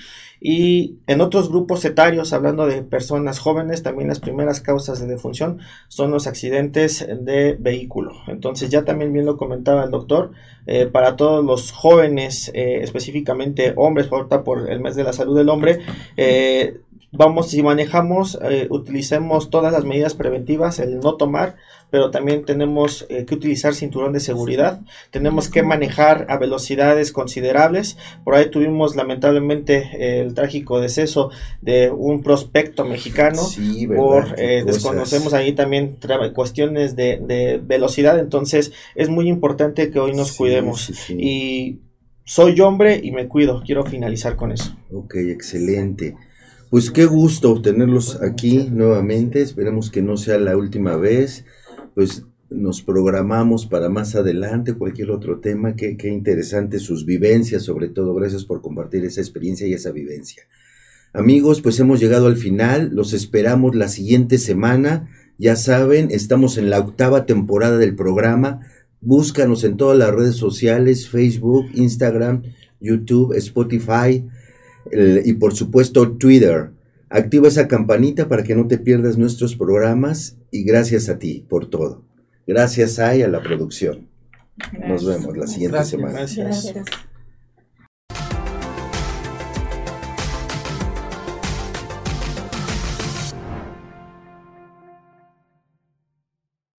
[SPEAKER 4] y en otros grupos etarios, hablando de personas jóvenes, también las primeras causas de defunción son los accidentes de vehículo. Entonces ya también bien lo comentaba el doctor, eh, para todos los jóvenes, eh, específicamente hombres, ahorita por el mes de la salud del hombre, eh, vamos, si manejamos, eh, utilicemos todas las medidas preventivas, el no tomar, pero también tenemos eh, que utilizar cinturón de seguridad, tenemos que manejar a velocidades considerables, por ahí tuvimos lamentablemente el trágico deceso de un prospecto mexicano, por eh, desconocemos ahí también cuestiones de, de, velocidad, entonces es muy importante que hoy nos cuidemos. y soy hombre y me cuido, quiero finalizar con eso.
[SPEAKER 2] Ok, excelente. Pues qué gusto tenerlos aquí nuevamente. Esperemos que no sea la última vez. Pues nos programamos para más adelante cualquier otro tema. Qué, qué interesante sus vivencias, sobre todo. Gracias por compartir esa experiencia y esa vivencia. Amigos, pues hemos llegado al final. Los esperamos la siguiente semana. Ya saben, estamos en la octava temporada del programa. Búscanos en todas las redes sociales, Facebook, Instagram, YouTube, Spotify y por supuesto Twitter. Activa esa campanita para que no te pierdas nuestros programas y gracias a ti por todo. Gracias a, a la producción. Nos vemos la siguiente semana. Gracias.